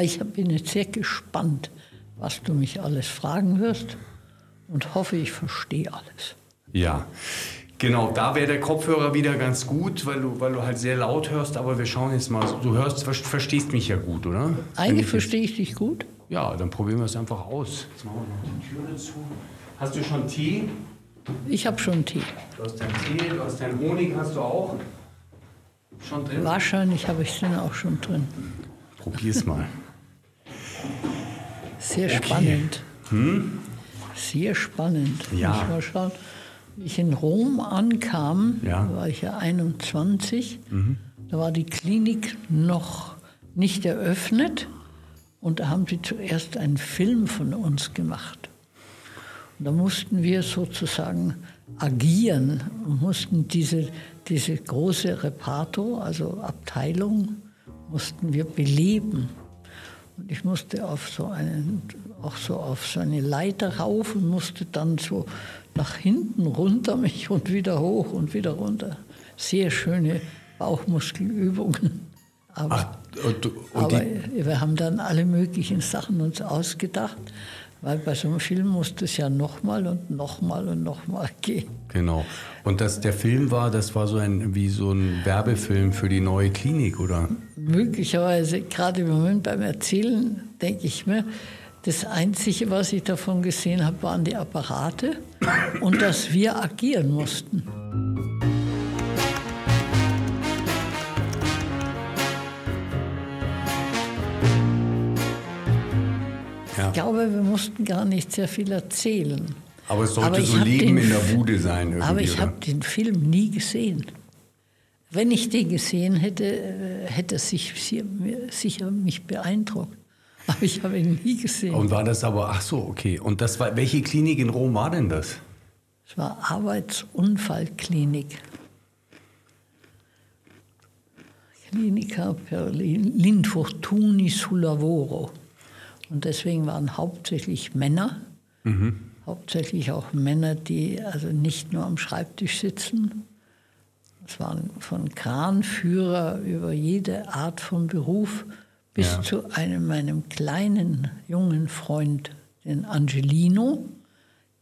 Ich bin jetzt sehr gespannt, was du mich alles fragen wirst und hoffe, ich verstehe alles. Ja, genau, da wäre der Kopfhörer wieder ganz gut, weil du, weil du halt sehr laut hörst, aber wir schauen jetzt mal. Du hörst, verstehst mich ja gut, oder? Eigentlich verstehe ich dich gut. Ja, dann probieren wir es einfach aus. Jetzt machen wir noch die Tür dazu. Hast du schon Tee? Ich habe schon Tee. Du hast deinen Tee, du hast deinen Honig, hast du auch schon drin? Wahrscheinlich habe ich den auch schon drin. Probier's mal. Sehr okay. spannend. Hm? Sehr spannend. Ja. Ich mal schauen. Ich in Rom ankam, ja. war ich ja 21. Mhm. Da war die Klinik noch nicht eröffnet. Und da haben sie zuerst einen Film von uns gemacht. Und da mussten wir sozusagen agieren und mussten diese, diese große Repato, also Abteilung, mussten wir beleben. Und ich musste auf so einen, auch so auf so eine Leiter rauf und musste dann so nach hinten runter mich und wieder hoch und wieder runter. Sehr schöne Bauchmuskelübungen. Aber, Ach, und, und aber wir haben dann alle möglichen Sachen uns ausgedacht. Weil bei so einem Film muss das ja nochmal und nochmal und nochmal gehen. Genau. Und das, der Film war, das war so ein, wie so ein Werbefilm für die neue Klinik, oder? Möglicherweise, gerade im Moment beim Erzählen, denke ich mir, das Einzige, was ich davon gesehen habe, waren die Apparate und dass wir agieren mussten. Glaube, wir mussten gar nicht sehr viel erzählen. Aber es sollte aber so Leben in der Bude sein. Irgendwie, aber ich habe den Film nie gesehen. Wenn ich den gesehen hätte, äh, hätte es sich sicher mich beeindruckt. Aber ich habe ihn nie gesehen. Und war das aber, ach so, okay. Und das war, welche Klinik in Rom war denn das? Es war Arbeitsunfallklinik. Clinica per l'infortuni sul lavoro. Und deswegen waren hauptsächlich Männer, mhm. hauptsächlich auch Männer, die also nicht nur am Schreibtisch sitzen. Es waren von Kranführer über jede Art von Beruf bis ja. zu einem meinem kleinen jungen Freund, den Angelino.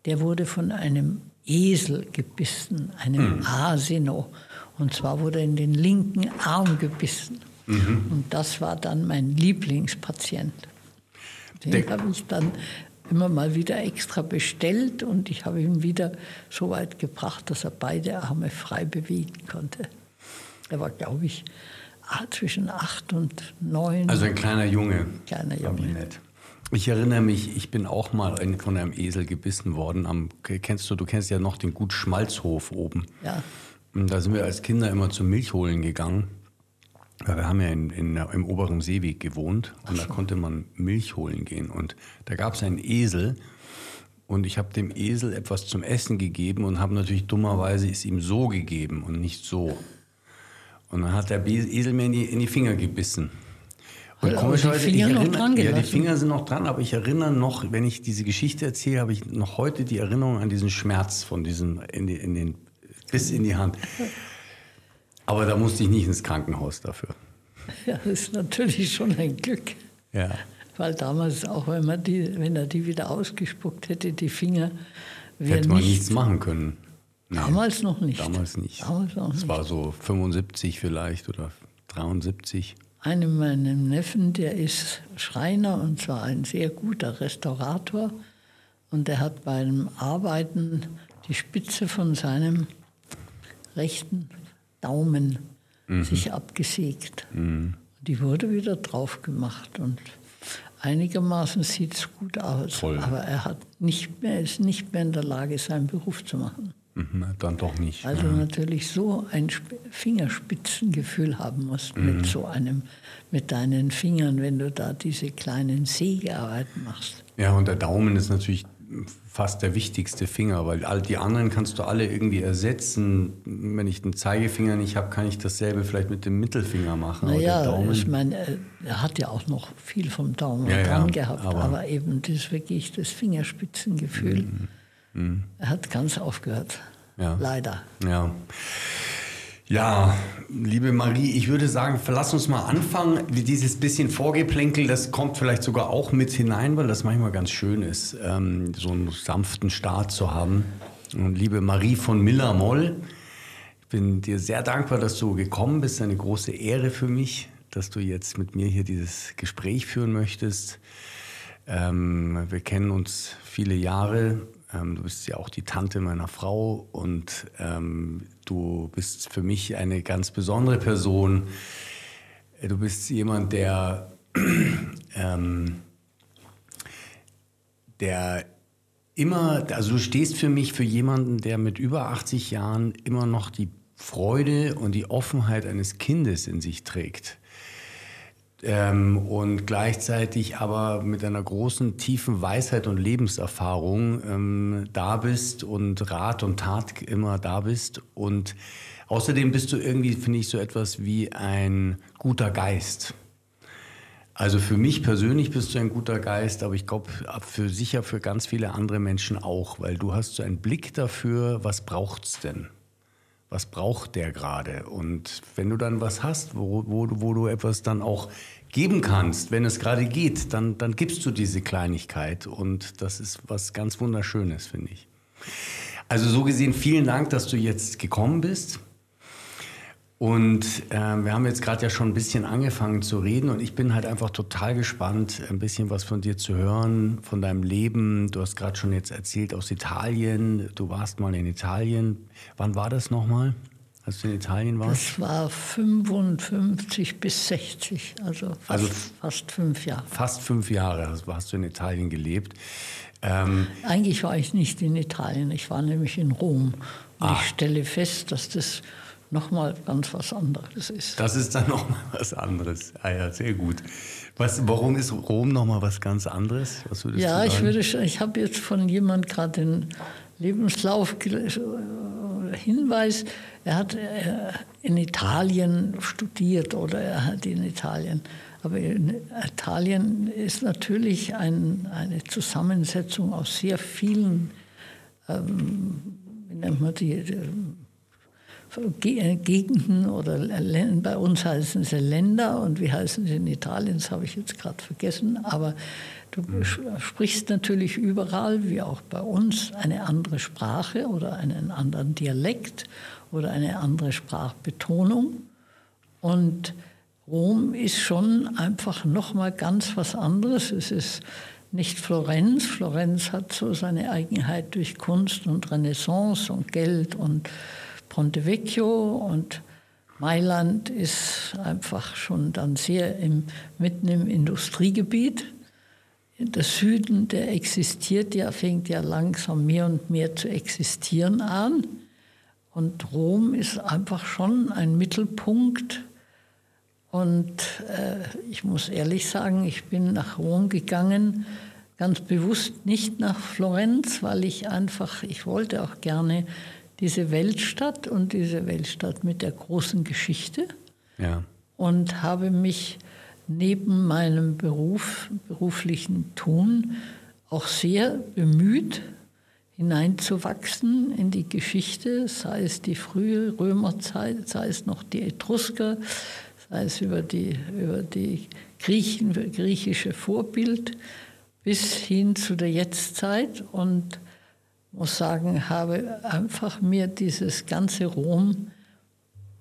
Der wurde von einem Esel gebissen, einem mhm. Asino. Und zwar wurde er in den linken Arm gebissen. Mhm. Und das war dann mein Lieblingspatient. Den habe ich dann immer mal wieder extra bestellt und ich habe ihn wieder so weit gebracht, dass er beide Arme frei bewegen konnte. Er war, glaube ich, zwischen acht und neun. Also ein kleiner Junge. Kleiner Junge. Ich erinnere mich, ich bin auch mal von einem Esel gebissen worden. Am, kennst du, du kennst ja noch den Gut Schmalzhof oben. Ja. Und da sind wir als Kinder immer zum Milchholen gegangen. Ja, wir haben ja in, in, im oberen Seeweg gewohnt und da konnte man Milch holen gehen. Und da gab es einen Esel und ich habe dem Esel etwas zum Essen gegeben und habe natürlich dummerweise es ihm so gegeben und nicht so. Und dann hat der Esel mir in die, in die Finger gebissen. Und komischerweise, die Finger, erinnere, ja, die Finger sind noch dran, aber ich erinnere noch, wenn ich diese Geschichte erzähle, habe ich noch heute die Erinnerung an diesen Schmerz von diesem in, die, in den Biss in die Hand. Aber da musste ich nicht ins Krankenhaus dafür. Ja, das ist natürlich schon ein Glück. Ja. Weil damals, auch wenn, man die, wenn er die wieder ausgespuckt hätte, die Finger, hätte man nichts, nichts machen können. Nee, damals noch nicht. Damals nicht. Damals noch Es war so 75 vielleicht oder 73. Einem meiner Neffen, der ist Schreiner und zwar ein sehr guter Restaurator. Und der hat beim Arbeiten die Spitze von seinem rechten Daumen mhm. sich abgesägt. Mhm. Die wurde wieder drauf gemacht und einigermaßen sieht es gut aus. Voll. Aber er hat nicht mehr, ist nicht mehr in der Lage, seinen Beruf zu machen. Mhm, dann doch nicht. Also ja. natürlich so ein Fingerspitzengefühl haben musst mit mhm. so einem, mit deinen Fingern, wenn du da diese kleinen Sägearbeiten machst. Ja, und der Daumen ist natürlich fast der wichtigste Finger, weil all die anderen kannst du alle irgendwie ersetzen. Wenn ich den Zeigefinger nicht habe, kann ich dasselbe vielleicht mit dem Mittelfinger machen. Naja, ich meine, er hat ja auch noch viel vom Daumen ja, dran ja, gehabt, aber, aber, eben das wirklich das Fingerspitzengefühl. Mhm. Mhm. Er hat ganz aufgehört. Ja. Leider. Ja. Ja, liebe Marie, ich würde sagen, verlass uns mal anfangen. Dieses bisschen Vorgeplänkel, das kommt vielleicht sogar auch mit hinein, weil das manchmal ganz schön ist, ähm, so einen sanften Start zu haben. Und liebe Marie von Miller-Moll, ich bin dir sehr dankbar, dass du gekommen bist. Eine große Ehre für mich, dass du jetzt mit mir hier dieses Gespräch führen möchtest. Ähm, wir kennen uns viele Jahre. Ähm, du bist ja auch die Tante meiner Frau und ähm, du bist für mich eine ganz besondere Person. Du bist jemand, der, ähm, der immer, also du stehst für mich für jemanden, der mit über 80 Jahren immer noch die Freude und die Offenheit eines Kindes in sich trägt ähm, und gleichzeitig aber mit einer großen, tiefen Weisheit und Lebenserfahrung ähm, da bist und Rat und Tat immer da bist. Und außerdem bist du irgendwie, finde ich, so etwas wie ein guter Geist. Also für mich persönlich bist du ein guter Geist, aber ich glaube für sicher für ganz viele andere Menschen auch, weil du hast so einen Blick dafür, was braucht's denn? was braucht der gerade? Und wenn du dann was hast, wo, wo, wo du etwas dann auch geben kannst, wenn es gerade geht, dann, dann gibst du diese Kleinigkeit. Und das ist was ganz Wunderschönes, finde ich. Also so gesehen, vielen Dank, dass du jetzt gekommen bist. Und äh, wir haben jetzt gerade ja schon ein bisschen angefangen zu reden und ich bin halt einfach total gespannt, ein bisschen was von dir zu hören, von deinem Leben. Du hast gerade schon jetzt erzählt aus Italien. Du warst mal in Italien. Wann war das nochmal, als du in Italien warst? Das war 55 bis 60, also fast, also fast fünf Jahre. Fast fünf Jahre hast du in Italien gelebt. Ähm, Eigentlich war ich nicht in Italien, ich war nämlich in Rom. Und ah. ich stelle fest, dass das nochmal ganz was anderes ist. Das ist dann nochmal was anderes. Ah ja, sehr gut. Was, warum ist Rom nochmal was ganz anderes? Was ja, ich würde, ich habe jetzt von jemand gerade den Lebenslauf Hinweis. Er hat äh, in Italien studiert oder er hat in Italien. Aber in Italien ist natürlich ein, eine Zusammensetzung aus sehr vielen, ähm, wie nennt man die, äh, Gegenden oder bei uns heißen sie Länder und wie heißen sie in Italien, das habe ich jetzt gerade vergessen. Aber du mhm. sprichst natürlich überall, wie auch bei uns, eine andere Sprache oder einen anderen Dialekt oder eine andere Sprachbetonung. Und Rom ist schon einfach noch mal ganz was anderes. Es ist nicht Florenz. Florenz hat so seine Eigenheit durch Kunst und Renaissance und Geld und Ponte Vecchio und Mailand ist einfach schon dann sehr im, mitten im Industriegebiet. Der Süden, der existiert ja, fängt ja langsam mehr und mehr zu existieren an. Und Rom ist einfach schon ein Mittelpunkt. Und äh, ich muss ehrlich sagen, ich bin nach Rom gegangen, ganz bewusst nicht nach Florenz, weil ich einfach, ich wollte auch gerne diese Weltstadt und diese Weltstadt mit der großen Geschichte. Ja. Und habe mich neben meinem Beruf, beruflichen Tun auch sehr bemüht, hineinzuwachsen in die Geschichte, sei es die frühe Römerzeit, sei es noch die Etrusker, sei es über die, über die Griechen, griechische Vorbild bis hin zu der Jetztzeit. Und muss sagen, habe einfach mir dieses ganze Rom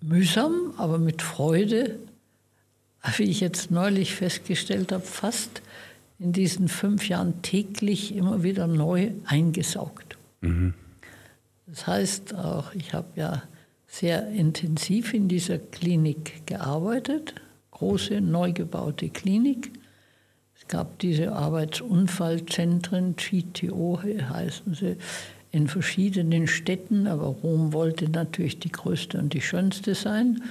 mühsam, aber mit Freude, wie ich jetzt neulich festgestellt habe, fast in diesen fünf Jahren täglich immer wieder neu eingesaugt. Mhm. Das heißt auch, ich habe ja sehr intensiv in dieser Klinik gearbeitet, große neu gebaute Klinik. Es gab diese Arbeitsunfallzentren, GTO heißen sie, in verschiedenen Städten, aber Rom wollte natürlich die größte und die schönste sein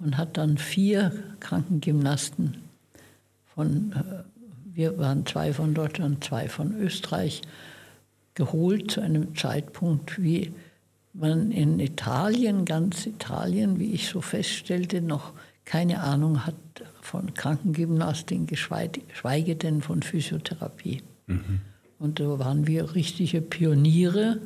und hat dann vier Krankengymnasten von, äh, wir waren zwei von Deutschland, zwei von Österreich, geholt zu einem Zeitpunkt, wie man in Italien, ganz Italien, wie ich so feststellte, noch keine Ahnung hat von Krankengymnastik, geschweige denn von Physiotherapie. Mhm. Und da waren wir richtige Pioniere,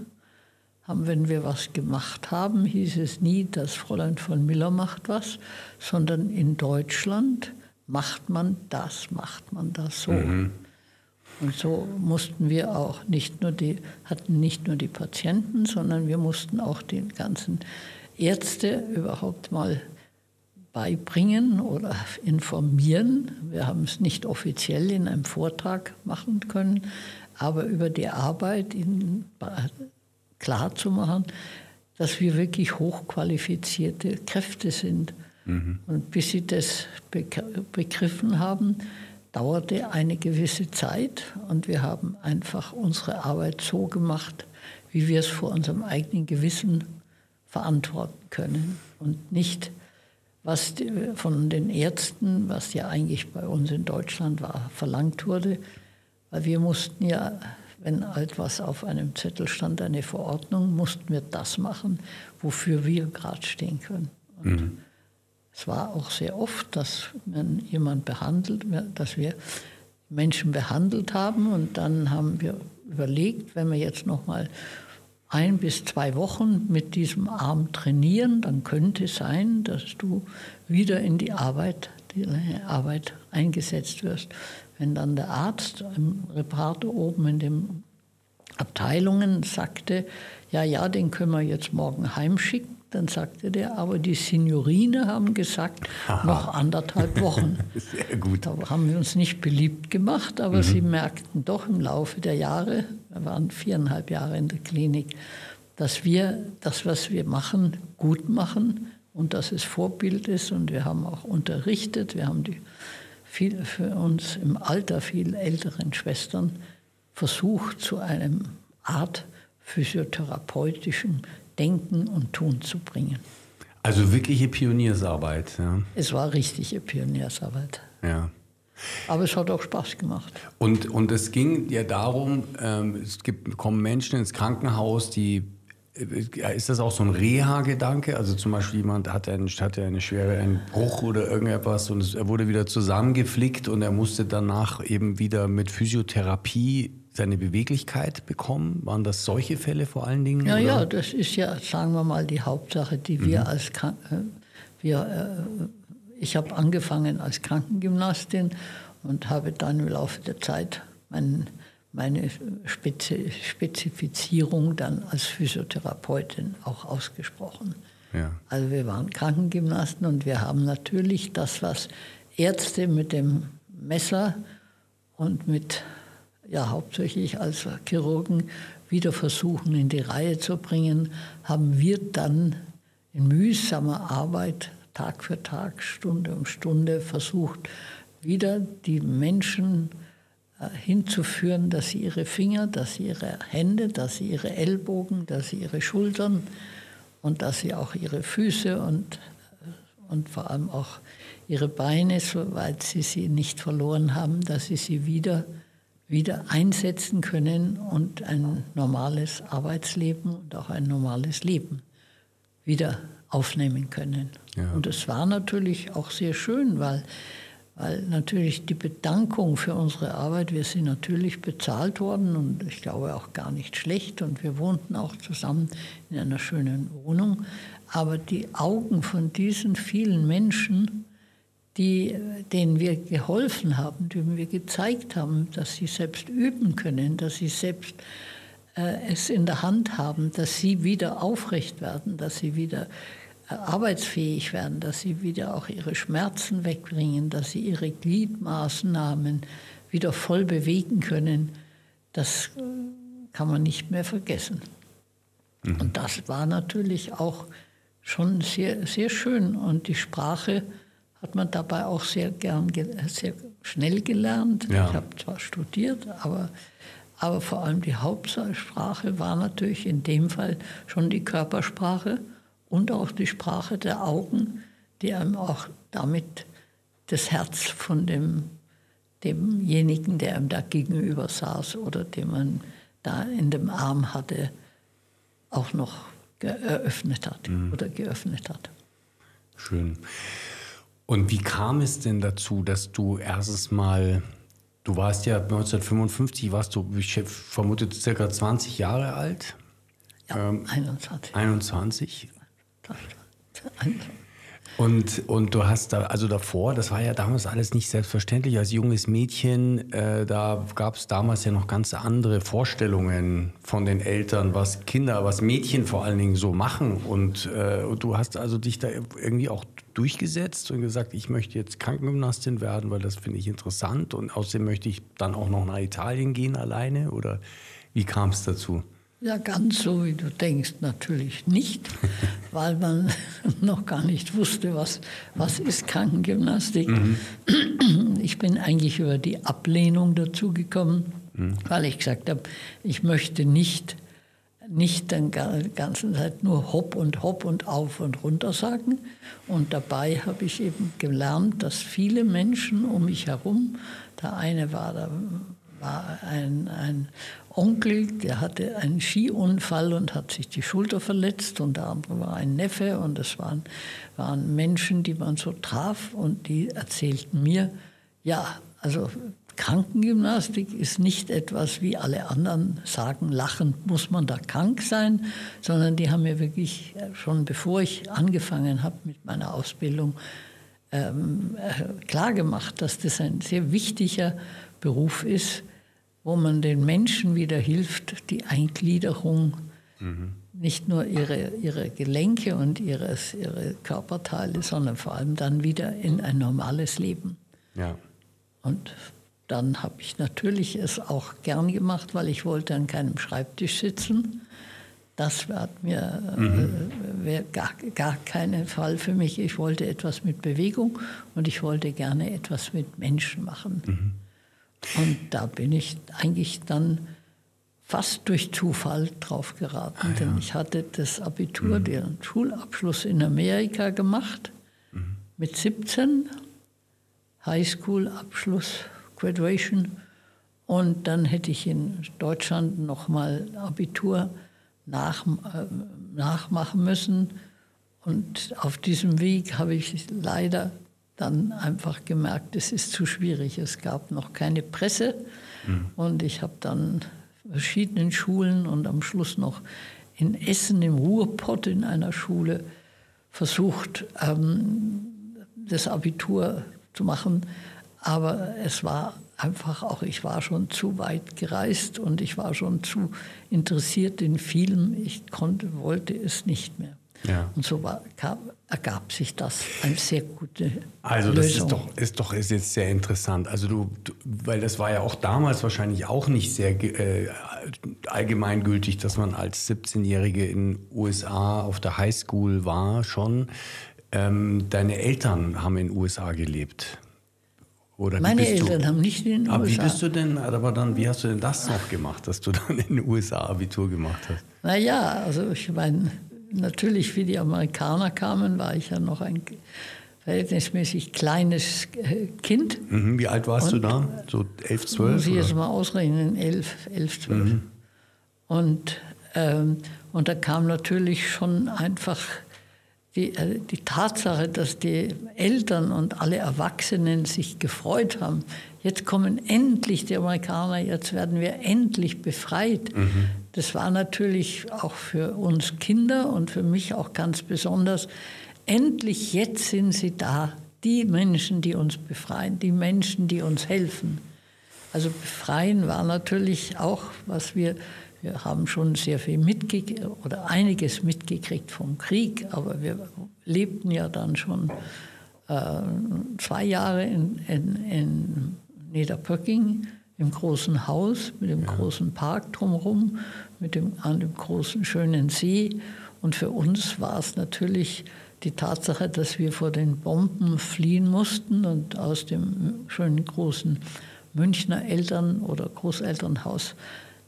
haben, wenn wir was gemacht haben, hieß es nie, das Fräulein von Miller macht was, sondern in Deutschland macht man das, macht man das so. Mhm. Und so mussten wir auch nicht nur die, hatten nicht nur die Patienten, sondern wir mussten auch den ganzen Ärzte überhaupt mal beibringen oder informieren. Wir haben es nicht offiziell in einem Vortrag machen können, aber über die Arbeit ihnen klar zu machen, dass wir wirklich hochqualifizierte Kräfte sind. Mhm. Und bis sie das begriffen haben, dauerte eine gewisse Zeit und wir haben einfach unsere Arbeit so gemacht, wie wir es vor unserem eigenen Gewissen verantworten können und nicht was von den Ärzten, was ja eigentlich bei uns in Deutschland war, verlangt wurde, weil wir mussten ja, wenn etwas auf einem Zettel stand, eine Verordnung, mussten wir das machen, wofür wir gerade stehen können. Mhm. Es war auch sehr oft, dass man jemand behandelt, dass wir Menschen behandelt haben und dann haben wir überlegt, wenn wir jetzt noch mal ein bis zwei Wochen mit diesem Arm trainieren, dann könnte es sein, dass du wieder in die Arbeit, die Arbeit eingesetzt wirst. Wenn dann der Arzt im Reparator oben in den Abteilungen sagte, ja, ja, den können wir jetzt morgen heimschicken, dann sagte der, aber die Signorine haben gesagt, Aha. noch anderthalb Wochen. Sehr gut. Da haben wir uns nicht beliebt gemacht, aber mhm. sie merkten doch im Laufe der Jahre, wir waren viereinhalb Jahre in der Klinik, dass wir das, was wir machen, gut machen und dass es Vorbild ist. Und wir haben auch unterrichtet, wir haben die viel, für uns im Alter viel älteren Schwestern versucht, zu einem Art physiotherapeutischen Denken und Tun zu bringen. Also wirkliche Pioniersarbeit. Ja. Es war richtige Pioniersarbeit. Ja. Aber es hat auch Spaß gemacht. Und, und es ging ja darum, ähm, es gibt, kommen Menschen ins Krankenhaus, die ist das auch so ein Reha-Gedanke? Also zum Beispiel jemand hatte, einen, hatte eine schwere einen Bruch oder irgendetwas und er wurde wieder zusammengeflickt und er musste danach eben wieder mit Physiotherapie seine Beweglichkeit bekommen? Waren das solche Fälle vor allen Dingen? Ja, oder? ja, das ist ja, sagen wir mal, die Hauptsache, die wir mhm. als Krank äh, wir, äh, ich habe angefangen als Krankengymnastin und habe dann im Laufe der Zeit meinen meine Spezi Spezifizierung dann als Physiotherapeutin auch ausgesprochen. Ja. Also wir waren Krankengymnasten und wir haben natürlich das, was Ärzte mit dem Messer und mit, ja hauptsächlich als Chirurgen wieder versuchen in die Reihe zu bringen, haben wir dann in mühsamer Arbeit Tag für Tag, Stunde um Stunde versucht, wieder die Menschen hinzuführen, dass sie ihre Finger, dass sie ihre Hände, dass sie ihre Ellbogen, dass sie ihre Schultern und dass sie auch ihre Füße und, und vor allem auch ihre Beine, soweit sie sie nicht verloren haben, dass sie sie wieder, wieder einsetzen können und ein normales Arbeitsleben und auch ein normales Leben wieder aufnehmen können. Ja. Und es war natürlich auch sehr schön, weil weil natürlich die Bedankung für unsere Arbeit, wir sind natürlich bezahlt worden und ich glaube auch gar nicht schlecht und wir wohnten auch zusammen in einer schönen Wohnung. Aber die Augen von diesen vielen Menschen, die, denen wir geholfen haben, denen wir gezeigt haben, dass sie selbst üben können, dass sie selbst äh, es in der Hand haben, dass sie wieder aufrecht werden, dass sie wieder arbeitsfähig werden, dass sie wieder auch ihre Schmerzen wegbringen, dass sie ihre Gliedmaßnahmen wieder voll bewegen können, das kann man nicht mehr vergessen. Mhm. Und das war natürlich auch schon sehr, sehr schön. Und die Sprache hat man dabei auch sehr gern, sehr schnell gelernt. Ja. Ich habe zwar studiert, aber, aber vor allem die Hauptsprache war natürlich in dem Fall schon die Körpersprache und auch die Sprache der Augen, die einem auch damit das Herz von dem, demjenigen, der ihm da gegenüber saß oder den man da in dem Arm hatte, auch noch eröffnet hat mhm. oder geöffnet hat. Schön. Und wie kam es denn dazu, dass du erstes Mal, du warst ja 1955, warst du, ich vermute, circa 20 Jahre alt? Ja, ähm, 21. 21. Und, und du hast da, also davor, das war ja damals alles nicht selbstverständlich. Als junges Mädchen, äh, da gab es damals ja noch ganz andere Vorstellungen von den Eltern, was Kinder, was Mädchen vor allen Dingen so machen. Und, äh, und du hast also dich da irgendwie auch durchgesetzt und gesagt, ich möchte jetzt Krankengymnastin werden, weil das finde ich interessant. Und außerdem möchte ich dann auch noch nach Italien gehen alleine. Oder wie kam es dazu? Ja, ganz so wie du denkst, natürlich nicht, weil man noch gar nicht wusste, was, was ist Krankengymnastik. Mhm. Ich bin eigentlich über die Ablehnung dazu gekommen, mhm. weil ich gesagt habe, ich möchte nicht, nicht die ganze Zeit nur hopp und hopp und auf und runter sagen. Und dabei habe ich eben gelernt, dass viele Menschen um mich herum, der eine war, da war ein, ein Onkel, der hatte einen Skiunfall und hat sich die Schulter verletzt und andere war ein Neffe und es waren, waren Menschen, die man so traf und die erzählten mir, ja, also Krankengymnastik ist nicht etwas, wie alle anderen sagen, lachend muss man da krank sein, sondern die haben mir wirklich schon bevor ich angefangen habe mit meiner Ausbildung ähm, äh, klargemacht, dass das ein sehr wichtiger Beruf ist, wo man den Menschen wieder hilft, die Eingliederung, mhm. nicht nur ihre, ihre Gelenke und ihres, ihre Körperteile, sondern vor allem dann wieder in ein normales Leben. Ja. Und dann habe ich natürlich es auch gern gemacht, weil ich wollte an keinem Schreibtisch sitzen. Das war mir mhm. äh, gar, gar keinen Fall für mich. Ich wollte etwas mit Bewegung und ich wollte gerne etwas mit Menschen machen. Mhm. Und da bin ich eigentlich dann fast durch Zufall drauf geraten, ah, ja. denn ich hatte das Abitur, mhm. den Schulabschluss in Amerika gemacht mhm. mit 17, Highschool-Abschluss, Graduation. Und dann hätte ich in Deutschland nochmal Abitur nach, äh, nachmachen müssen. Und auf diesem Weg habe ich leider dann einfach gemerkt, es ist zu schwierig. Es gab noch keine Presse mhm. und ich habe dann verschiedenen Schulen und am Schluss noch in Essen im Ruhrpott in einer Schule versucht, ähm, das Abitur zu machen. Aber es war einfach auch, ich war schon zu weit gereist und ich war schon zu interessiert in Film. Ich konnte, wollte es nicht mehr. Ja. Und so war, kam, ergab sich das eine sehr gute also das Lösung. ist doch ist doch ist jetzt sehr interessant. Also du, du, weil das war ja auch damals wahrscheinlich auch nicht sehr äh, allgemeingültig, dass man als 17-Jährige in den USA auf der Highschool war schon. Ähm, deine Eltern haben in den USA gelebt. Oder Meine Eltern du, haben nicht in den aber USA. Wie bist du denn, aber dann, wie hast du denn das noch gemacht, dass du dann in den USA Abitur gemacht hast? Naja, also ich meine, natürlich, wie die Amerikaner kamen, war ich ja noch ein verhältnismäßig kleines äh, Kind. Mhm, wie alt warst und, du da? So elf, zwölf? Muss ich jetzt mal ausrechnen, elf, elf zwölf. Mhm. Und, ähm, und da kam natürlich schon einfach die, äh, die Tatsache, dass die Eltern und alle Erwachsenen sich gefreut haben, jetzt kommen endlich die Amerikaner, jetzt werden wir endlich befreit. Mhm. Das war natürlich auch für uns Kinder und für mich auch ganz besonders. Endlich jetzt sind sie da, die Menschen, die uns befreien, die Menschen, die uns helfen. Also befreien war natürlich auch, was wir wir haben schon sehr viel mitgekriegt oder einiges mitgekriegt vom Krieg, aber wir lebten ja dann schon äh, zwei Jahre in, in, in, Niederpöcking im großen Haus mit dem ja. großen Park drumherum, mit dem, an dem großen schönen See. Und für uns war es natürlich die Tatsache, dass wir vor den Bomben fliehen mussten und aus dem schönen großen Münchner Eltern- oder Großelternhaus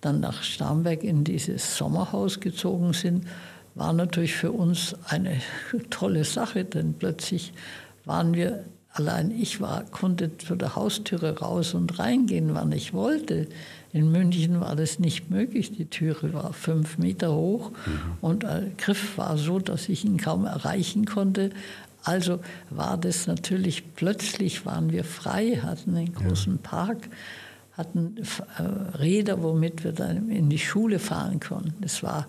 dann nach Starnberg in dieses Sommerhaus gezogen sind, war natürlich für uns eine tolle Sache, denn plötzlich waren wir, allein ich war, konnte zu der Haustüre raus und reingehen, wann ich wollte. In München war das nicht möglich. Die Türe war fünf Meter hoch mhm. und der Griff war so, dass ich ihn kaum erreichen konnte. Also war das natürlich, plötzlich waren wir frei, hatten einen großen ja. Park hatten äh, Räder, womit wir dann in die Schule fahren konnten. Es war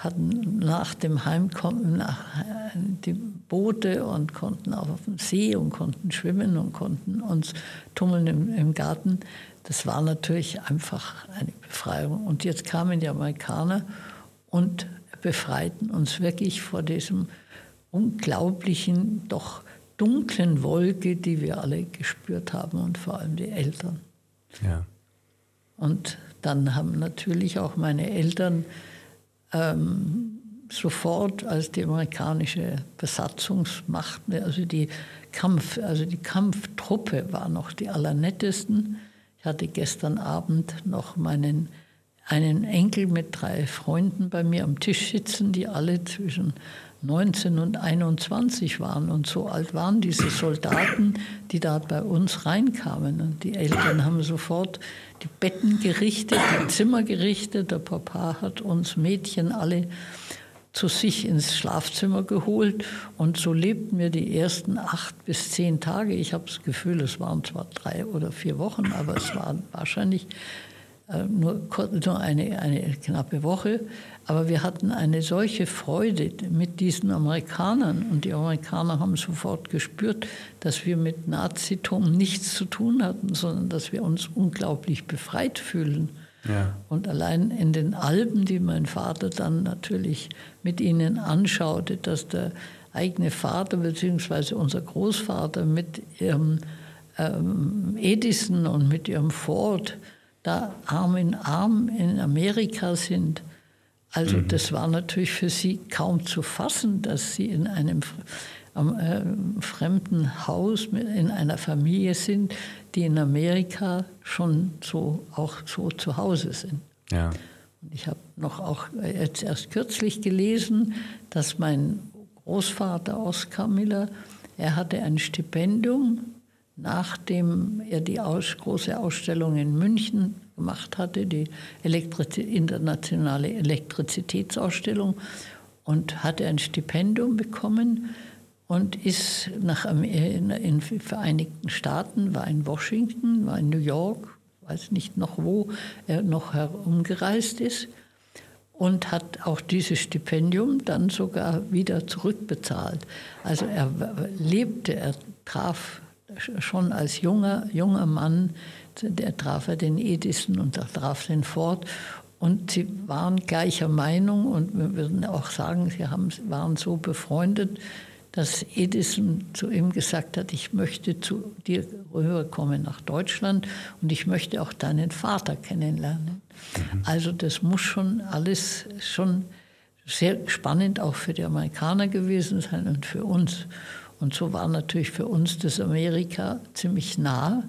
hatten nach dem Heimkommen nach, äh, die Boote und konnten auch auf dem See und konnten schwimmen und konnten uns tummeln im, im Garten. Das war natürlich einfach eine Befreiung. Und jetzt kamen die Amerikaner und befreiten uns wirklich vor diesem unglaublichen, doch dunklen Wolke, die wir alle gespürt haben und vor allem die Eltern. Ja. Und dann haben natürlich auch meine Eltern ähm, sofort, als die amerikanische Besatzungsmacht, also die Kampf, also die Kampftruppe war noch die allernettesten. Ich hatte gestern Abend noch meinen einen Enkel mit drei Freunden bei mir am Tisch sitzen, die alle zwischen 19 und 21 waren. Und so alt waren diese Soldaten, die da bei uns reinkamen. Und die Eltern haben sofort die Betten gerichtet, die Zimmer gerichtet. Der Papa hat uns Mädchen alle zu sich ins Schlafzimmer geholt. Und so lebten wir die ersten acht bis zehn Tage. Ich habe das Gefühl, es waren zwar drei oder vier Wochen, aber es waren wahrscheinlich äh, nur, nur eine, eine knappe Woche. Aber wir hatten eine solche Freude mit diesen Amerikanern. Und die Amerikaner haben sofort gespürt, dass wir mit Nazitum nichts zu tun hatten, sondern dass wir uns unglaublich befreit fühlen. Ja. Und allein in den Alpen, die mein Vater dann natürlich mit ihnen anschaute, dass der eigene Vater bzw. unser Großvater mit ihrem ähm, Edison und mit ihrem Ford da Arm in Arm in Amerika sind. Also mhm. das war natürlich für sie kaum zu fassen, dass sie in einem äh, fremden Haus in einer Familie sind, die in Amerika schon so auch so zu Hause sind. Ja. Und ich habe noch auch jetzt erst kürzlich gelesen, dass mein Großvater Oskar Miller, er hatte ein Stipendium nachdem er die Aus große Ausstellung in München gemacht hatte, die Elektri internationale Elektrizitätsausstellung, und hatte ein Stipendium bekommen und ist nach in den Vereinigten Staaten, war in Washington, war in New York, weiß nicht noch wo er noch herumgereist ist und hat auch dieses Stipendium dann sogar wieder zurückbezahlt. Also er lebte, er traf schon als junger, junger Mann, der traf er den Edison und er traf den Ford. Und sie waren gleicher Meinung und wir würden auch sagen, sie haben, waren so befreundet, dass Edison zu ihm gesagt hat, ich möchte zu dir rüberkommen nach Deutschland und ich möchte auch deinen Vater kennenlernen. Mhm. Also das muss schon alles schon sehr spannend auch für die Amerikaner gewesen sein und für uns. Und so war natürlich für uns das Amerika ziemlich nah.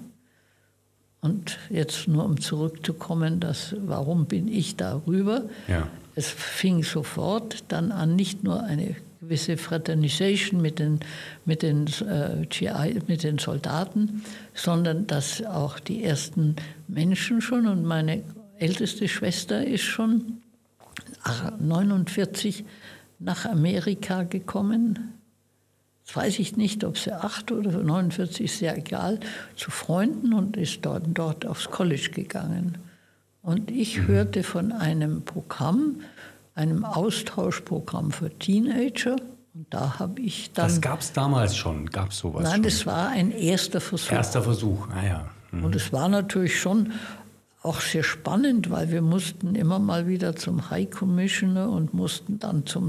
Und jetzt nur um zurückzukommen, dass, warum bin ich darüber? Ja. Es fing sofort dann an, nicht nur eine gewisse Fraternization mit den, mit, den, äh, GI, mit den Soldaten, sondern dass auch die ersten Menschen schon, und meine älteste Schwester ist schon 49 nach Amerika gekommen, weiß ich nicht, ob sie acht oder 49, ist sehr egal, zu Freunden und ist dort, dort aufs College gegangen. Und ich mhm. hörte von einem Programm, einem Austauschprogramm für Teenager. Und da habe ich dann. Das gab es damals schon, gab es sowas? Nein, schon? das war ein erster Versuch. Erster Versuch, ah ja. Mhm. Und es war natürlich schon auch sehr spannend, weil wir mussten immer mal wieder zum High Commissioner und mussten dann zum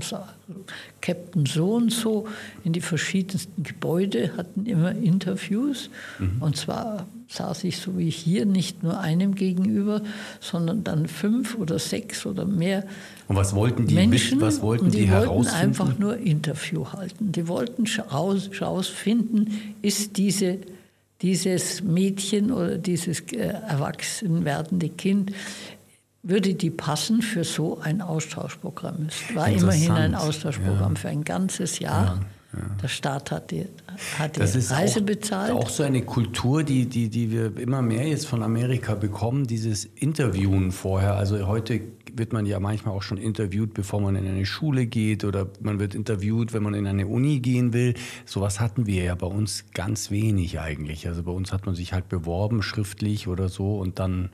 Captain so und so in die verschiedensten Gebäude, hatten immer Interviews. Mhm. Und zwar saß ich so wie hier nicht nur einem gegenüber, sondern dann fünf oder sechs oder mehr. Und was wollten die Menschen? Was wollten die, die wollten einfach nur Interview halten. Die wollten herausfinden, ist diese dieses Mädchen oder dieses äh, erwachsen werdende Kind, würde die passen für so ein Austauschprogramm? Es war immerhin ein Austauschprogramm ja. für ein ganzes Jahr. Ja, ja. Der Staat hat die, hat die Reise auch, bezahlt. Auch so eine Kultur, die, die, die wir immer mehr jetzt von Amerika bekommen, dieses Interviewen vorher. Also heute wird man ja manchmal auch schon interviewt, bevor man in eine Schule geht oder man wird interviewt, wenn man in eine Uni gehen will. Sowas hatten wir ja bei uns ganz wenig eigentlich. Also bei uns hat man sich halt beworben, schriftlich oder so, und dann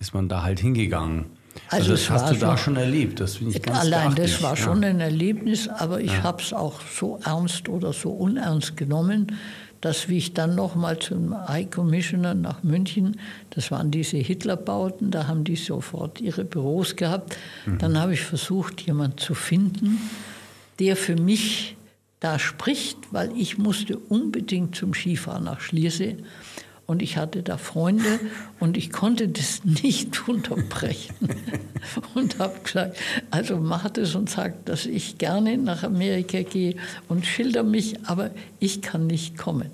ist man da halt hingegangen. Also, also das hast du da schon erlebt, das finde ich ganz Allein das war ja. schon ein Erlebnis, aber ich ja. habe es auch so ernst oder so unernst genommen, dass wie ich dann nochmal zum High Commissioner nach München, das waren diese Hitlerbauten, da haben die sofort ihre Büros gehabt, mhm. dann habe ich versucht, jemanden zu finden, der für mich da spricht, weil ich musste unbedingt zum Skifahren nach Schliersee und ich hatte da Freunde und ich konnte das nicht unterbrechen. und habe gesagt, also macht es und sagt, dass ich gerne nach Amerika gehe und schilder mich, aber ich kann nicht kommen.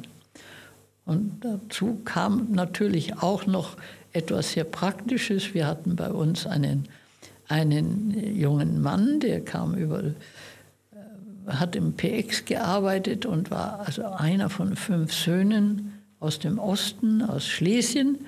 Und dazu kam natürlich auch noch etwas sehr Praktisches. Wir hatten bei uns einen, einen jungen Mann, der kam über, äh, hat im PX gearbeitet und war also einer von fünf Söhnen aus dem Osten, aus Schlesien.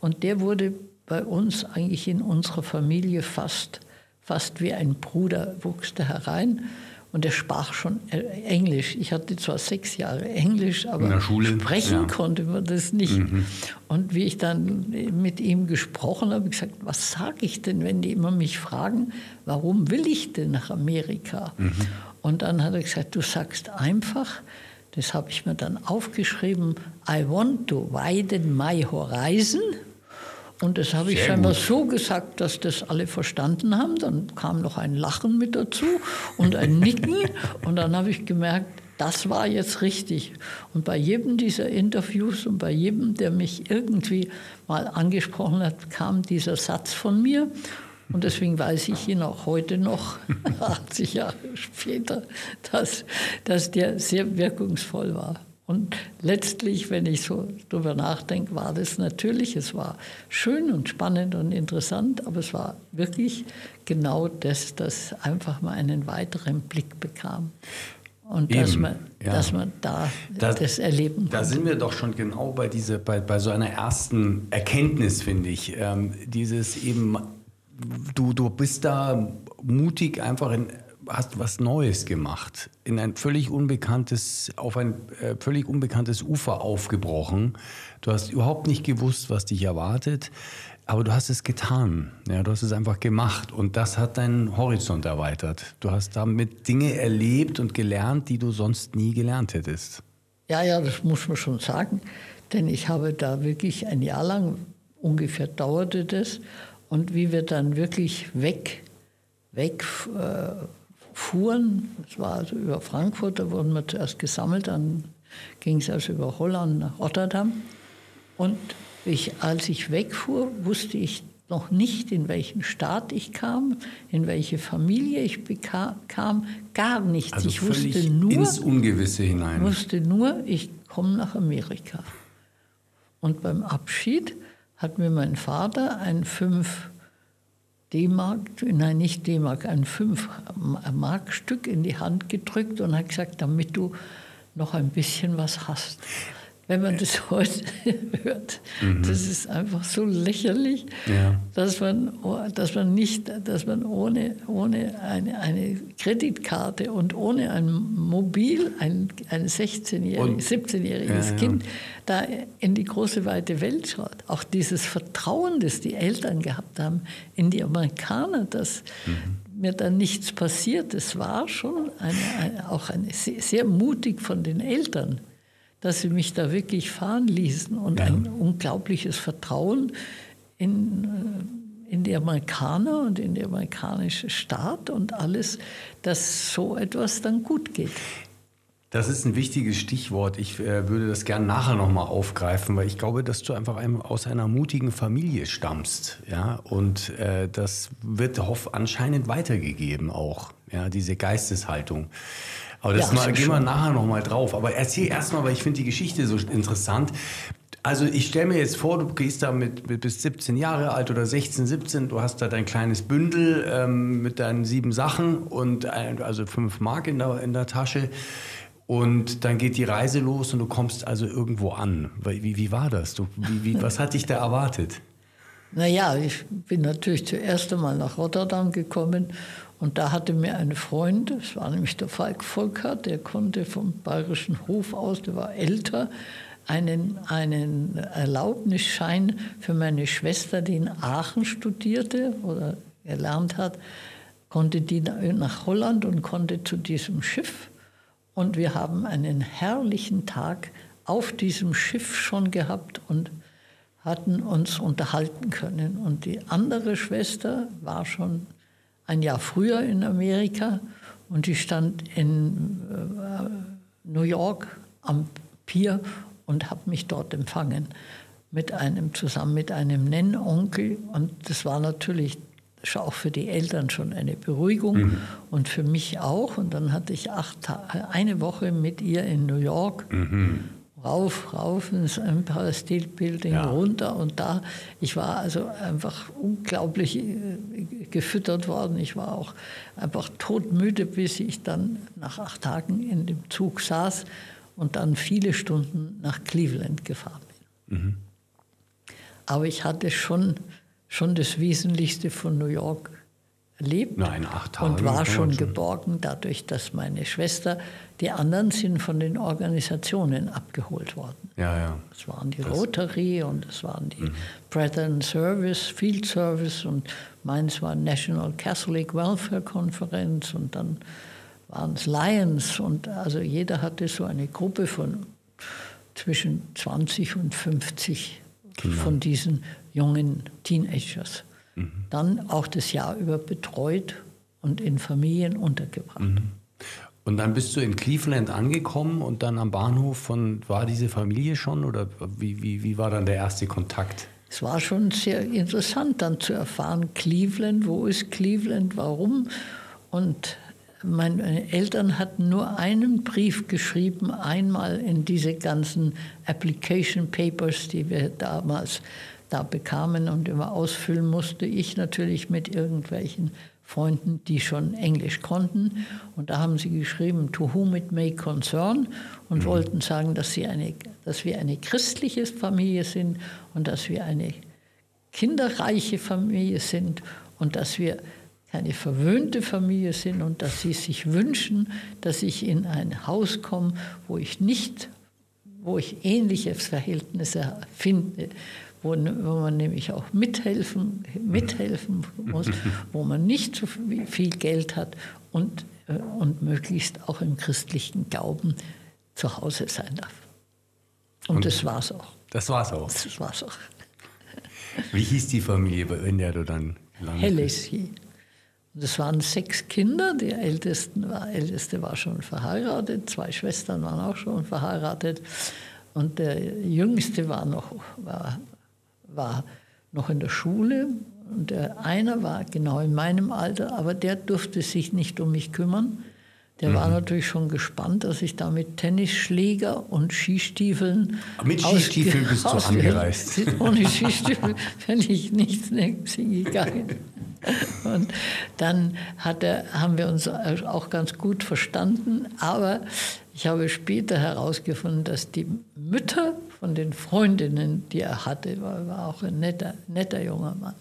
Und der wurde bei uns eigentlich in unserer Familie fast, fast wie ein Bruder, wuchs da herein. Und er sprach schon Englisch. Ich hatte zwar sechs Jahre Englisch, aber sprechen ja. konnte man das nicht. Mhm. Und wie ich dann mit ihm gesprochen habe, gesagt, was sage ich denn, wenn die immer mich fragen, warum will ich denn nach Amerika? Mhm. Und dann hat er gesagt, du sagst einfach, das habe ich mir dann aufgeschrieben. I want to widen my horizon. Und das habe ich scheinbar gut. so gesagt, dass das alle verstanden haben. Dann kam noch ein Lachen mit dazu und ein Nicken. und dann habe ich gemerkt, das war jetzt richtig. Und bei jedem dieser Interviews und bei jedem, der mich irgendwie mal angesprochen hat, kam dieser Satz von mir. Und deswegen weiß ich ihn auch heute noch, 80 Jahre später, dass, dass der sehr wirkungsvoll war. Und letztlich, wenn ich so drüber nachdenke, war das natürlich, es war schön und spannend und interessant, aber es war wirklich genau das, dass einfach mal einen weiteren Blick bekam. Und Eben, dass, man, ja. dass man da das, das erleben kann. Da sind wir doch schon genau bei, diese, bei, bei so einer ersten Erkenntnis, finde ich. Ähm, dieses eben du, du bist da mutig einfach in, hast was Neues gemacht, in ein völlig unbekanntes, auf ein äh, völlig unbekanntes Ufer aufgebrochen. Du hast überhaupt nicht gewusst, was dich erwartet, aber du hast es getan. Ja, du hast es einfach gemacht und das hat deinen Horizont erweitert. Du hast damit Dinge erlebt und gelernt, die du sonst nie gelernt hättest. Ja, ja, das muss man schon sagen, denn ich habe da wirklich ein Jahr lang ungefähr dauerte das und wie wir dann wirklich weg, weg äh, fuhren, das war also über Frankfurt, da wurden wir zuerst gesammelt, dann ging es also über Holland nach Rotterdam. Und ich, als ich wegfuhr, wusste ich noch nicht, in welchen Staat ich kam, in welche Familie ich bekam, kam, gar nichts. Also ich wusste nur, ins Ungewisse hinein. wusste nur, ich komme nach Amerika. Und beim Abschied hat mir mein Vater ein 5 D-Mark, nein, nicht D-Mark, ein 5 Mark-Stück in die Hand gedrückt und hat gesagt, damit du noch ein bisschen was hast wenn man das heute hört. Mhm. Das ist einfach so lächerlich, ja. dass, man, dass man nicht, dass man ohne, ohne eine, eine Kreditkarte und ohne ein Mobil, ein, ein 16-jähriges, 17-jähriges ja, Kind ja. da in die große weite Welt schaut. Auch dieses Vertrauen, das die Eltern gehabt haben in die Amerikaner, dass mhm. mir da nichts passiert, das war schon eine, eine, auch eine, sehr, sehr mutig von den Eltern dass sie mich da wirklich fahren ließen und ja. ein unglaubliches Vertrauen in, äh, in die Amerikaner und in den amerikanischen Staat und alles, dass so etwas dann gut geht. Das ist ein wichtiges Stichwort. Ich äh, würde das gerne nachher nochmal aufgreifen, weil ich glaube, dass du einfach einem, aus einer mutigen Familie stammst. Ja? Und äh, das wird hoff, anscheinend weitergegeben auch, ja? diese Geisteshaltung. Aber das ja, mal, gehen wir nachher noch mal drauf. Aber erzähl erst mal, weil ich finde die Geschichte so interessant. Also ich stelle mir jetzt vor, du gehst da mit, mit, bis 17 Jahre alt oder 16, 17, du hast da dein kleines Bündel ähm, mit deinen sieben Sachen und ein, also fünf Mark in der, in der Tasche. Und dann geht die Reise los und du kommst also irgendwo an. Wie, wie war das? Du, wie, wie, was hat dich da erwartet? Naja, ich bin natürlich zuerst einmal nach Rotterdam gekommen und da hatte mir ein Freund, das war nämlich der Falk Volkert, der konnte vom Bayerischen Hof aus, der war älter, einen, einen Erlaubnisschein für meine Schwester, die in Aachen studierte oder gelernt hat, konnte die nach Holland und konnte zu diesem Schiff. Und wir haben einen herrlichen Tag auf diesem Schiff schon gehabt und hatten uns unterhalten können. Und die andere Schwester war schon ein Jahr früher in Amerika und die stand in äh, New York am Pier und habe mich dort empfangen. Mit einem zusammen mit einem Nennonkel und das war natürlich auch für die Eltern schon eine Beruhigung mhm. und für mich auch. Und dann hatte ich acht eine Woche mit ihr in New York. Mhm rauf, rauf ins Empire State Building, ja. runter und da. Ich war also einfach unglaublich äh, gefüttert worden. Ich war auch einfach todmüde, bis ich dann nach acht Tagen in dem Zug saß und dann viele Stunden nach Cleveland gefahren bin. Mhm. Aber ich hatte schon, schon das Wesentlichste von New York erlebt Nein, und war schon geborgen dadurch, dass meine Schwester, die anderen sind von den Organisationen abgeholt worden. Ja, ja. Es waren die das Rotary und es waren die mhm. Brethren Service, Field Service und meins war National Catholic Welfare Conference und dann waren es Lions und also jeder hatte so eine Gruppe von zwischen 20 und 50 genau. von diesen jungen Teenagers mhm. dann auch das Jahr über betreut und in Familien untergebracht. Mhm. Und dann bist du in Cleveland angekommen und dann am Bahnhof von, war diese Familie schon oder wie, wie, wie war dann der erste Kontakt? Es war schon sehr interessant dann zu erfahren, Cleveland, wo ist Cleveland, warum? Und meine Eltern hatten nur einen Brief geschrieben, einmal in diese ganzen Application Papers, die wir damals da bekamen und immer ausfüllen musste. Ich natürlich mit irgendwelchen Freunden, die schon Englisch konnten. Und da haben sie geschrieben, to whom it may concern, und mhm. wollten sagen, dass, sie eine, dass wir eine christliche Familie sind und dass wir eine kinderreiche Familie sind und dass wir keine verwöhnte Familie sind und dass sie sich wünschen, dass ich in ein Haus komme, wo ich nicht, wo ich ähnliche Verhältnisse finde, wo, wo man nämlich auch mithelfen, mithelfen muss, wo man nicht so viel Geld hat und, äh, und möglichst auch im christlichen Glauben zu Hause sein darf. Und, und das war's auch. Das war's auch. Das war's auch. Wie hieß die Familie, in der du dann lange Hellesi. Das waren sechs Kinder. Die ältesten war, älteste war schon verheiratet, zwei Schwestern waren auch schon verheiratet. Und der jüngste war noch war war noch in der Schule und der einer war genau in meinem Alter, aber der durfte sich nicht um mich kümmern. Der mhm. war natürlich schon gespannt, dass ich da mit Tennisschläger und Skistiefeln. Mit Skistiefeln bist du angereist. Ohne Skistiefel bin ich nicht hingegangen. Und dann er, haben wir uns auch ganz gut verstanden. Aber ich habe später herausgefunden, dass die Mütter von den Freundinnen, die er hatte, war, war auch ein netter, netter junger Mann.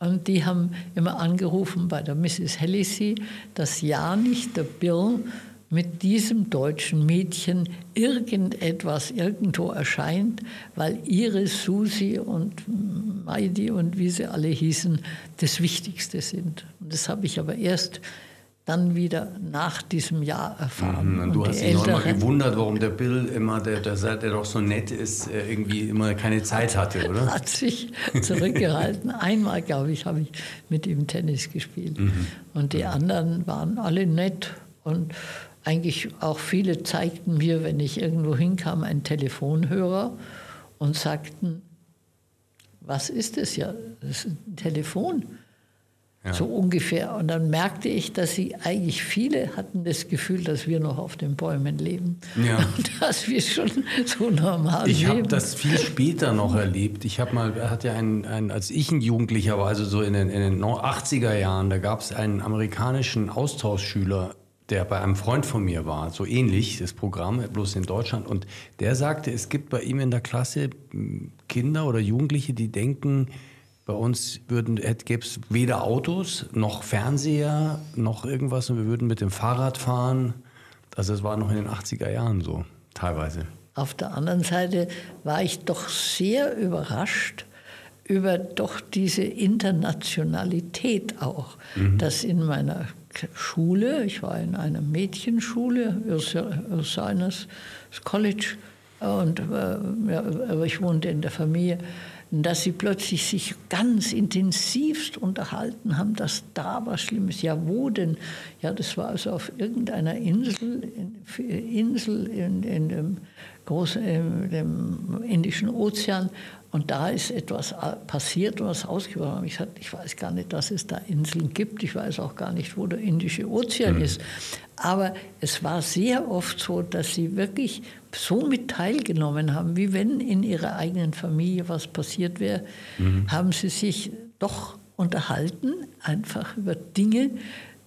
Und die haben immer angerufen bei der Mrs. Hellesy, dass ja nicht der Bill mit diesem deutschen Mädchen irgendetwas irgendwo erscheint, weil ihre Susi und Maidi und wie sie alle hießen, das Wichtigste sind. Und das habe ich aber erst dann wieder nach diesem Jahr erfahren. Mhm, und du und hast dich noch immer gewundert, warum der Bill immer, der, der, der doch so nett ist, äh, irgendwie immer keine Zeit hatte, oder? Hat sich zurückgehalten. Einmal, glaube ich, habe ich mit ihm Tennis gespielt. Mhm. Und die anderen waren alle nett und eigentlich auch viele zeigten mir, wenn ich irgendwo hinkam, einen Telefonhörer und sagten, was ist das ja? Das ist ein Telefon. Ja. So ungefähr. Und dann merkte ich, dass sie eigentlich viele hatten das Gefühl, dass wir noch auf den Bäumen leben. Ja. dass wir schon so normal ich leben. Ich habe das viel später noch erlebt. Ich habe mal, hat ja ein, ein, als ich ein Jugendlicher war, also so in den, in den 80er Jahren, da gab es einen amerikanischen Austauschschüler, der bei einem Freund von mir war, so ähnlich das Programm, bloß in Deutschland. Und der sagte, es gibt bei ihm in der Klasse hm, Kinder oder Jugendliche, die denken, bei uns gäbe es weder Autos noch Fernseher noch irgendwas und wir würden mit dem Fahrrad fahren. Also das war noch in den 80er Jahren so, teilweise. Auf der anderen Seite war ich doch sehr überrascht über doch diese Internationalität auch, mhm. dass in meiner Schule, ich war in einer Mädchenschule, Ursinus College, und äh, ja, ich wohnte in der Familie, dass sie plötzlich sich ganz intensivst unterhalten haben, dass da was Schlimmes. Ja, wo denn? Ja, das war also auf irgendeiner Insel, in, Insel in, in dem großen, in dem Indischen Ozean. Und da ist etwas passiert, was ausgebrochen ist. Ich sagte, ich weiß gar nicht, dass es da Inseln gibt. Ich weiß auch gar nicht, wo der Indische Ozean mhm. ist. Aber es war sehr oft so, dass sie wirklich so mit teilgenommen haben, wie wenn in ihrer eigenen Familie was passiert wäre, mhm. haben sie sich doch unterhalten, einfach über Dinge,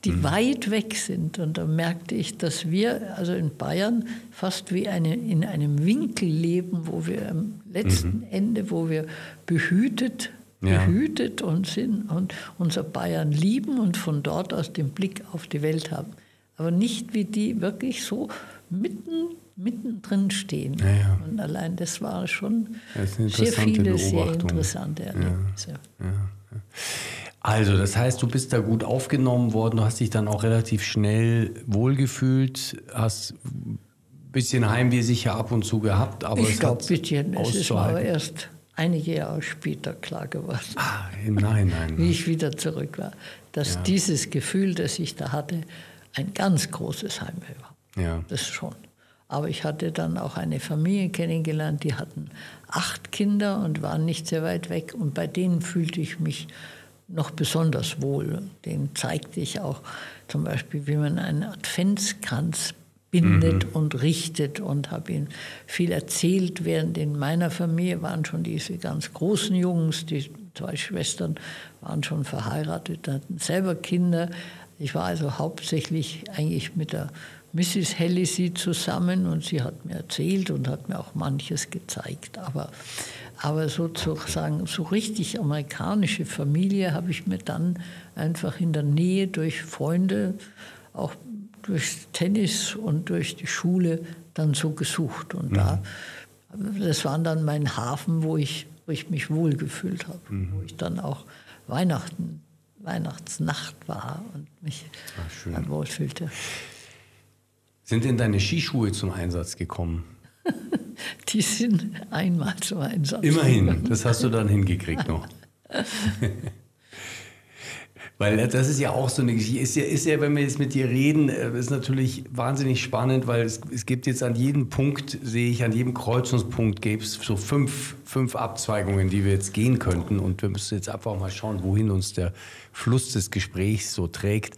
die mhm. weit weg sind. Und da merkte ich, dass wir also in Bayern fast wie eine, in einem Winkel leben, wo wir am letzten mhm. Ende, wo wir behütet, ja. behütet und sind und unser Bayern lieben und von dort aus den Blick auf die Welt haben. Aber nicht wie die wirklich so mitten mittendrin stehen. Ja, ja. Und allein das war schon das sehr viele sehr interessante Erlebnisse. Ja, also, das heißt, du bist da gut aufgenommen worden, du hast dich dann auch relativ schnell wohlgefühlt, hast ein bisschen Heimweh sicher ab und zu gehabt, aber ich glaube, bisschen. Es ist aber erst einige Jahre später klar geworden. Ah, nein, nein. Wie ich wieder zurück war, dass ja. dieses Gefühl, das ich da hatte, ein ganz großes Heimweh war. Ja. Das schon. Aber ich hatte dann auch eine Familie kennengelernt, die hatten acht Kinder und waren nicht sehr weit weg. Und bei denen fühlte ich mich noch besonders wohl. Den zeigte ich auch zum Beispiel, wie man einen Adventskranz bindet mhm. und richtet und habe ihnen viel erzählt, während in meiner Familie waren schon diese ganz großen Jungs, die zwei Schwestern waren schon verheiratet, hatten selber Kinder. Ich war also hauptsächlich eigentlich mit der Mrs. Hellesy zusammen und sie hat mir erzählt und hat mir auch manches gezeigt. Aber aber sozusagen so richtig amerikanische Familie habe ich mir dann einfach in der Nähe durch Freunde, auch durch Tennis und durch die Schule dann so gesucht. Und mhm. da, das war dann mein Hafen, wo ich, wo ich mich wohlgefühlt habe, mhm. wo ich dann auch Weihnachten, Weihnachtsnacht war und mich Ach, wohlfühlte. Sind denn deine Skischuhe zum Einsatz gekommen? Die sind einmal zum Einsatz. Immerhin, das hast du dann hingekriegt noch. Weil das ist ja auch so eine Geschichte. Ist ja, ist ja, wenn wir jetzt mit dir reden, äh, ist natürlich wahnsinnig spannend, weil es, es gibt jetzt an jedem Punkt, sehe ich, an jedem Kreuzungspunkt gäbe es so fünf, fünf Abzweigungen, die wir jetzt gehen könnten. Und wir müssen jetzt einfach mal schauen, wohin uns der Fluss des Gesprächs so trägt.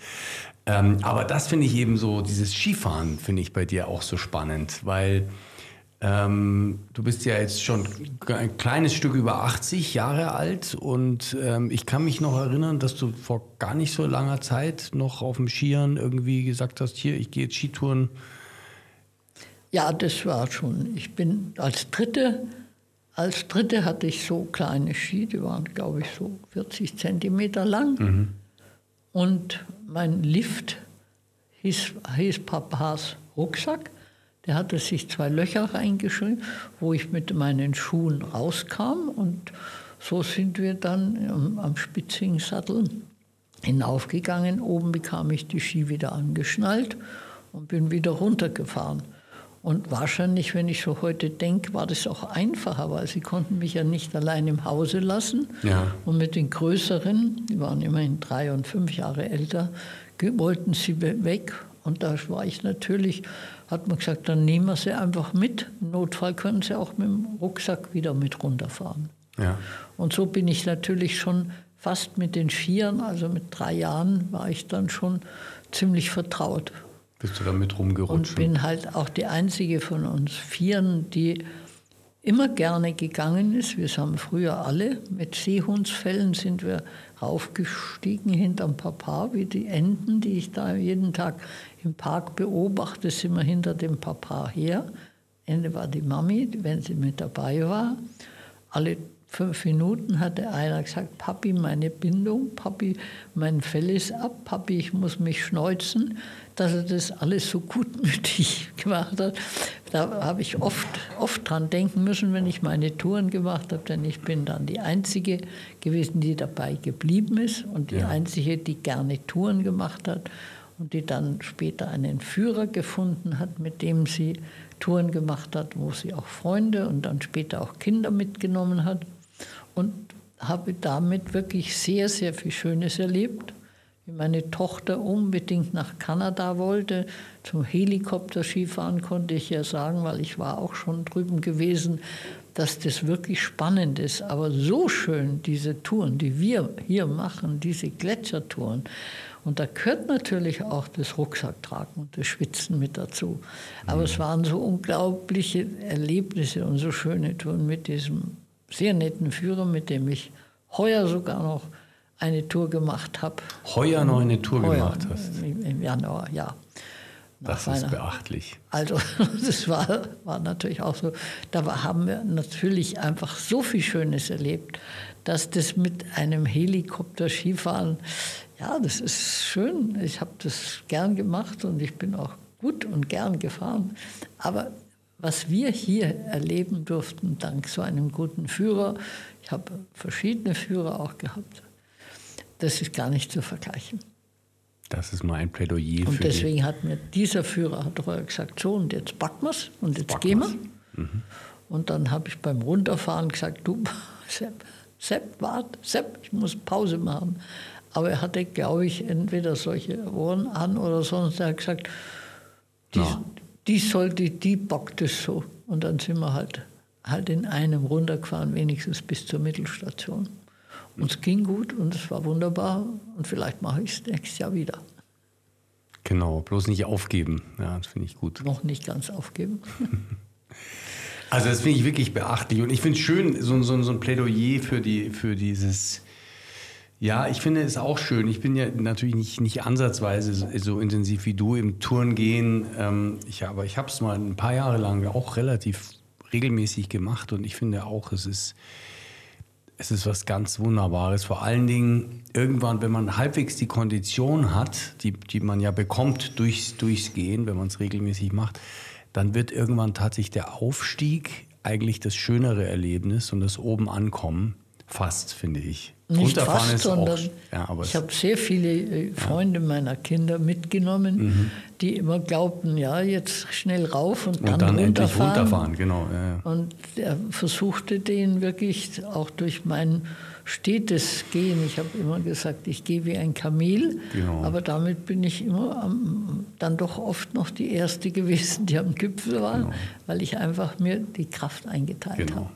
Ähm, aber das finde ich eben so, dieses Skifahren finde ich bei dir auch so spannend, weil ähm, du bist ja jetzt schon ein kleines Stück über 80 Jahre alt und ähm, ich kann mich noch erinnern, dass du vor gar nicht so langer Zeit noch auf dem Skiern irgendwie gesagt hast, hier, ich gehe jetzt Skitouren. Ja, das war schon. Ich bin als Dritte, als Dritte hatte ich so kleine Ski, die waren, glaube ich, so 40 Zentimeter lang. Mhm. Und mein Lift hieß, hieß Papas Rucksack. Der hatte sich zwei Löcher reingeschrieben, wo ich mit meinen Schuhen rauskam. Und so sind wir dann am, am spitzigen Sattel hinaufgegangen. Oben bekam ich die Ski wieder angeschnallt und bin wieder runtergefahren. Und wahrscheinlich, wenn ich so heute denke, war das auch einfacher, weil sie konnten mich ja nicht allein im Hause lassen. Ja. Und mit den Größeren, die waren immerhin drei und fünf Jahre älter, wollten sie weg. Und da war ich natürlich hat man gesagt, dann nehmen wir sie einfach mit. Im Notfall können sie auch mit dem Rucksack wieder mit runterfahren. Ja. Und so bin ich natürlich schon fast mit den Skiern, also mit drei Jahren war ich dann schon ziemlich vertraut. Bist du damit rumgerutscht? Und bin halt auch die einzige von uns Vieren, die immer gerne gegangen ist. Wir haben früher alle mit Seehundsfällen sind wir raufgestiegen hinterm Papa, wie die Enten, die ich da jeden Tag im Park beobachte, sind wir hinter dem Papa her. Ende war die Mami, wenn sie mit dabei war. Alle fünf Minuten hatte einer gesagt, Papi, meine Bindung, Papi, mein Fell ist ab, Papi, ich muss mich schneuzen, dass er das alles so gutmütig gemacht hat. Da habe ich oft, oft dran denken müssen, wenn ich meine Touren gemacht habe, denn ich bin dann die Einzige gewesen, die dabei geblieben ist und die ja. Einzige, die gerne Touren gemacht hat und die dann später einen Führer gefunden hat, mit dem sie Touren gemacht hat, wo sie auch Freunde und dann später auch Kinder mitgenommen hat und habe damit wirklich sehr, sehr viel Schönes erlebt. Wie meine Tochter unbedingt nach Kanada wollte, zum Helikopterskifahren konnte ich ja sagen, weil ich war auch schon drüben gewesen, dass das wirklich spannend ist. Aber so schön, diese Touren, die wir hier machen, diese Gletschertouren. Und da gehört natürlich auch das Rucksacktragen und das Schwitzen mit dazu. Aber mhm. es waren so unglaubliche Erlebnisse und so schöne Touren mit diesem sehr netten Führer, mit dem ich heuer sogar noch eine Tour gemacht habe. Heuer noch eine Tour heuer, gemacht hast? Im Januar, ja. Das ist beachtlich. Also das war, war natürlich auch so. Da haben wir natürlich einfach so viel Schönes erlebt, dass das mit einem Helikopter Skifahren, ja, das ist schön. Ich habe das gern gemacht und ich bin auch gut und gern gefahren. Aber was wir hier erleben durften, dank so einem guten Führer, ich habe verschiedene Führer auch gehabt, das ist gar nicht zu vergleichen. Das ist mal ein Plädoyer und für Und deswegen hat mir dieser Führer hat vorher gesagt, so und jetzt packen wir es und jetzt gehen wir. Mhm. Und dann habe ich beim Runterfahren gesagt, du Sepp, Sepp, wart, Sepp, ich muss Pause machen. Aber er hatte, glaube ich, entweder solche Ohren an oder sonst. Er hat gesagt, die, ja die sollte, die bockt es so. Und dann sind wir halt, halt in einem runtergefahren, wenigstens bis zur Mittelstation. Und es ging gut und es war wunderbar und vielleicht mache ich es nächstes Jahr wieder. Genau, bloß nicht aufgeben. Ja, das finde ich gut. Noch nicht ganz aufgeben. also das finde ich wirklich beachtlich und ich finde es schön, so, so, so ein Plädoyer für, die, für dieses ja, ich finde es auch schön. Ich bin ja natürlich nicht, nicht ansatzweise so, so intensiv wie du im Touren gehen. Ähm, ich, aber ich habe es mal ein paar Jahre lang auch relativ regelmäßig gemacht und ich finde auch, es ist, es ist was ganz Wunderbares. Vor allen Dingen irgendwann, wenn man halbwegs die Kondition hat, die, die man ja bekommt durchs, durchs Gehen, wenn man es regelmäßig macht, dann wird irgendwann tatsächlich der Aufstieg eigentlich das schönere Erlebnis und das oben ankommen. Fast, finde ich. Nicht fast, sondern ja, ich habe sehr viele äh, Freunde ja. meiner Kinder mitgenommen, mhm. die immer glaubten, ja, jetzt schnell rauf und, und dann, dann runterfahren. runterfahren. Genau, ja, und er versuchte den wirklich auch durch mein stetes Gehen. Ich habe immer gesagt, ich gehe wie ein Kamel, genau. aber damit bin ich immer am, dann doch oft noch die Erste gewesen, die am Gipfel war, genau. weil ich einfach mir die Kraft eingeteilt genau. habe.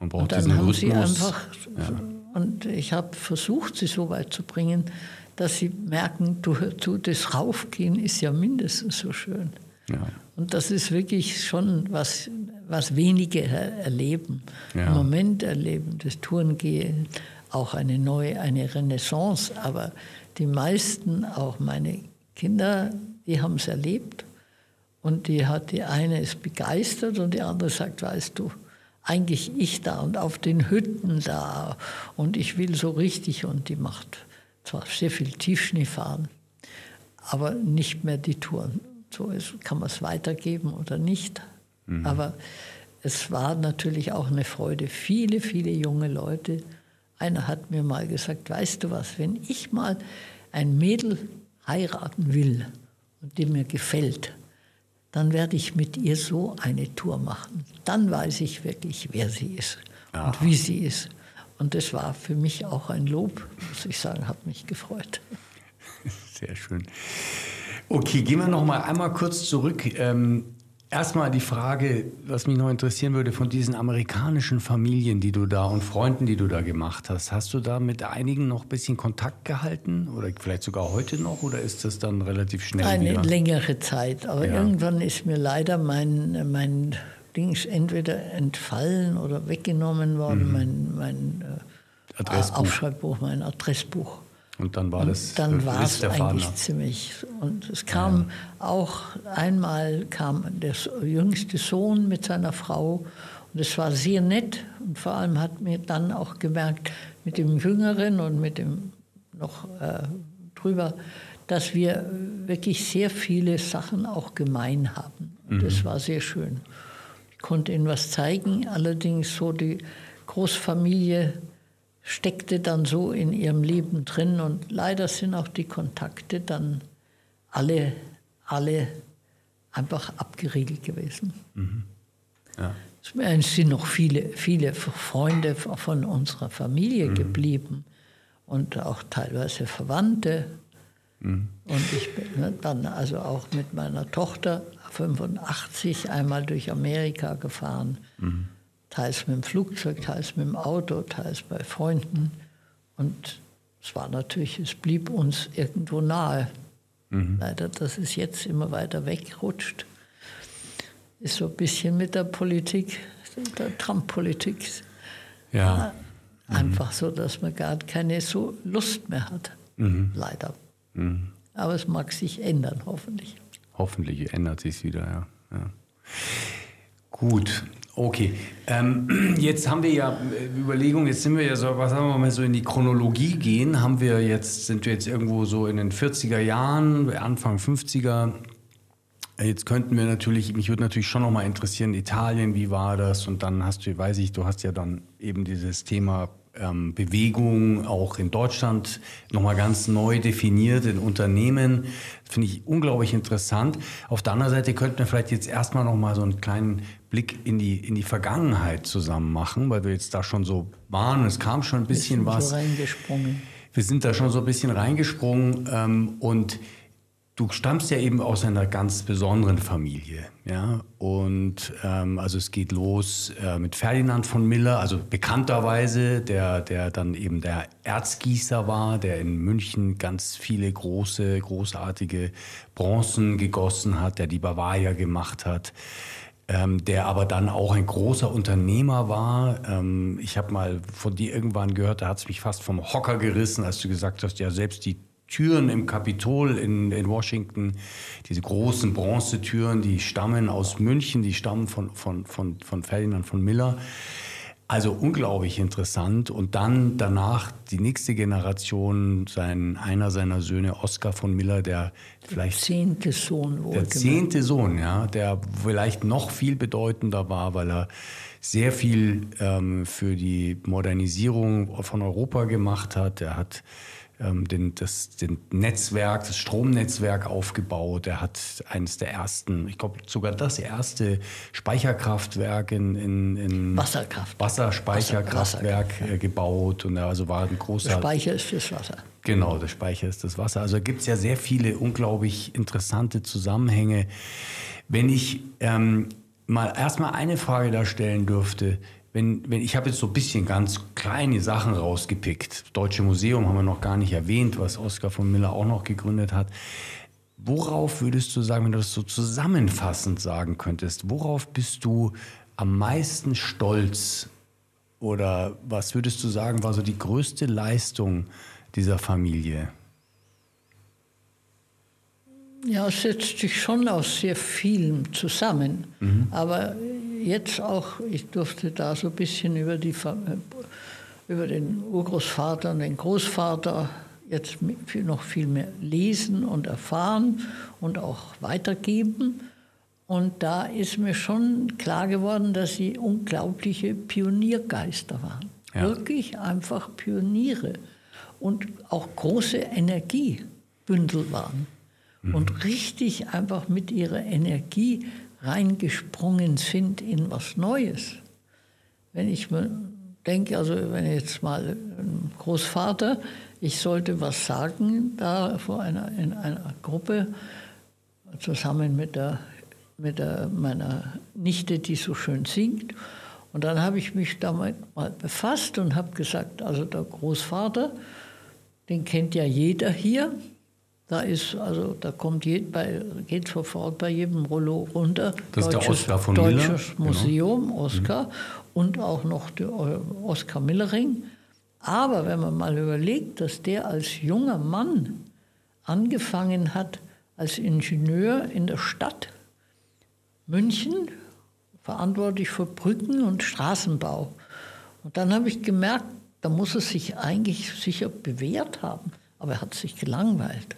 Man braucht und dann haben Rhythmus. sie einfach ja. Und ich habe versucht, sie so weit zu bringen, dass sie merken, du, du, das Raufgehen ist ja mindestens so schön. Ja. Und das ist wirklich schon was, was wenige erleben, ja. im Moment erleben, das Tourengehen, auch eine neue, eine Renaissance. Aber die meisten, auch meine Kinder, die haben es erlebt. Und die hat die eine ist begeistert und die andere sagt, weißt du, eigentlich ich da und auf den Hütten da und ich will so richtig und die macht zwar sehr viel Tiefschneefahren, aber nicht mehr die Touren. So ist, kann man es weitergeben oder nicht. Mhm. Aber es war natürlich auch eine Freude. Viele, viele junge Leute. Einer hat mir mal gesagt, weißt du was, wenn ich mal ein Mädel heiraten will und die mir gefällt, dann werde ich mit ihr so eine Tour machen. Dann weiß ich wirklich, wer sie ist Aha. und wie sie ist. Und das war für mich auch ein Lob, muss ich sagen, hat mich gefreut. Sehr schön. Okay, gehen wir noch mal einmal kurz zurück. Ähm, Erstmal die Frage, was mich noch interessieren würde, von diesen amerikanischen Familien, die du da und Freunden, die du da gemacht hast. Hast du da mit einigen noch ein bisschen Kontakt gehalten oder vielleicht sogar heute noch oder ist das dann relativ schnell? Eine wieder? längere Zeit, aber ja. irgendwann ist mir leider mein, mein Dings entweder entfallen oder weggenommen worden, mhm. mein, mein äh, Adressbuch. Aufschreibbuch, mein Adressbuch. Und dann war das. Und dann war es eigentlich ziemlich. Und es kam ja. auch einmal kam der jüngste Sohn mit seiner Frau Und es war sehr nett und vor allem hat mir dann auch gemerkt, mit dem Jüngeren und mit dem noch äh, drüber, dass wir wirklich sehr viele Sachen auch gemein haben. Und mhm. das war sehr schön. Ich konnte ihnen was zeigen, allerdings so die Großfamilie steckte dann so in ihrem Leben drin und leider sind auch die Kontakte dann alle, alle einfach abgeriegelt gewesen. Mhm. Ja. Es sind noch viele, viele Freunde von unserer Familie mhm. geblieben und auch teilweise Verwandte. Mhm. Und ich bin dann also auch mit meiner Tochter 85 einmal durch Amerika gefahren. Mhm. Teils mit dem Flugzeug, teils mit dem Auto, teils bei Freunden. Und es war natürlich, es blieb uns irgendwo nahe. Mhm. Leider, dass es jetzt immer weiter wegrutscht, ist so ein bisschen mit der Politik, der Trump-Politik. Ja. Einfach mhm. so, dass man gar keine so Lust mehr hat. Mhm. Leider. Mhm. Aber es mag sich ändern, hoffentlich. Hoffentlich ändert sich wieder, ja. ja. Gut, okay. Ähm, jetzt haben wir ja äh, Überlegungen, jetzt sind wir ja so, was haben wir mal so in die Chronologie gehen, haben wir jetzt, sind wir jetzt irgendwo so in den 40er Jahren, Anfang 50er. Jetzt könnten wir natürlich, mich würde natürlich schon noch mal interessieren, Italien, wie war das? Und dann hast du, weiß ich, du hast ja dann eben dieses Thema ähm, Bewegung auch in Deutschland nochmal ganz neu definiert in Unternehmen. Finde ich unglaublich interessant. Auf der anderen Seite könnten wir vielleicht jetzt erstmal nochmal so einen kleinen Blick in die, in die Vergangenheit zusammen machen, weil wir jetzt da schon so waren. Es kam schon ein bisschen was. So reingesprungen. Wir sind da schon so ein bisschen reingesprungen ähm, und Du stammst ja eben aus einer ganz besonderen Familie, ja. Und ähm, also es geht los äh, mit Ferdinand von Miller, also bekannterweise, der, der dann eben der Erzgießer war, der in München ganz viele große, großartige Bronzen gegossen hat, der die Bavaria gemacht hat. Ähm, der aber dann auch ein großer Unternehmer war. Ähm, ich habe mal von dir irgendwann gehört, da hat es mich fast vom Hocker gerissen, als du gesagt hast, ja, selbst die Türen im Kapitol in, in Washington, diese großen Bronzetüren, die stammen aus München, die stammen von, von, von, von Ferdinand von Miller. Also unglaublich interessant. Und dann danach die nächste Generation, sein, einer seiner Söhne, Oskar von Miller, der vielleicht. Der zehnte Sohn wohl. Der zehnte Sohn, ja, der vielleicht noch viel bedeutender war, weil er sehr viel ähm, für die Modernisierung von Europa gemacht hat. Er hat ähm, den, das den Netzwerk, das Stromnetzwerk aufgebaut. Er hat eines der ersten, ich glaube sogar das erste Speicherkraftwerk in, in, in Wasserkraft. Wasserspeicherkraftwerk Wasser, äh, gebaut und er also war ein großer. Der Speicher ist das Wasser. Genau, der Speicher ist das Wasser. Also gibt es ja sehr viele unglaublich interessante Zusammenhänge. Wenn ich ähm, mal erstmal eine Frage da stellen dürfte, wenn, wenn ich habe jetzt so ein bisschen ganz kleine Sachen rausgepickt. Deutsche Museum haben wir noch gar nicht erwähnt, was Oskar von Miller auch noch gegründet hat. Worauf würdest du sagen, wenn du das so zusammenfassend sagen könntest, worauf bist du am meisten stolz? Oder was würdest du sagen, war so die größte Leistung dieser Familie? Ja, es setzt sich schon aus sehr vielem zusammen. Mhm. Aber jetzt auch, ich durfte da so ein bisschen über, die, über den Urgroßvater und den Großvater jetzt noch viel mehr lesen und erfahren und auch weitergeben. Und da ist mir schon klar geworden, dass sie unglaubliche Pioniergeister waren. Ja. Wirklich einfach Pioniere und auch große Energiebündel waren. Mhm. Und richtig einfach mit ihrer Energie reingesprungen sind in was Neues. Wenn ich mir denke, also wenn jetzt mal ein Großvater, ich sollte was sagen da vor einer, in einer Gruppe, zusammen mit, der, mit der, meiner Nichte, die so schön singt. Und dann habe ich mich damit mal befasst und habe gesagt, also der Großvater, den kennt ja jeder hier, da ist, also da kommt je, bei, geht sofort bei jedem Rollo runter. Das Deutsches, ist der Oscar von Deutsches Miller. Genau. Museum, genau. Oscar, mhm. und auch noch der Oscar Millering. Aber wenn man mal überlegt, dass der als junger Mann angefangen hat als Ingenieur in der Stadt München, verantwortlich für Brücken und Straßenbau. Und dann habe ich gemerkt, da muss er sich eigentlich sicher bewährt haben, aber er hat sich gelangweilt.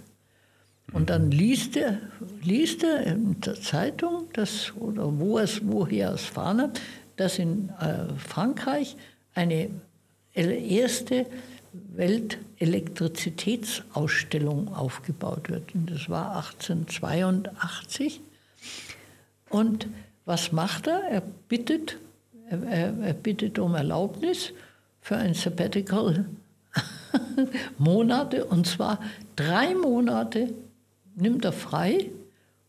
Und dann liest er, liest er in der Zeitung, dass, oder wo es, woher er es erfahren hat, dass in äh, Frankreich eine erste Weltelektrizitätsausstellung aufgebaut wird. Und das war 1882. Und was macht er? Er bittet, er, er bittet um Erlaubnis für ein Sabbatical Monate, und zwar drei Monate nimmt er frei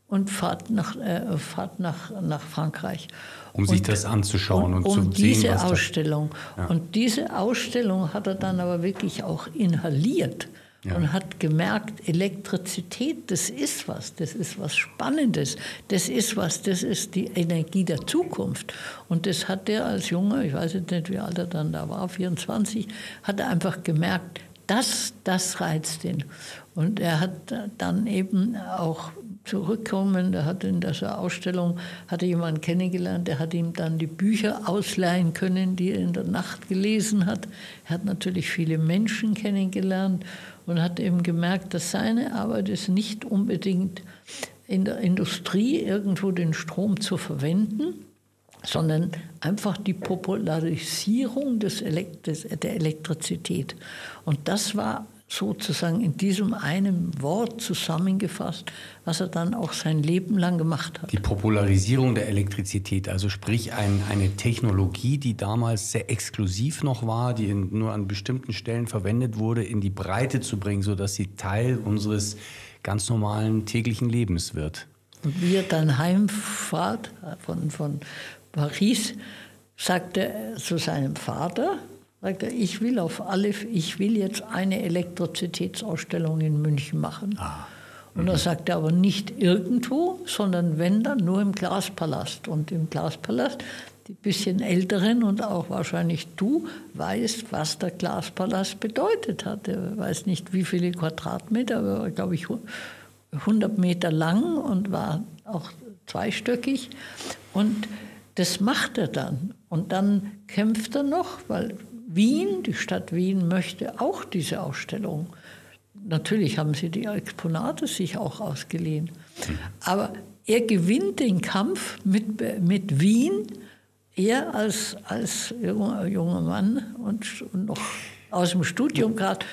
und fahrt nach, äh, fahrt nach, nach Frankreich. Um sich das anzuschauen und, und zu um sehen, diese was Ausstellung. Ja. Und diese Ausstellung hat er dann aber wirklich auch inhaliert Ja. und hat gemerkt, Elektrizität, das ist was, das ist was Spannendes, das ist was, das ist die Energie der Zukunft. Und das hat er als Junge, ich weiß jetzt nicht, wie alt er dann da war, 24, hat er einfach gemerkt, das, das reizt ihn. Und er hat dann eben auch zurückkommen, der hat in dieser Ausstellung, hatte jemanden kennengelernt, der hat ihm dann die Bücher ausleihen können, die er in der Nacht gelesen hat. Er hat natürlich viele Menschen kennengelernt und hat eben gemerkt, dass seine Arbeit ist nicht unbedingt in der Industrie irgendwo den Strom zu verwenden, sondern einfach die Popularisierung des Elekt der Elektrizität. Und das war sozusagen in diesem einen Wort zusammengefasst, was er dann auch sein Leben lang gemacht hat. Die Popularisierung der Elektrizität, also sprich ein, eine Technologie, die damals sehr exklusiv noch war, die in, nur an bestimmten Stellen verwendet wurde, in die Breite zu bringen, sodass sie Teil unseres ganz normalen täglichen Lebens wird. Und wie er dann heimfahrt von, von Paris, sagte er zu seinem Vater, sagte er, ich will auf alle, ich will jetzt eine Elektrizitätsausstellung in München machen. Ah. Und er sagte aber nicht irgendwo, sondern wenn dann nur im Glaspalast. Und im Glaspalast, die bisschen Älteren und auch wahrscheinlich du, weißt, was der Glaspalast bedeutet hat. Er weiß nicht, wie viele Quadratmeter, aber glaube ich 100 Meter lang und war auch zweistöckig. Und das macht er dann. Und dann kämpft er noch, weil Wien, die Stadt Wien, möchte auch diese Ausstellung. Natürlich haben sie die Exponate sich auch ausgeliehen. Aber er gewinnt den Kampf mit, mit Wien, er als, als junger, junger Mann und, und noch aus dem Studium gerade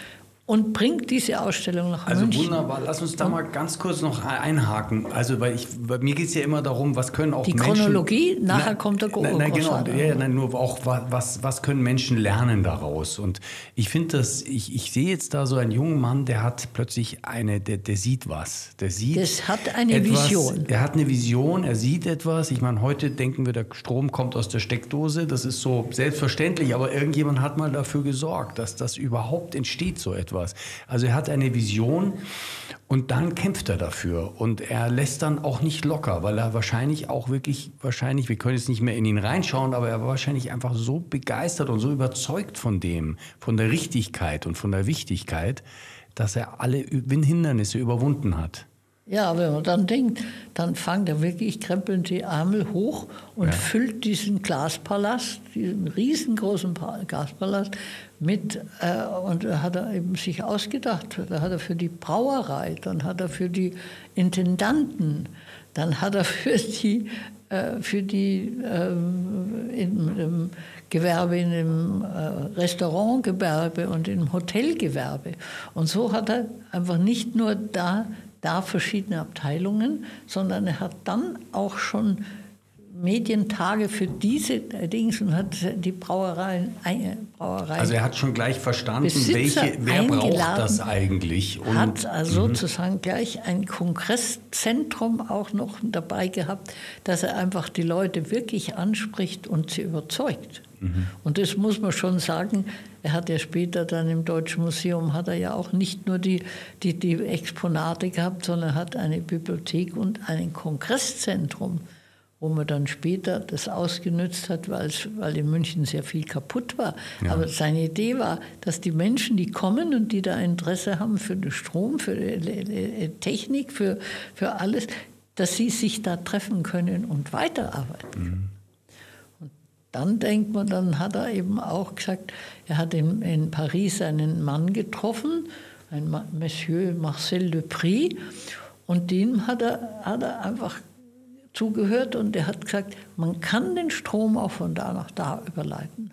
und bringt diese Ausstellung nach Also München. wunderbar. Lass uns da mal ganz kurz noch einhaken. Also weil ich, bei mir geht es ja immer darum, was können auch Die Menschen... Chronologie, nachher Na, kommt der Nein, nein genau. Großvater. Ja, nein, nur auch, wa- was, was können Menschen lernen daraus? Und ich finde das, ich, ich sehe jetzt da so einen jungen Mann, der hat plötzlich eine, der, der sieht was. Der sieht Das hat eine etwas, Vision. Er hat eine Vision, er sieht etwas. Ich meine, heute denken wir, der Strom kommt aus der Steckdose. Das ist so selbstverständlich, aber irgendjemand hat mal dafür gesorgt, dass das überhaupt entsteht, so etwas. Also er hat eine Vision und dann kämpft er dafür. Und er lässt dann auch nicht locker, weil er wahrscheinlich auch wirklich, wahrscheinlich, wir können jetzt nicht mehr in ihn reinschauen, aber er war wahrscheinlich einfach so begeistert und so überzeugt von dem, von der Richtigkeit und von der Wichtigkeit, dass er alle Hindernisse überwunden hat. Ja, wenn man dann denkt, dann fängt er wirklich, krempeln die Ärmel hoch und füllt diesen Glaspalast, diesen riesengroßen Pa- Glaspalast mit, äh, und da hat er eben sich ausgedacht, da hat er für die Brauerei, dann hat er für die Intendanten, dann hat er für die, äh, für die ähm, in, im Gewerbe, in dem äh, Restaurantgewerbe und im Hotelgewerbe. Und so hat er einfach nicht nur da, da verschiedene Abteilungen, sondern er hat dann auch schon Medientage für diese Dings und hat die Brauereien, äh, Brauereien Also er hat schon gleich verstanden, Besitzer welche, wer braucht das eigentlich. Und hat also sozusagen gleich ein Kongresszentrum auch noch dabei gehabt, dass er einfach die Leute wirklich anspricht und sie überzeugt. Und das muss man schon sagen. Er hat ja später dann im Deutschen Museum hat er ja auch nicht nur die, die, die Exponate gehabt, sondern hat eine Bibliothek und ein Kongresszentrum, wo man dann später das ausgenutzt hat, weil, in München sehr viel kaputt war. Aber seine Idee war, dass die Menschen, die kommen und die da Interesse haben für den Strom, für die Technik, für, für alles, dass sie sich da treffen können und weiterarbeiten. Dann denkt man, dann hat er eben auch gesagt, er hat in, in Paris einen Mann getroffen, ein Monsieur Marcel Dupri, und dem hat er, hat er einfach zugehört und er hat gesagt, man kann den Strom auch von da nach da überleiten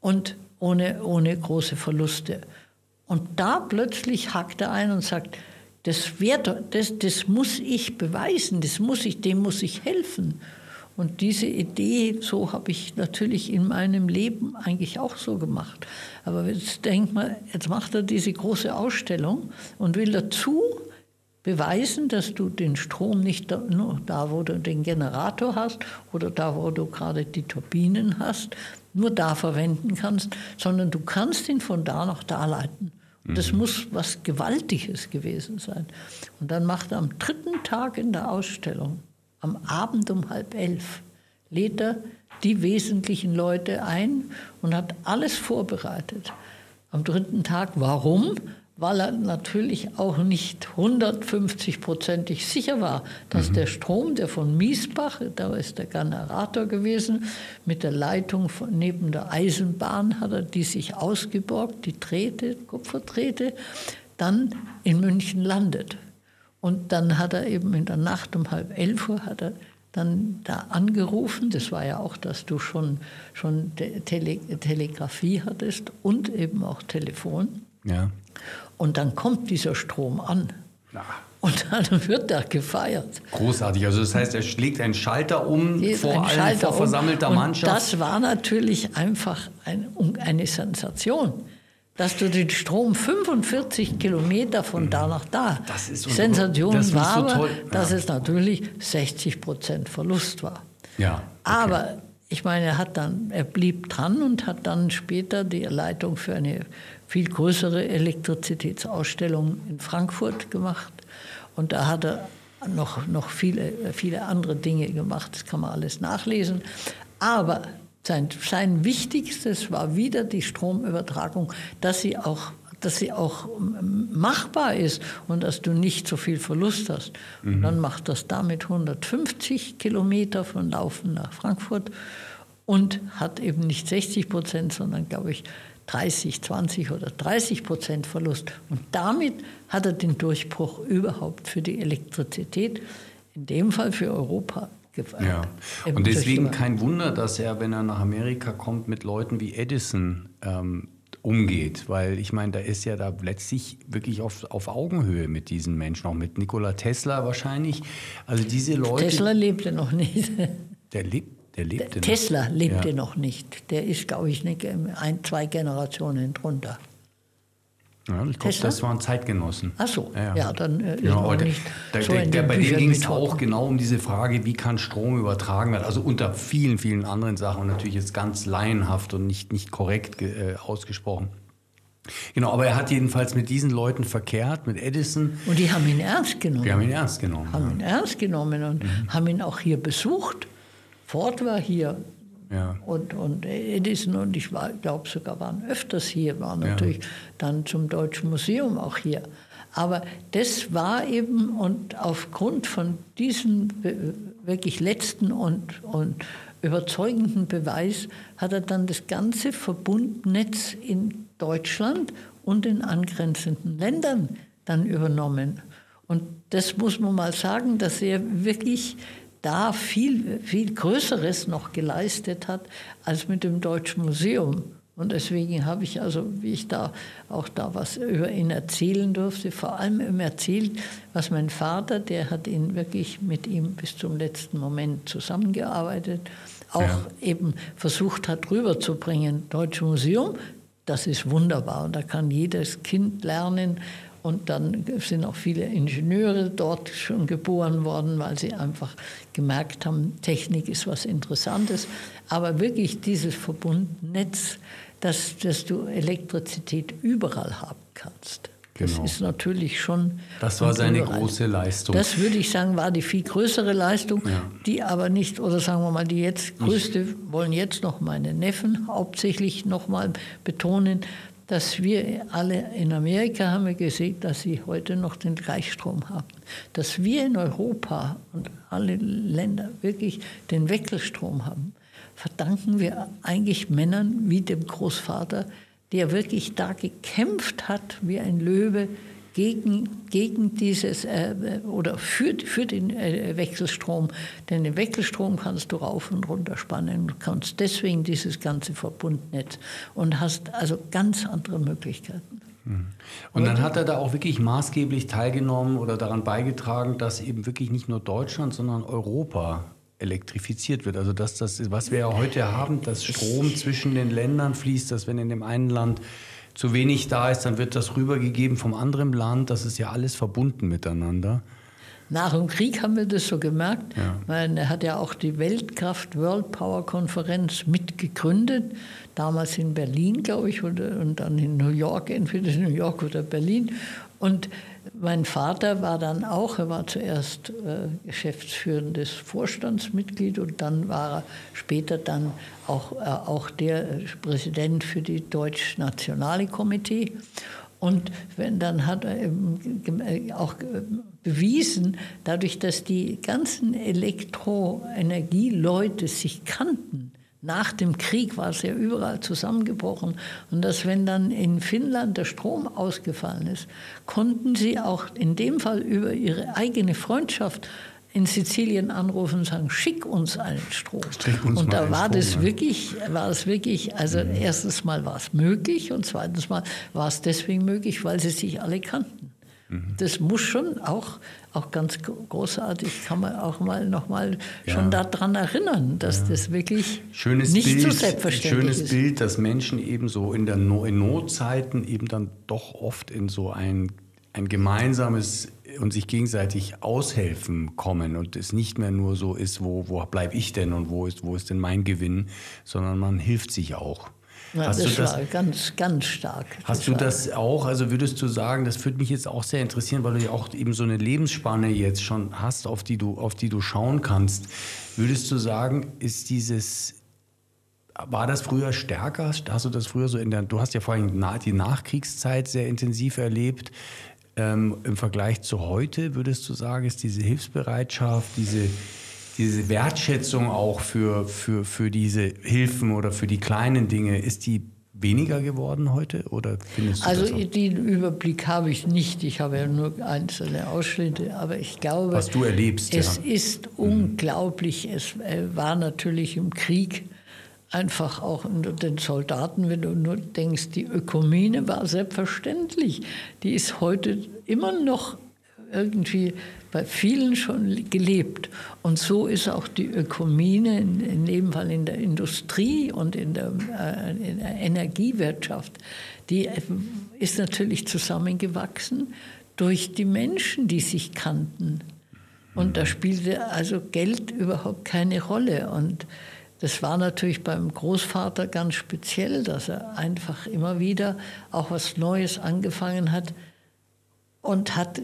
und ohne, ohne große Verluste. Und da plötzlich hakt er ein und sagt, das, wird, das, das muss ich beweisen, das muss ich, dem muss ich helfen. Und diese Idee, so habe ich natürlich in meinem Leben eigentlich auch so gemacht. Aber jetzt denkt man, jetzt macht er diese große Ausstellung und will dazu beweisen, dass du den Strom nicht da, nur da, wo du den Generator hast oder da, wo du gerade die Turbinen hast, nur da verwenden kannst, sondern du kannst ihn von da nach da leiten. Und das mhm. muss was Gewaltiges gewesen sein. Und dann macht er am dritten Tag in der Ausstellung, am Abend um halb elf, lädt er die wesentlichen Leute ein und hat alles vorbereitet. Am dritten Tag, warum? weil er natürlich auch nicht 150-prozentig sicher war, dass mhm. der Strom, der von Miesbach, da ist der Generator gewesen, mit der Leitung von, neben der Eisenbahn hat er die sich ausgeborgt, die Drähte, Kupferdrähte, dann in München landet. Und dann hat er eben in der Nacht um halb elf Uhr hat er dann da angerufen. Das war ja auch, dass du schon, schon Tele Telegrafie hattest und eben auch Telefon. Ja. Und dann kommt dieser Strom an. Na. Und dann wird da gefeiert. Großartig. Also das heißt, er schlägt einen Schalter um Geht vor allem Schalter vor versammelter um. Mannschaft. Das war natürlich einfach ein, eine Sensation. Dass du den Strom 45 Kilometer von da nach da. Das ist Sensation das war so aber, dass es natürlich 60 Prozent Verlust war. Ja. Okay. Aber ich meine, er hat dann, er blieb dran und hat dann später die Leitung für eine viel größere Elektrizitätsausstellung in Frankfurt gemacht. Und da hat er noch, noch viele, viele andere Dinge gemacht. Das kann man alles nachlesen. Aber sein, sein Wichtigstes war wieder die Stromübertragung, dass sie auch dass sie auch machbar ist und dass du nicht so viel Verlust hast. Mhm. Und dann macht das damit 150 Kilometer von Laufen nach Frankfurt und hat eben nicht 60 Prozent, sondern glaube ich 30, 20 oder 30 Prozent Verlust. Und damit hat er den Durchbruch überhaupt für die Elektrizität, in dem Fall für Europa, gefeiert. Ja. Und deswegen kein Wunder, dass er, wenn er nach Amerika kommt, mit Leuten wie Edison ähm, umgeht, weil ich meine, da ist ja da letztlich wirklich auf, auf Augenhöhe mit diesen Menschen, auch mit Nikola Tesla wahrscheinlich. Also diese Leute. Tesla lebte noch nicht. Der lebt der lebte Tesla noch. lebte ja. noch nicht. Der ist, glaube ich, nicht ein, zwei Generationen drunter. Ja, ich glaube, das waren Zeitgenossen. Ach so, ja, ja dann äh, genau, der, nicht der, so der, der, Bei dem ging es auch genau um diese Frage, wie kann Strom übertragen werden. Also unter vielen, vielen anderen Sachen und natürlich jetzt ganz laienhaft und nicht, nicht korrekt äh, ausgesprochen. Genau, aber er hat jedenfalls mit diesen Leuten verkehrt, mit Edison. Und die haben ihn ernst genommen. Die haben ihn ernst genommen. Haben ihn ernst genommen und mhm. haben ihn auch hier besucht. Ford war hier. Ja. Und, und Edison und ich glaube sogar waren öfters hier, waren natürlich ja. dann zum Deutschen Museum auch hier. Aber das war eben, und aufgrund von diesem wirklich letzten und, und überzeugenden Beweis hat er dann das ganze Verbundnetz in Deutschland und in angrenzenden Ländern dann übernommen. Und das muss man mal sagen, dass er wirklich da viel, viel Größeres noch geleistet hat als mit dem Deutschen Museum. Und deswegen habe ich also, wie ich da auch da was über ihn erzählen durfte, vor allem erzählt, was mein Vater, der hat ihn wirklich mit ihm bis zum letzten Moment zusammengearbeitet, auch ja. eben versucht hat rüberzubringen. Deutsche Museum, das ist wunderbar und da kann jedes Kind lernen, und dann sind auch viele Ingenieure dort schon geboren worden, weil sie einfach gemerkt haben, Technik ist was Interessantes. Aber wirklich dieses Verbundnetz, dass, dass du Elektrizität überall haben kannst. Genau. Das ist natürlich schon. Das war seine überall. große Leistung. Das würde ich sagen, war die viel größere Leistung, ja. die aber nicht, oder sagen wir mal, die jetzt größte, ich wollen jetzt noch meine Neffen hauptsächlich noch mal betonen, dass wir alle in Amerika haben wir gesehen, dass sie heute noch den Gleichstrom haben. Dass wir in Europa und alle Länder wirklich den Wechselstrom haben. verdanken wir eigentlich Männern wie dem Großvater, der wirklich da gekämpft hat wie ein Löwe gegen, gegen dieses äh, oder für, für den äh, Wechselstrom. Denn den Wechselstrom kannst du rauf und runter spannen. Du kannst deswegen dieses ganze Verbundnetz und hast also ganz andere Möglichkeiten. Mhm. Und dann hat er da auch wirklich maßgeblich teilgenommen oder daran beigetragen, dass eben wirklich nicht nur Deutschland, sondern Europa elektrifiziert wird. Also dass das, was wir ja heute haben, dass Strom zwischen den Ländern fließt, dass wenn in dem einen Land zu wenig da ist, dann wird das rübergegeben vom anderen Land. Das ist ja alles verbunden miteinander. Nach dem Krieg haben wir das so gemerkt, ja. er hat ja auch die Weltkraft World Power Konferenz mitgegründet, damals in Berlin, glaube ich, und dann in New York, entweder New York oder Berlin. Und mein Vater war dann auch, er war zuerst äh, geschäftsführendes Vorstandsmitglied und dann war er später dann auch, äh, auch der Präsident für die Deutsch-Nationale Komitee. Und wenn, dann hat er äh, auch bewiesen, dadurch, dass die ganzen Elektroenergieleute sich kannten, nach dem Krieg war es ja überall zusammengebrochen. Und dass, wenn dann in Finnland der Strom ausgefallen ist, konnten sie auch in dem Fall über ihre eigene Freundschaft in Sizilien anrufen und sagen, schick uns einen Strom. Uns und da war Strom, das ja. wirklich, war es wirklich, also mhm. erstens mal war es möglich und zweitens mal war es deswegen möglich, weil sie sich alle kannten. Mhm. Das muss schon auch, auch ganz großartig, kann man auch mal noch mal ja. schon daran erinnern, dass ja. das wirklich schönes nicht Bild, so selbstverständlich schönes ist. Schönes Bild, dass Menschen eben so in, der no in Notzeiten eben dann doch oft in so ein, ein gemeinsames und sich gegenseitig aushelfen kommen und es nicht mehr nur so ist, wo, wo bleibe ich denn und wo ist, wo ist denn mein Gewinn, sondern man hilft sich auch. Ja, hast das, das war ganz, ganz stark. Hast du das auch, also würdest du sagen, das würde mich jetzt auch sehr interessieren, weil du ja auch eben so eine Lebensspanne jetzt schon hast, auf die du, auf die du schauen kannst. Würdest du sagen, ist dieses war das früher stärker? Hast du das früher so in der, du hast ja vor allem die Nachkriegszeit sehr intensiv erlebt. Ähm, Im Vergleich zu heute würdest du sagen, ist diese Hilfsbereitschaft, diese, diese Wertschätzung auch für, für, für diese Hilfen oder für die kleinen Dinge, ist die weniger geworden heute oder findest du Also den Überblick habe ich nicht. Ich habe ja nur einzelne Ausschnitte, aber ich glaube, was du erlebst, es ja. ist mhm. unglaublich. Es äh, war natürlich im Krieg einfach auch unter den Soldaten, wenn du nur denkst, die Ökumene war selbstverständlich. Die ist heute immer noch irgendwie bei vielen schon gelebt. Und so ist auch die Ökumene, in, in dem Fall in der Industrie und in der, äh, in der Energiewirtschaft, die ist natürlich zusammengewachsen durch die Menschen, die sich kannten. Und da spielte also Geld überhaupt keine Rolle. Und das war natürlich beim Großvater ganz speziell, dass er einfach immer wieder auch was Neues angefangen hat und hat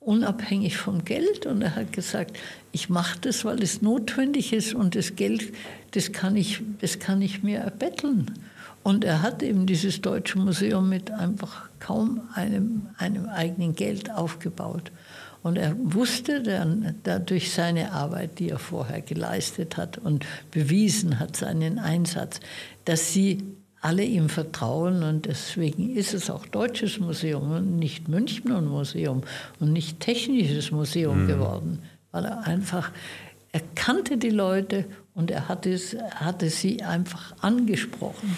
unabhängig vom Geld und er hat gesagt, ich mache das, weil es notwendig ist und das Geld, das kann ich, das kann ich mir erbetteln. Und er hat eben dieses Deutsche Museum mit einfach kaum einem, einem eigenen Geld aufgebaut. Und er wusste dann dadurch seine Arbeit, die er vorher geleistet hat und bewiesen hat, seinen Einsatz, dass sie alle ihm vertrauen und deswegen ist es auch Deutsches Museum und nicht Münchner Museum und nicht Technisches Museum mhm. geworden, weil er einfach, er kannte die Leute und er hatte, hatte sie einfach angesprochen.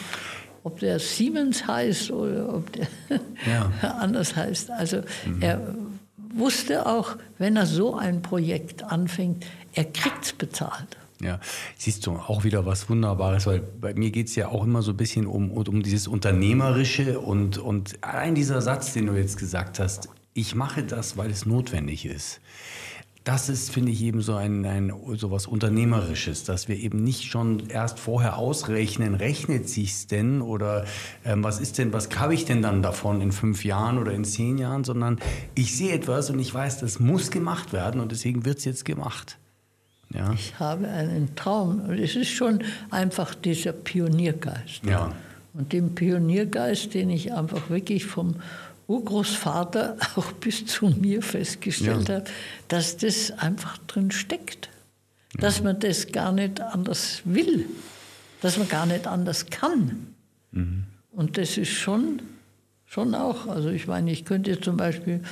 Ob der Siemens heißt oder ob der ja. anders heißt. Also mhm. er wusste auch, wenn er so ein Projekt anfängt, er kriegt es bezahlt. Ja, siehst du auch wieder was Wunderbares, weil bei mir geht es ja auch immer so ein bisschen um, um dieses Unternehmerische und, und allein dieser Satz, den du jetzt gesagt hast, ich mache das, weil es notwendig ist. Das ist, finde ich, eben so ein, ein so was Unternehmerisches, dass wir eben nicht schon erst vorher ausrechnen, rechnet sich's denn oder ähm, was ist denn, was habe ich denn dann davon in fünf Jahren oder in zehn Jahren, sondern ich sehe etwas und ich weiß, das muss gemacht werden und deswegen wird es jetzt gemacht. Ja. Ich habe einen Traum. Und es ist schon einfach dieser Pioniergeist. Ja. Und den Pioniergeist, den ich einfach wirklich vom Urgroßvater auch bis zu mir festgestellt ja. habe, dass das einfach drin steckt. Dass man das gar nicht anders will. dass man gar nicht anders kann. Mhm. Und das ist schon, schon auch, also ich meine, ich könnte zum Beispiel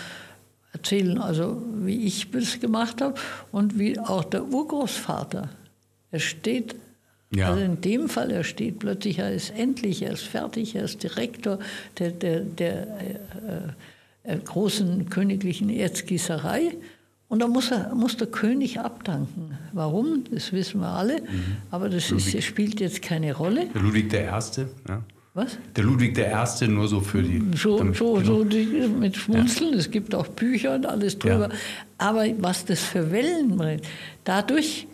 erzählen, also wie ich das gemacht habe und wie auch der Urgroßvater. Er steht, ja. also in dem Fall, er steht plötzlich, er ist endlich, er ist fertig, er ist Direktor der, der, der äh, äh, großen königlichen Erzgießerei. Und da muss, er, muss der König abdanken. Warum? Das wissen wir alle. Mhm. Aber das ist, spielt jetzt keine Rolle. Ludwig der Erste, ja. Was? Der Ludwig der Erste nur so für die. So, damit, so, genau. so die, mit Schmunzeln. Ja. Es gibt auch Bücher und alles drüber. Ja. Aber was das für Wellen bringt, dadurch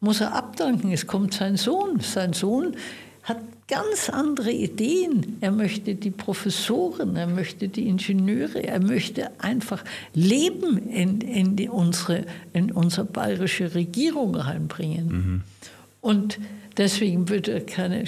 muss er abdanken. Es kommt sein Sohn. Sein Sohn hat ganz andere Ideen. Er möchte die Professoren, er möchte die Ingenieure, er möchte einfach Leben in, in, die, unsere, in unsere bayerische Regierung reinbringen. Mhm. Und deswegen wird er keine äh,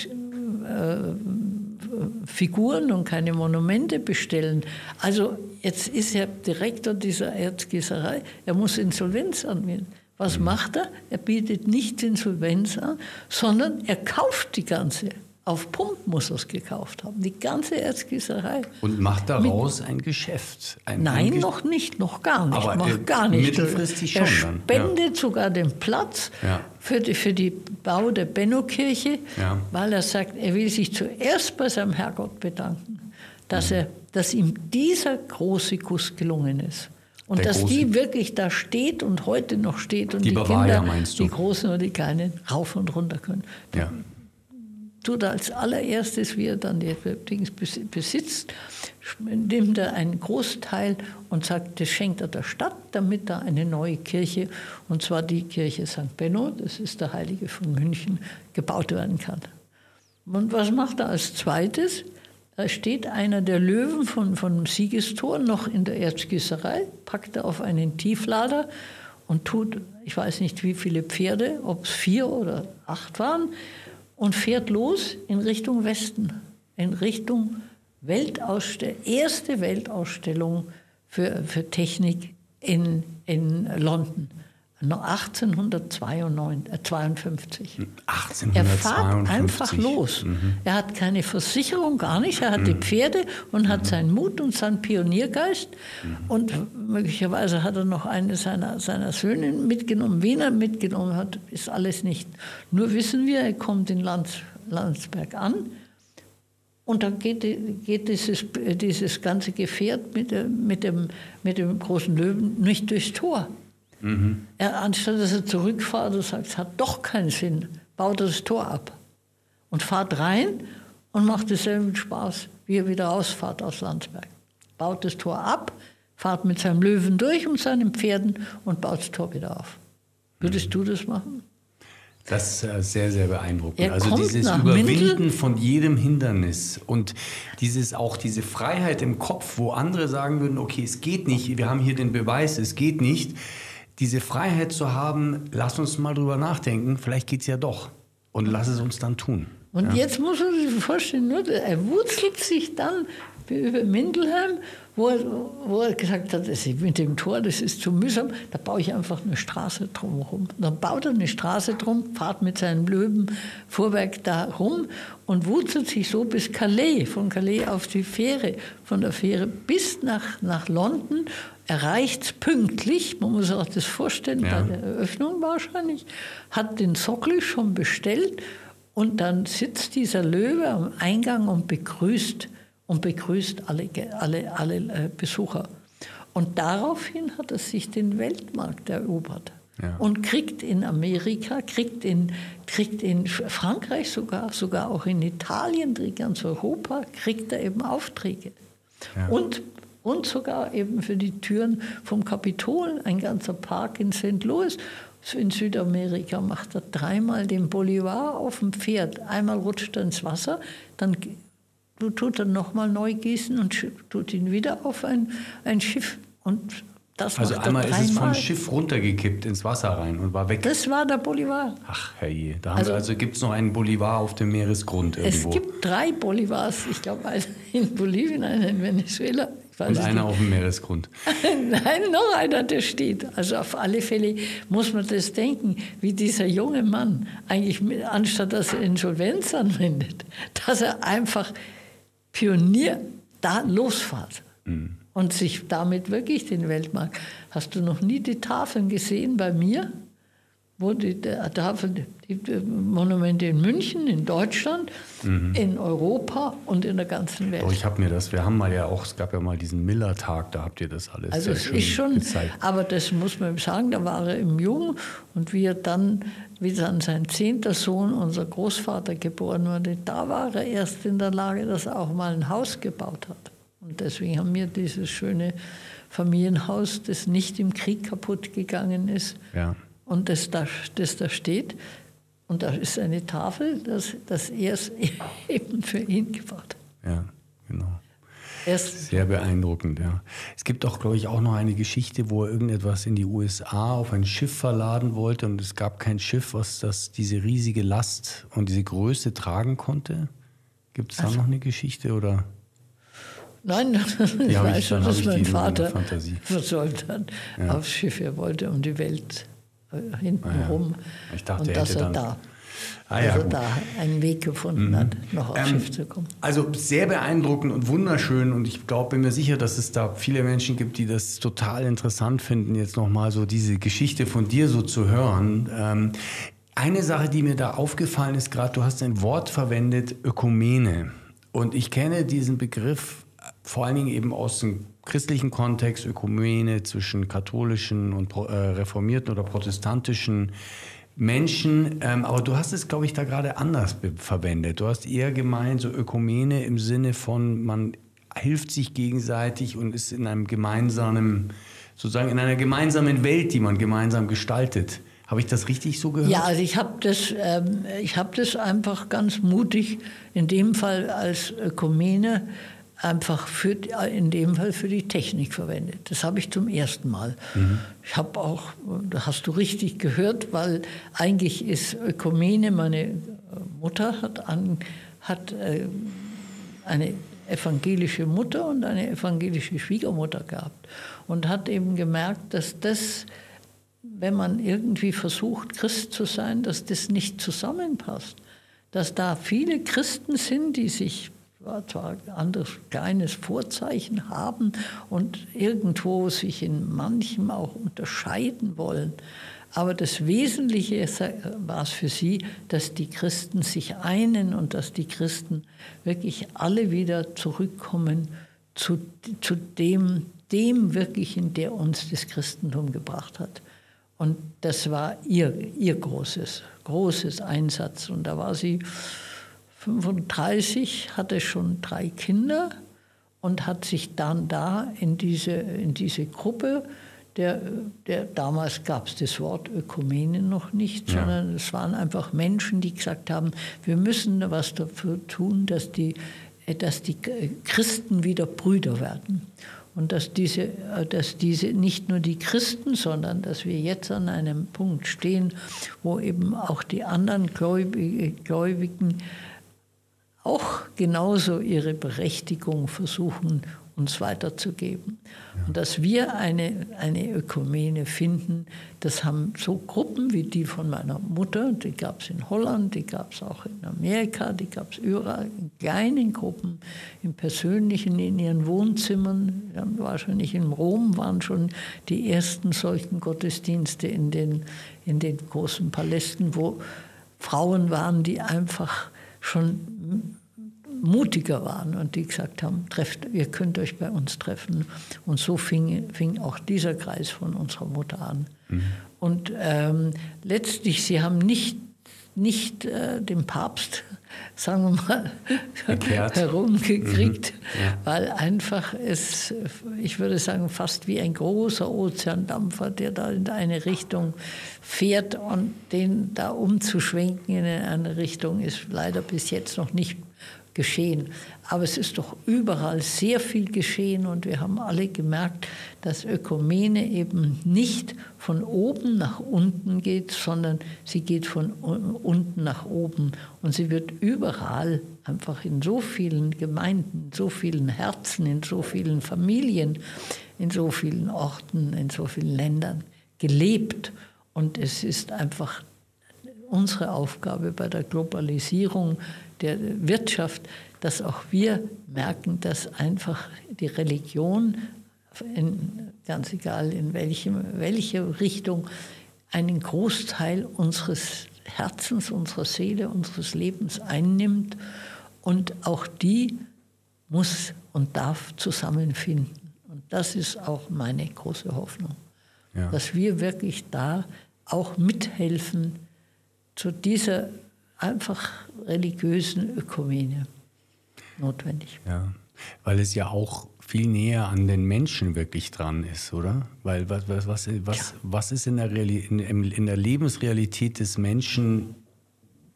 Figuren und keine Monumente bestellen. Also jetzt ist er Direktor dieser Erzgießerei, er muss Insolvenz anmelden. Was mhm. macht er? Er bietet nicht Insolvenz an, sondern er kauft die ganze auf Pump muss er es gekauft haben, die ganze Erzgießerei. Und macht daraus Mit, ein Geschäft? Ein nein, ein noch nicht, noch gar nicht. Aber macht gar nicht. Mittelfristig er schon. Er spendet ja. sogar den Platz ja. für, die, für die Bau der Benno-Kirche, ja. weil er sagt, er will sich zuerst bei seinem Herrgott bedanken, dass, mhm. er, dass ihm dieser große Kuss gelungen ist. Und der dass große. die wirklich da steht und heute noch steht und die, die Bavaria, Kinder, die Großen und die Kleinen, rauf und runter können. Ja tut als allererstes, wie er dann die Dings besitzt, nimmt er einen Großteil und sagt, das schenkt er der Stadt, damit da eine neue Kirche, und zwar die Kirche St. Benno, das ist der Heilige von München, gebaut werden kann. Und was macht er als zweites? Da steht einer der Löwen von, von Siegestor noch in der Erzgießerei, packt er auf einen Tieflader und tut, ich weiß nicht wie viele Pferde, ob es vier oder acht waren, und fährt los in Richtung Westen, in Richtung Weltausstellung, erste Weltausstellung für, für Technik in, in London. 1852. 1852. Er fährt einfach los. Mhm. Er hat keine Versicherung, gar nicht. Er hat mhm. die Pferde und hat mhm. seinen Mut und seinen Pioniergeist. Mhm. Und möglicherweise hat er noch eine seiner, seiner Söhne mitgenommen. Wen er mitgenommen hat, ist alles nicht. Nur wissen wir, er kommt in Lands, Landsberg an. Und dann geht, geht dieses, dieses ganze Gefährt mit, mit, dem, mit dem großen Löwen nicht durchs Tor. Mhm. Er, anstatt dass er zurückfahrt und sagt, es hat doch keinen Sinn, baut das Tor ab und fahrt rein und macht denselben Spaß, wie er wieder rausfahrt aus Landsberg. Baut das Tor ab, fahrt mit seinem Löwen durch und seinen Pferden und baut das Tor wieder auf. Würdest mhm. du das machen? Das ist äh, sehr, sehr beeindruckend. Er also dieses Überwinden Mindel. von jedem Hindernis und dieses auch diese Freiheit im Kopf, wo andere sagen würden, okay, es geht nicht, wir haben hier den Beweis, es geht nicht diese Freiheit zu haben, lass uns mal drüber nachdenken, vielleicht geht es ja doch. Und lass es uns dann tun. Und ja. jetzt muss man sich vorstellen, er wurzelt sich dann über Mindelheim, wo er, wo er gesagt hat, mit dem Tor, das ist zu mühsam, da baue ich einfach eine Straße drumherum. Dann baut er eine Straße drum, fahrt mit seinem Löwen Fuhrwerk da rum und wurzelt sich so bis Calais, von Calais auf die Fähre, von der Fähre bis nach, nach London erreicht pünktlich, man muss sich auch das vorstellen, ja. bei der Eröffnung wahrscheinlich, hat den Sockel schon bestellt und dann sitzt dieser Löwe am Eingang und begrüßt und begrüßt alle, alle, alle äh, Besucher. Und daraufhin hat er sich den Weltmarkt erobert. Ja. Und kriegt in Amerika, kriegt in, kriegt in Frankreich sogar, sogar auch in Italien, ganz Europa, kriegt er eben Aufträge. Ja. Und und sogar eben für die Türen vom Kapitol, ein ganzer Park in St. Louis. In Südamerika macht er dreimal den Bolivar auf dem Pferd. Einmal rutscht er ins Wasser, dann tut er nochmal neu gießen und tut ihn wieder auf ein, ein Schiff. Und das also einmal ist es vom Schiff runtergekippt ins Wasser rein und war weg. Das war der Bolivar. Ach herrje, da also, also gibt es noch einen Bolivar auf dem Meeresgrund irgendwo. Es gibt drei Bolivars, ich glaube einen in Bolivien, einen in Venezuela, Und einer auf dem Meeresgrund. Nein, noch einer, der steht. Also auf alle Fälle muss man das denken, wie dieser junge Mann eigentlich, anstatt dass er Insolvenz anwendet, dass er einfach Pionier da losfahrt. Mhm. Und sich damit wirklich den Weltmarkt. Hast du noch nie die Tafeln gesehen bei mir? Wo die, da die Monumente in München, in Deutschland, mhm. in Europa und in der ganzen Welt. Oh, ich habe mir das, wir haben mal ja auch, es gab ja mal diesen Miller-Tag, da habt ihr das alles Also es ist schon, gezeigt. aber das muss man sagen, da war er im Jung und wie er dann, wie dann sein zehnter Sohn, unser Großvater, geboren wurde, da war er erst in der Lage, dass er auch mal ein Haus gebaut hat. Und deswegen haben wir dieses schöne Familienhaus, das nicht im Krieg kaputt gegangen ist, ja und das da, das da steht. Und da ist eine Tafel, dass, dass er es eben für ihn gebaut hat. Ja, genau. Erst Sehr beeindruckend, ja. Es gibt auch, glaube ich, auch noch eine Geschichte, wo er irgendetwas in die USA auf ein Schiff verladen wollte und es gab kein Schiff, was das, diese riesige Last und diese Größe tragen konnte. Gibt es da also, noch eine Geschichte oder? Nein, ich weiß schon, dass mein Vater versäumt hat ja. aufs Schiff. Er wollte um die Welt hinten ah, ja. rum. Ich dachte, und dass er da, ah, ja, also da einen Weg gefunden mhm. hat, noch aufs ähm, Schiff zu kommen. Also sehr beeindruckend und wunderschön und ich glaube, bin mir sicher, dass es da viele Menschen gibt, die das total interessant finden, jetzt nochmal so diese Geschichte von dir so zu hören. Ähm, eine Sache, die mir da aufgefallen ist, gerade du hast ein Wort verwendet, Ökumene. Und ich kenne diesen Begriff vor allen Dingen eben aus dem christlichen Kontext, Ökumene zwischen katholischen und äh, reformierten oder protestantischen Menschen. Ähm, aber du hast es, glaube ich, da gerade anders verwendet. Du hast eher gemeint, so Ökumene im Sinne von, man hilft sich gegenseitig und ist in einem gemeinsamen, sozusagen in einer gemeinsamen Welt, die man gemeinsam gestaltet. Habe ich das richtig so gehört? Ja, also ich habe das, ähm, hab das einfach ganz mutig in dem Fall als Ökumene einfach für, in dem Fall für die Technik verwendet. Das habe ich zum ersten Mal. Mhm. Ich habe auch, da hast du richtig gehört, weil eigentlich ist Ökumene, meine Mutter hat, an, hat äh, eine evangelische Mutter und eine evangelische Schwiegermutter gehabt und hat eben gemerkt, dass das, wenn man irgendwie versucht, Christ zu sein, dass das nicht zusammenpasst. Dass da viele Christen sind, die sich zwar ein anderes kleines Vorzeichen haben und irgendwo sich in manchem auch unterscheiden wollen. Aber das Wesentliche war es für sie, dass die Christen sich einen und dass die Christen wirklich alle wieder zurückkommen zu, zu dem, dem Wirklichen, der uns das Christentum gebracht hat. Und das war ihr, ihr großes, großes Einsatz. Und da war sie 35, hatte schon drei Kinder und hat sich dann da in diese, in diese Gruppe, der, der, damals gab es das Wort Ökumene noch nicht, ja. sondern es waren einfach Menschen, die gesagt haben, wir müssen was dafür tun, dass die, dass die Christen wieder Brüder werden. Und dass diese, dass diese nicht nur die Christen, sondern dass wir jetzt an einem Punkt stehen, wo eben auch die anderen Gläubigen auch genauso ihre Berechtigung versuchen, uns weiterzugeben. Ja. Und dass wir eine, eine Ökumene finden, das haben so Gruppen wie die von meiner Mutter, die gab es in Holland, die gab es auch in Amerika, die gab es überall in kleinen Gruppen, im persönlichen, in ihren Wohnzimmern. Ja, wahrscheinlich in Rom waren schon die ersten solchen Gottesdienste in den, in den großen Palästen, wo Frauen waren, die einfach schon mutiger waren und die gesagt haben, trefft, ihr könnt euch bei uns treffen. Und so fing, fing auch dieser Kreis von unserer Mutter an. Mhm. Und ähm, letztlich, sie haben nicht, nicht äh, den Papst, sagen wir mal, herumgekriegt, mhm. ja. weil einfach es, ich würde sagen, fast wie ein großer Ozeandampfer, der da in eine Richtung fährt und den da umzuschwenken in eine Richtung ist leider bis jetzt noch nicht geschehen. Aber es ist doch überall sehr viel geschehen und wir haben alle gemerkt, dass Ökumene eben nicht von oben nach unten geht, sondern sie geht von unten nach oben und sie wird überall einfach in so vielen Gemeinden, in so vielen Herzen, in so vielen Familien, in so vielen Orten, in so vielen Ländern gelebt. Und es ist einfach unsere Aufgabe bei der Globalisierung der Wirtschaft, dass auch wir merken, dass einfach die Religion, in, ganz egal in welchem, welche Richtung, einen Großteil unseres Herzens, unserer Seele, unseres Lebens einnimmt. Und auch die muss und darf zusammenfinden. Und das ist auch meine große Hoffnung, ja. dass wir wirklich da auch mithelfen zu dieser einfach religiösen Ökumene notwendig. Ja, weil es ja auch viel näher an den Menschen wirklich dran ist, oder? Weil was, was, was, was, was ist in der, Reali in, in, der Lebensrealität des Menschen,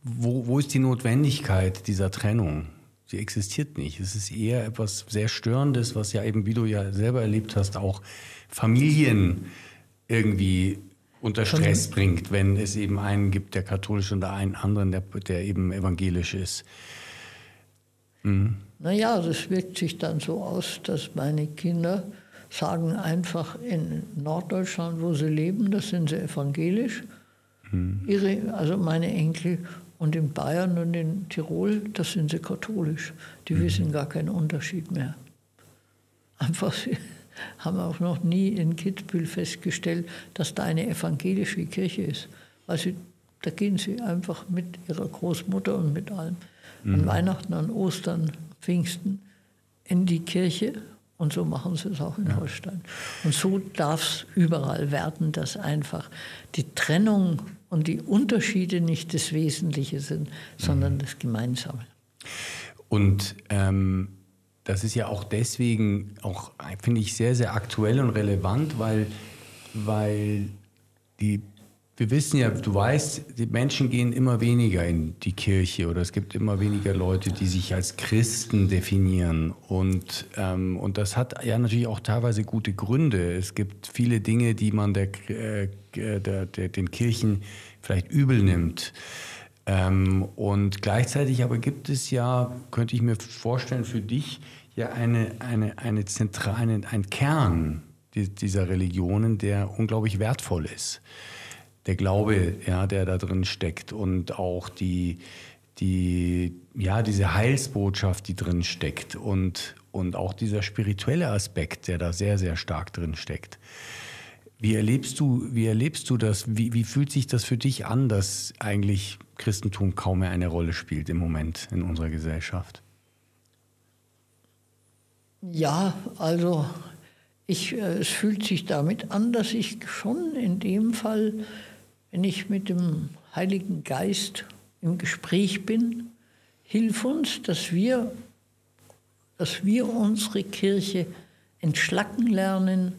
wo, wo ist die Notwendigkeit dieser Trennung? Sie existiert nicht. Es ist eher etwas sehr Störendes, was ja eben, wie du ja selber erlebt hast, auch Familien irgendwie unter Stress bringt, wenn es eben einen gibt, der katholisch und einen anderen, der, der eben evangelisch ist. Mhm. Naja, das wirkt sich dann so aus, dass meine Kinder sagen einfach in Norddeutschland, wo sie leben, da sind sie evangelisch. Mhm. Ihre, also meine Enkel und in Bayern und in Tirol, da sind sie katholisch. Die mhm. wissen gar keinen Unterschied mehr. Einfach, haben auch noch nie in Kitzbühel festgestellt, dass da eine evangelische Kirche ist. Also da gehen sie einfach mit ihrer Großmutter und mit allem mhm. an Weihnachten, an Ostern, Pfingsten in die Kirche. Und so machen sie es auch in ja. Holstein. Und so darf es überall werden, dass einfach die Trennung und die Unterschiede nicht das Wesentliche sind, sondern mhm. das Gemeinsame. Und ähm, das ist ja auch deswegen, auch finde ich, sehr, sehr aktuell und relevant, weil, weil die wir wissen ja, du weißt, die Menschen gehen immer weniger in die Kirche oder es gibt immer weniger Leute, die sich als Christen definieren. Und, ähm, und das hat ja natürlich auch teilweise gute Gründe. Es gibt viele Dinge, die man der, äh, der, der den Kirchen vielleicht übel nimmt. Ähm, und gleichzeitig aber gibt es ja, könnte ich mir vorstellen, für dich ja eine, eine, eine zentrale, ein Kern dieser Religionen, der unglaublich wertvoll ist der Glaube, ja, der da drin steckt und auch die, die, ja, diese Heilsbotschaft, die drin steckt und, und auch dieser spirituelle Aspekt, der da sehr, sehr stark drin steckt. Wie erlebst du, wie erlebst du das? Wie, wie fühlt sich das für dich an, dass eigentlich Christentum kaum mehr eine Rolle spielt im Moment in unserer Gesellschaft? Ja, also ich, äh, es fühlt sich damit an, dass ich schon in dem Fall wenn ich mit dem Heiligen Geist im Gespräch bin, hilf uns, dass wir, dass wir unsere Kirche entschlacken lernen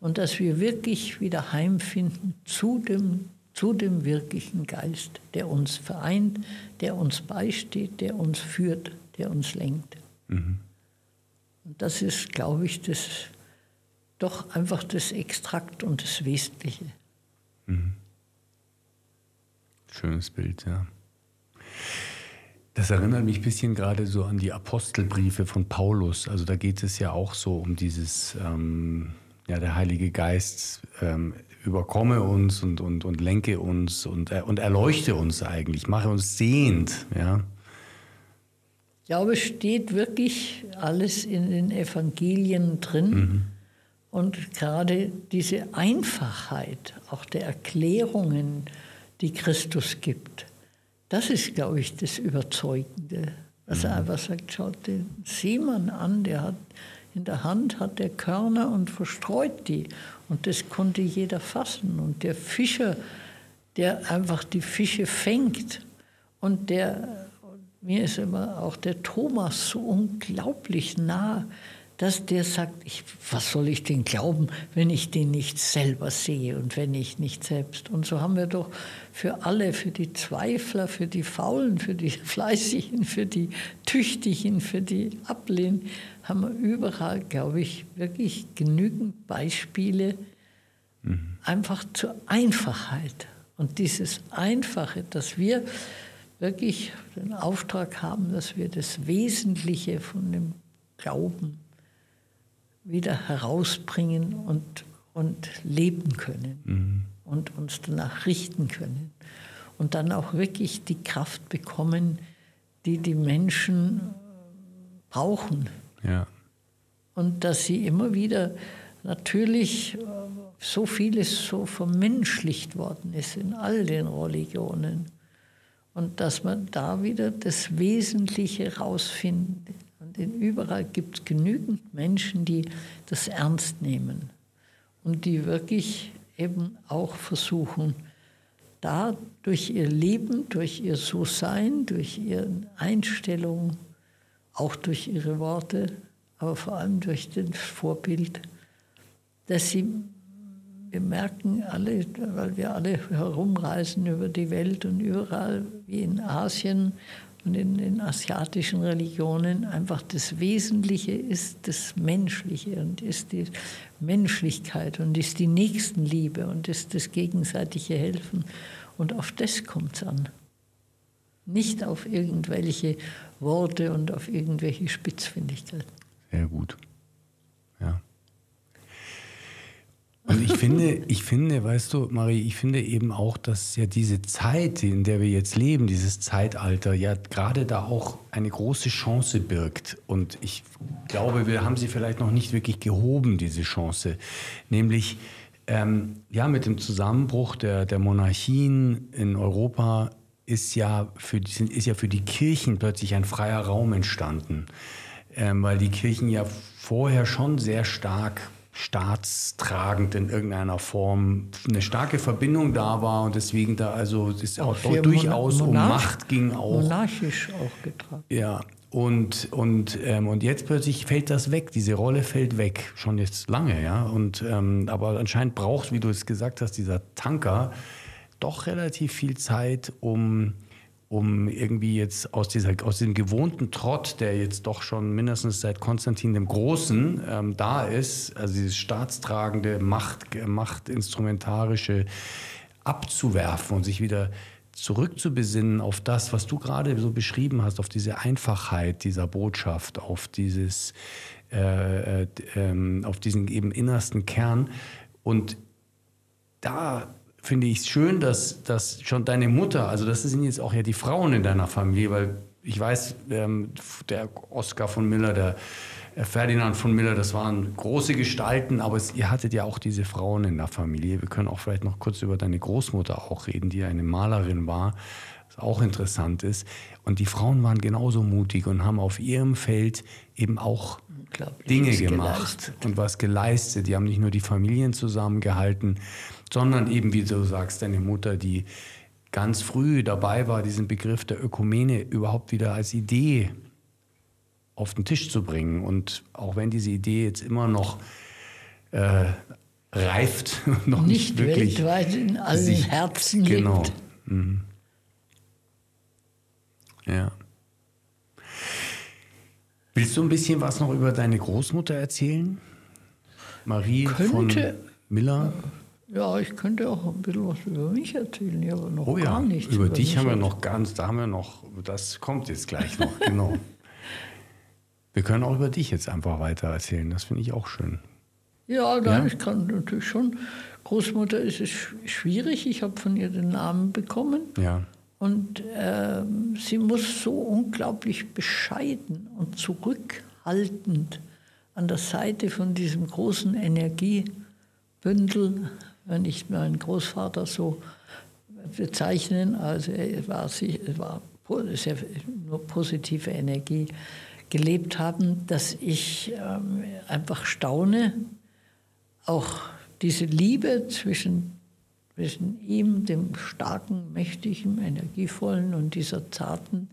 und dass wir wirklich wieder heimfinden zu dem, zu dem wirklichen Geist, der uns vereint, der uns beisteht, der uns führt, der uns lenkt. Mhm. Und das ist, glaube ich, das, doch einfach das Extrakt und das Wesentliche. Mhm. Schönes Bild, ja. Das erinnert mich ein bisschen gerade so an die Apostelbriefe von Paulus. Also da geht es ja auch so um dieses, ähm, ja, der Heilige Geist ähm, überkomme uns und, und, und lenke uns und, äh, und erleuchte uns eigentlich, mache uns sehend, ja. Ich glaube, es steht wirklich alles in den Evangelien drin. Mhm. Und gerade diese Einfachheit auch der Erklärungen, die Christus gibt. Das ist, glaube ich, das Überzeugende. Dass er mhm. einfach sagt, schaut den Seemann an, der hat in der Hand hat der Körner und verstreut die. Und das konnte jeder fassen. Und der Fischer, der einfach die Fische fängt. Und der, mir ist immer auch der Thomas so unglaublich nah, dass der sagt, ich, was soll ich denn glauben, wenn ich den nicht selber sehe und wenn ich nicht selbst. Und so haben wir doch für alle, für die Zweifler, für die Faulen, für die Fleißigen, für die Tüchtigen, für die Ablehnen, haben wir überall, glaube ich, wirklich genügend Beispiele mhm. einfach zur Einfachheit. Und dieses Einfache, dass wir wirklich den Auftrag haben, dass wir das Wesentliche von dem Glauben wieder herausbringen und, und leben können mhm. und uns danach richten können. Und dann auch wirklich die Kraft bekommen, die die Menschen brauchen. Ja. Und dass sie immer wieder natürlich äh, so vieles so vermenschlicht worden ist in all den Religionen. Und dass man da wieder das Wesentliche rausfindet. Denn überall gibt es genügend Menschen, die das ernst nehmen und die wirklich eben auch versuchen, da durch ihr Leben, durch ihr So-Sein, durch ihre Einstellung, auch durch ihre Worte, aber vor allem durch das Vorbild, dass sie, wir merken alle, weil wir alle herumreisen über die Welt und überall wie in Asien und in den asiatischen Religionen einfach das Wesentliche ist das Menschliche und ist die Menschlichkeit und ist die Nächstenliebe und ist das gegenseitige Helfen. Und auf das kommt es an. Nicht auf irgendwelche Worte und auf irgendwelche Spitzfindigkeiten. Sehr gut. Ja. Und ich finde, ich finde, weißt du, Marie, ich finde eben auch, dass ja diese Zeit, in der wir jetzt leben, dieses Zeitalter, ja gerade da auch eine große Chance birgt. Und ich glaube, wir haben sie vielleicht noch nicht wirklich gehoben, diese Chance. Nämlich, ähm, ja, mit dem Zusammenbruch der, der Monarchien in Europa ist ja, für, ist ja für die Kirchen plötzlich ein freier Raum entstanden. Ähm, weil die Kirchen ja vorher schon sehr stark staatstragend in irgendeiner Form eine starke Verbindung da war und deswegen da also es auch, auch durchaus um Macht ging auch monarchisch auch getragen. Ja und und ähm, und jetzt plötzlich fällt das weg diese Rolle fällt weg schon jetzt lange ja und ähm, aber anscheinend braucht wie du es gesagt hast dieser Tanker doch relativ viel Zeit um um irgendwie jetzt aus, dieser, aus diesem gewohnten Trott, der jetzt doch schon mindestens seit Konstantin dem Großen ähm, da ist, also dieses staatstragende, Macht, machtinstrumentarische abzuwerfen und sich wieder zurückzubesinnen auf das, was du gerade so beschrieben hast, auf diese Einfachheit dieser Botschaft, auf dieses, äh, äh, äh, auf diesen eben innersten Kern. Und da finde ich es schön, dass, dass schon deine Mutter, also das sind jetzt auch ja die Frauen in deiner Familie, weil ich weiß, ähm, der Oskar von Miller, der Ferdinand von Miller, das waren große Gestalten, aber es, ihr hattet ja auch diese Frauen in der Familie. Wir können auch vielleicht noch kurz über deine Großmutter auch reden, die eine Malerin war, was auch interessant ist. Und die Frauen waren genauso mutig und haben auf ihrem Feld eben auch Dinge gemacht geleistet. und was geleistet. Die haben nicht nur die Familien zusammengehalten, sondern eben, wie du sagst, deine Mutter, die ganz früh dabei war, diesen Begriff der Ökumene überhaupt wieder als Idee auf den Tisch zu bringen. Und auch wenn diese Idee jetzt immer noch äh, reift, noch nicht, nicht wirklich weltweit in allen sich, Herzen genau. lebt. Mhm. Ja. Willst du ein bisschen was noch über deine Großmutter erzählen? Marie Könnte, von Miller? Ja, ich könnte auch ein bisschen was über mich erzählen, ja, aber noch oh ja, gar nichts. Über, über dich haben wir noch ganz, da haben wir noch, das kommt jetzt gleich noch, genau. Wir können auch über dich jetzt einfach weiter erzählen, das finde ich auch schön. Ja, nein, ja? ich kann natürlich schon. Großmutter ist es schwierig, ich habe von ihr den Namen bekommen. Ja. Und äh, sie muss so unglaublich bescheiden und zurückhaltend an der Seite von diesem großen Energiebündel ich meinen Großvater so bezeichnen. Also er war, war sehr, nur positive Energie gelebt haben, dass ich ähm, einfach staune, auch diese Liebe zwischen zwischen ihm, dem starken, mächtigen, energievollen und dieser zarten,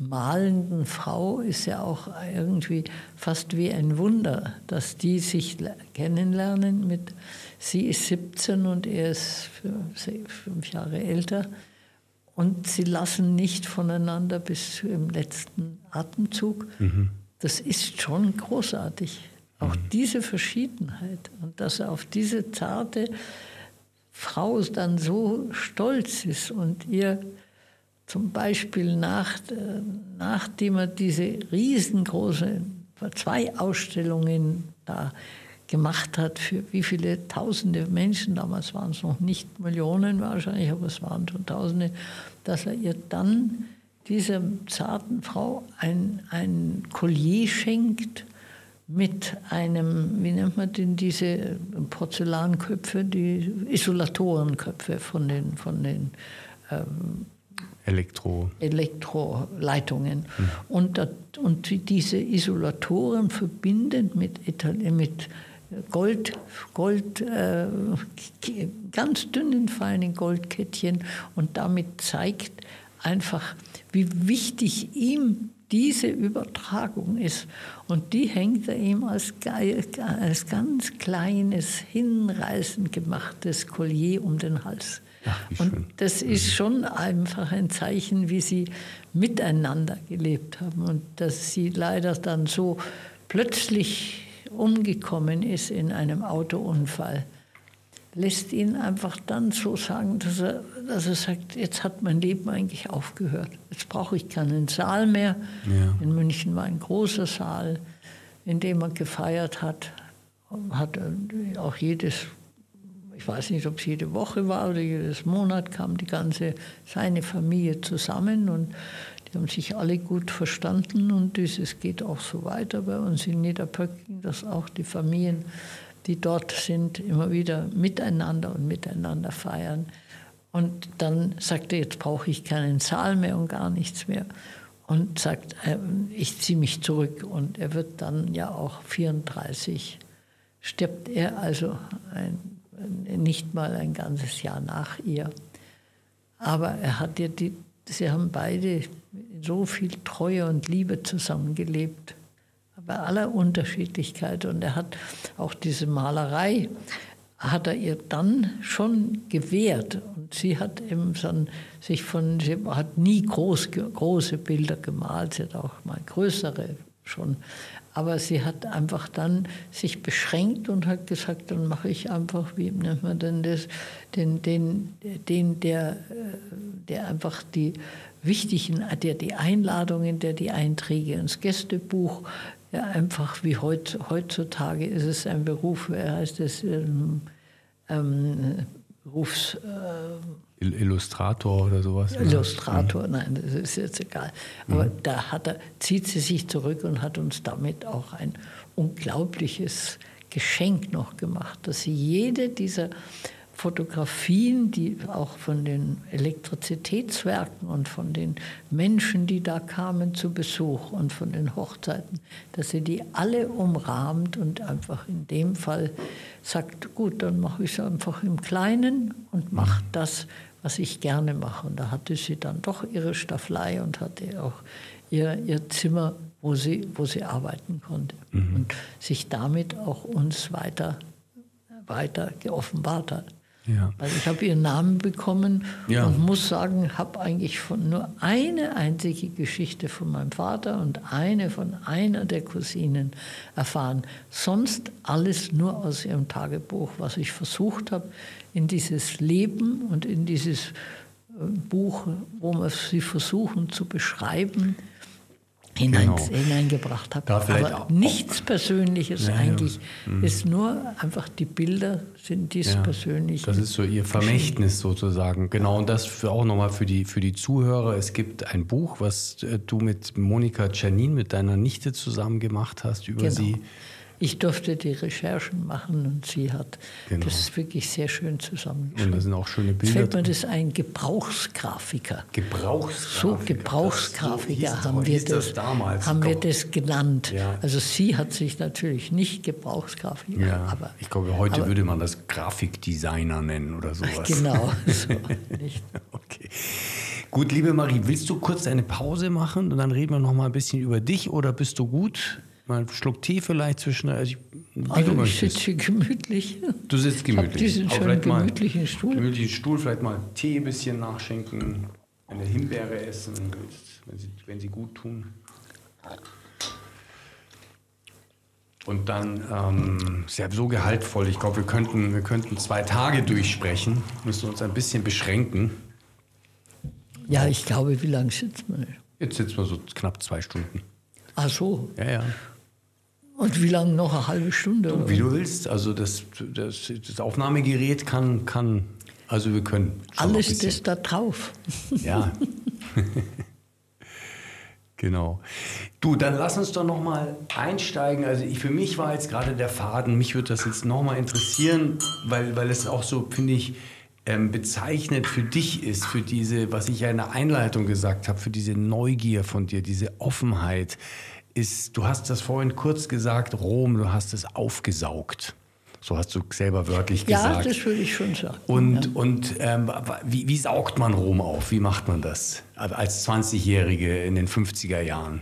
malenden Frau ist ja auch irgendwie fast wie ein Wunder, dass die sich kennenlernen. Mit, sie ist 17 und er ist fünf Jahre älter. Und sie lassen nicht voneinander bis zum letzten Atemzug. Mhm. Das ist schon großartig. Auch mhm. diese Verschiedenheit und dass er auf diese zarte Frau dann so stolz ist und ihr zum Beispiel nach, äh, nachdem er diese riesengroße, zwei Ausstellungen da gemacht hat für wie viele tausende Menschen, damals waren es noch nicht Millionen wahrscheinlich, aber es waren schon Tausende, dass er ihr dann dieser zarten Frau ein, ein Collier schenkt mit einem, wie nennt man denn diese Porzellanköpfe, die Isolatorenköpfe von den, von den ähm, Elektro. Elektroleitungen. Mhm. Und, und diese Isolatoren verbinden mit, mit Gold, Gold äh, ganz dünnen, feinen Goldkettchen und damit zeigt einfach, wie wichtig ihm diese Übertragung ist. Und die hängt er ihm als, als ganz kleines, hinreißend gemachtes Collier um den Hals. Ach, und das ist mhm. schon einfach ein Zeichen, wie sie miteinander gelebt haben und dass sie leider dann so plötzlich umgekommen ist in einem Autounfall, lässt ihn einfach dann so sagen, dass er, dass er sagt, jetzt hat mein Leben eigentlich aufgehört. Jetzt brauche ich keinen Saal mehr. Ja. In München war ein großer Saal, in dem er gefeiert hat. Hat auch jedes, ich weiß nicht, ob es jede Woche war oder jedes Monat, kam die ganze, seine Familie zusammen und die haben sich alle gut verstanden und es geht auch so weiter bei uns in Niederpöcking, dass auch die Familien, die dort sind, immer wieder miteinander und miteinander feiern. Und dann sagt er, jetzt brauche ich keinen Saal mehr und gar nichts mehr. Und sagt, äh, ich ziehe mich zurück. Und er wird dann ja auch 34, stirbt er also ein, nicht mal ein ganzes Jahr nach ihr. Aber er hat ja die, sie haben beide so viel Treue und Liebe zusammengelebt, bei aller Unterschiedlichkeit. Und er hat auch diese Malerei, hat er ihr dann schon gewährt. Und sie hat eben so sich von, sie hat nie groß, große Bilder gemalt, sie hat auch mal größere schon. Aber sie hat einfach dann sich beschränkt und hat gesagt, dann mache ich einfach, wie nennt man denn das, den, den, den der, äh, der einfach die wichtigen, der die Einladungen, der die Einträge ins Gästebuch, ja, einfach wie heut, heutzutage ist es ein Beruf, heißt es, ähm, ähm, Berufs... Äh, Illustrator oder sowas? Illustrator, ja. nein, das ist jetzt egal. Aber mhm. da hat er, zieht sie sich zurück und hat uns damit auch ein unglaubliches Geschenk noch gemacht, dass sie jede dieser Fotografien, die auch von den Elektrizitätswerken und von den Menschen, die da kamen zu Besuch und von den Hochzeiten, dass sie die alle umrahmt und einfach in dem Fall sagt, gut, dann mache ich es einfach im Kleinen und mache das, was ich gerne mache. Und da hatte sie dann doch ihre Stafflei und hatte auch ihr, ihr Zimmer, wo sie, wo sie arbeiten konnte mhm. und sich damit auch uns weiter, weiter geoffenbart hat. Ja. Also ich habe ihren Namen bekommen ja. und muss sagen, habe eigentlich von nur eine einzige Geschichte von meinem Vater und eine von einer der Cousinen erfahren. Sonst alles nur aus ihrem Tagebuch, was ich versucht habe, in dieses Leben und in dieses äh, Buch, wo wir sie versuchen zu beschreiben, hinein, genau. hineingebracht habe. Aber nichts Persönliches ja, eigentlich. Ja. Mhm. Ist nur einfach die Bilder sind dies ja, Persönliche. Das ist so Ihr Vermächtnis sozusagen. Genau, und das für auch nochmal für die, für die Zuhörer. Es gibt ein Buch, was äh, du mit Monika Czernin, mit deiner Nichte zusammen gemacht hast, über genau. sie Ich durfte die Recherchen machen und sie hat Genau. das ist wirklich sehr schön zusammengeschrieben. Und da sind auch schöne Bilder. fällt mir das ein, Gebrauchsgrafiker. Gebrauchsgrafiker. So Das- so Gebrauchsgrafiker haben, wir das, damals. haben wir das genannt. Ja. Also sie hat sich natürlich nicht Gebrauchsgrafiker, Ja, aber ich glaube, heute aber- würde man das Grafikdesigner nennen oder sowas. genau. So, nicht? Okay. Gut, liebe Marie, willst du kurz eine Pause machen und dann reden wir noch mal ein bisschen über dich oder bist du gut? Mal einen Schluck Tee vielleicht zwischen. Also ich, wie du Also ich sitze gemütlich. Du sitzt Ich gemütlich. diesen Aber schönen vielleicht mal gemütlichen Stuhl. Gemütlichen Stuhl, vielleicht mal Tee ein bisschen nachschenken, eine Himbeere essen, wenn sie, wenn sie gut tun. Und dann ähm, ist ja so gehaltvoll. Ich glaube, wir könnten, wir könnten zwei Tage durchsprechen, müssen uns ein bisschen beschränken. Ja, ich glaube, wie lange sitzt man? Jetzt sitzen wir so knapp zwei Stunden. Ach so. Ja, ja. Und wie lange noch? Eine halbe Stunde? oder? Wie du willst. Also das, das, das Aufnahmegerät kann, kann, also wir können. Alles das da drauf. Ja. genau. Du, dann lass uns doch noch mal einsteigen. Also ich, für mich war jetzt gerade der Faden, mich würde das jetzt noch mal interessieren, weil, weil es auch so, finde ich, ähm, bezeichnet für dich ist, für diese, was ich ja in der Einleitung gesagt habe, für diese Neugier von dir, diese Offenheit, ist, du hast das vorhin kurz gesagt, Rom, du hast es aufgesaugt. So hast du selber wörtlich Ja, gesagt. das würde ich schon sagen. Und, und ähm, wie, wie saugt man Rom auf? Wie macht man das als 20-Jährige in den 50er Jahren?